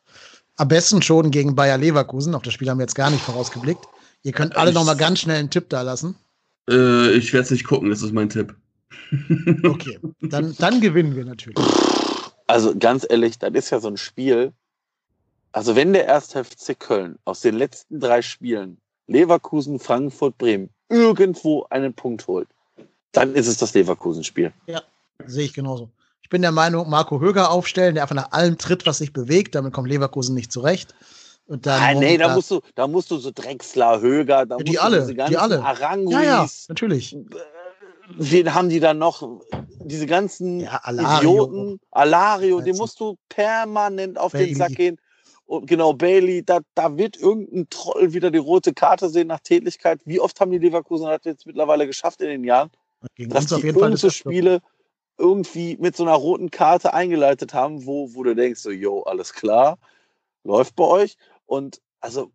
Am besten schon gegen Bayer Leverkusen. Auf das Spiel haben wir jetzt gar nicht vorausgeblickt. Ihr könnt alle Ich- noch mal ganz schnell einen Tipp da lassen. Äh, ich werde es nicht gucken, das ist mein Tipp. Okay, dann, dann gewinnen wir natürlich. Also ganz ehrlich, das ist ja so ein Spiel. Also wenn der erste FC Köln aus den letzten drei Spielen Leverkusen, Frankfurt, Bremen irgendwo einen Punkt holt, dann ist es das Leverkusen-Spiel. Sehe ich genauso. Ich bin der Meinung, Marco Höger aufstellen, der einfach nach allem tritt, was sich bewegt. Damit kommt Leverkusen nicht zurecht. Und dann Ah, nee, da musst du, da musst du so Drexler, Höger, da Ja, die musst alle, du diese die ganzen alle. Aranguis, Ja, ja, natürlich. wen haben die da noch? Diese ganzen Ja, Alario. Idioten, Alario, den musst du permanent auf Bailey. den Sack gehen. Und genau, Bailey, da, da wird irgendein Troll wieder die rote Karte sehen nach Tätigkeit. Wie oft haben die Leverkusen das jetzt mittlerweile geschafft in den Jahren, Gegen dass uns die auf jeden Fall. Spiele irgendwie mit so einer roten Karte eingeleitet haben, wo, wo du denkst, so, yo, alles klar, läuft bei euch. Und also,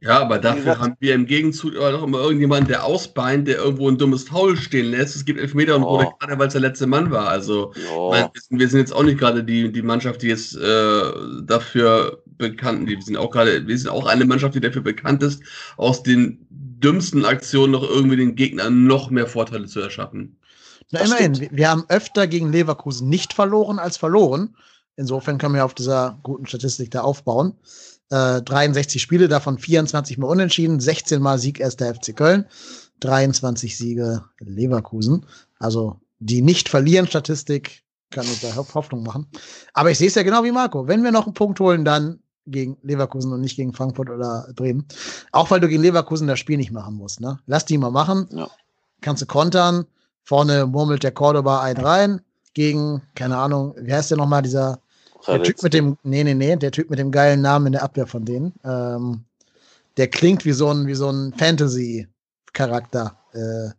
Ja, aber dafür gesagt- haben wir im Gegenzug aber noch immer irgendjemanden, der ausbeint, der irgendwo ein dummes Foul stehen lässt. Es gibt Elfmeter und Oh. rote Karte, weil es der letzte Mann war. Also ich meine, Ja, wir sind- wir sind jetzt auch nicht gerade die, die Mannschaft, die jetzt äh, dafür bekannt, die sind auch gerade, wir sind auch eine Mannschaft, die dafür bekannt ist, aus den dümmsten Aktionen noch irgendwie den Gegnern noch mehr Vorteile zu erschaffen. Na, Das immerhin, stimmt. wir, haben öfter gegen Leverkusen nicht verloren als verloren. Insofern können wir auf dieser guten Statistik da aufbauen. Äh, 63 Spiele, davon 24 mal unentschieden, 16 mal Sieg erst der FC Köln, 23 Siege Leverkusen. Also die Nicht-Verlieren-Statistik kann uns da Hoff- Hoffnung machen. Aber ich sehe es ja genau wie Marco. Wenn wir noch einen Punkt holen, dann gegen Leverkusen und nicht gegen Frankfurt oder Bremen. Auch weil du gegen Leverkusen das Spiel nicht machen musst. Ne? Lass die mal machen. Ja. Kannst du kontern. Vorne murmelt der Cordoba einen rein. Gegen, keine Ahnung, wie heißt der nochmal, dieser der Typ mit dem, nee, nee, nee, der Typ mit dem geilen Namen in der Abwehr von denen. Ähm, der klingt wie so ein, wie so ein Fantasy-Charakter. Äh,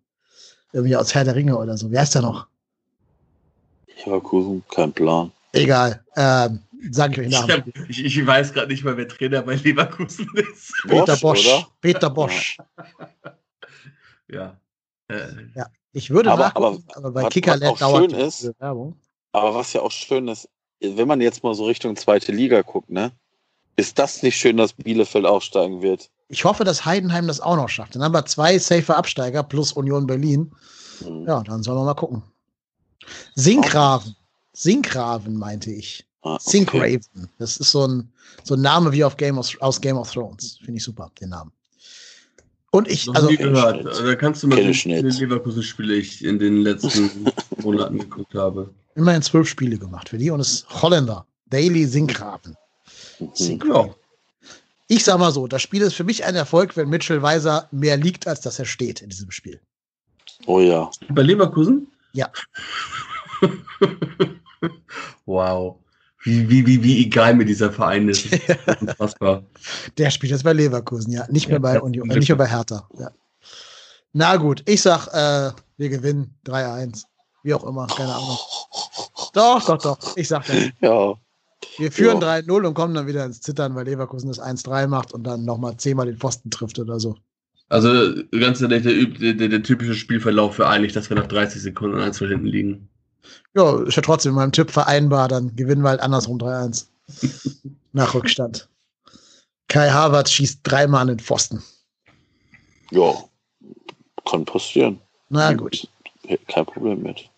irgendwie aus Herr der Ringe oder so. Wie heißt der noch? Leverkusen, kein Plan. Egal. Ähm, sag ich euch Ich, nachher. ich, ich weiß gerade nicht mal, wer Trainer bei Leverkusen ist. Peter Bosch, Bosch. oder? Peter Bosch. Ja. Äh, Ich würde Aber- nachgucken, aber, bei auch dauert schön ist- Werbung. Aber was ja auch schön ist, wenn man jetzt mal so Richtung zweite Liga guckt, ne? Ist das nicht schön, dass Bielefeld aufsteigen wird? Ich hoffe, dass Heidenheim das auch noch schafft. Dann haben wir zwei safe Absteiger plus Union Berlin. Hm. Ja, dann sollen wir mal gucken. Sinkgraven. Sinkgraven meinte ich. Ah, okay. Sinkraven. Das ist so ein, so ein Name wie auf Game of, aus Game of Thrones. Finde ich super, den Namen. Und ich, noch also, nie gehört. Also, da kannst du mal viele Leverkusen-Spiele ich in den letzten Monaten geguckt habe. immerhin zwölf Spiele gemacht für die und es ist Holländer. Daily Sinkgraven. Mhm. Sinkgraven. Ich sag mal so, das Spiel ist für mich ein Erfolg, wenn Mitchell Weiser mehr liegt, als dass er steht in diesem Spiel. Oh ja. Bei Leverkusen? Ja. wow. Wie, wie, wie, wie egal mir dieser Verein ist. Das ist Unfassbar. Der spielt jetzt bei Leverkusen, ja. Nicht mehr Ja, bei ja, Union, äh, nicht mehr bei Hertha. Ja. Na gut, ich sag, äh, wir gewinnen 3-1. Wie auch immer, keine Ahnung. Doch, doch, doch. Ich sag das. Ja. Wir führen Ja. 3-0 und kommen dann wieder ins Zittern, weil Leverkusen das 1-3 macht und dann nochmal zehnmal den Pfosten trifft oder so. Also ganz ehrlich, der, der, der, der typische Spielverlauf für eigentlich, dass wir nach 30 Sekunden 1 von hinten liegen. Ja, ist ja trotzdem in meinem Tipp vereinbar, dann gewinnen wir halt andersrum 3-1. Nach Rückstand. Kai Harvard schießt dreimal an den Pfosten. Ja. Kann passieren. Na gut. Kein Problem mit.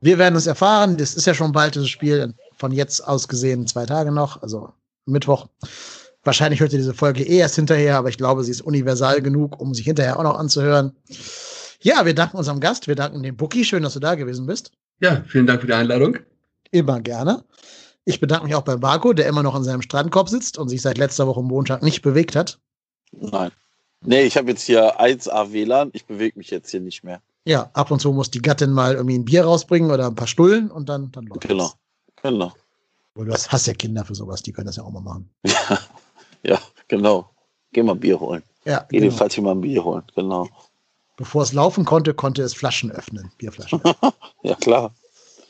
Wir werden es erfahren. Das ist ja schon bald das Spiel. Von jetzt aus gesehen zwei Tage noch, also Mittwoch. Wahrscheinlich hört ihr diese Folge eh erst hinterher, aber ich glaube, sie ist universal genug, um sich hinterher auch noch anzuhören. Ja, wir danken unserem Gast. Wir danken dem Bookie. Schön, dass du da gewesen bist. Ja, vielen Dank für die Einladung. Immer gerne. Ich bedanke mich auch bei Marco, der immer noch in seinem Strandkorb sitzt und sich seit letzter Woche Montag nicht bewegt hat. Nein. Nee, ich habe jetzt hier 1A WLAN. Ich bewege mich jetzt hier nicht mehr. Ja, ab und zu muss die Gattin mal irgendwie ein Bier rausbringen oder ein paar Stullen und dann, dann läuft Genau. Genau. Obwohl, Du hast, ja Kinder für sowas, die können das ja auch mal machen. Ja, genau. Geh mal Bier holen. Ja, Geh genau. jedenfalls hier mal ein Bier holen. Genau. Bevor es laufen konnte, konnte es Flaschen öffnen, Bierflaschen. Ja, klar.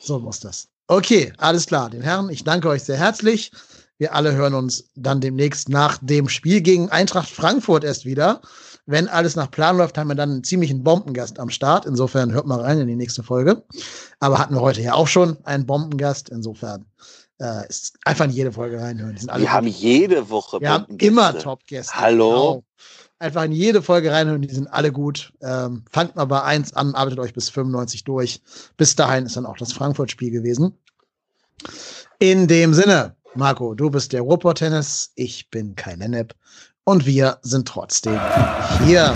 so muss das. Okay, alles klar. Den Herren, ich danke euch sehr herzlich. Wir alle hören uns dann demnächst nach dem Spiel gegen Eintracht Frankfurt erst wieder. Wenn alles nach Plan läuft, haben wir dann einen ziemlichen Bombengast am Start. Insofern hört mal rein in die nächste Folge. Aber hatten wir heute ja auch schon einen Bombengast. Insofern äh, ist einfach in jede Folge reinhören. Wir haben jede Woche wir haben Bombengäste. immer Top-Gäste. Hallo? Genau. Einfach in jede Folge reinhören, die sind alle gut. Ähm, fangt mal bei 1 an, arbeitet euch bis 95 durch. Bis dahin ist dann auch das Frankfurt-Spiel gewesen. In dem Sinne, Marco, du bist der Ruhrpott-Tennis, ich bin Kai Lennep und wir sind trotzdem hier.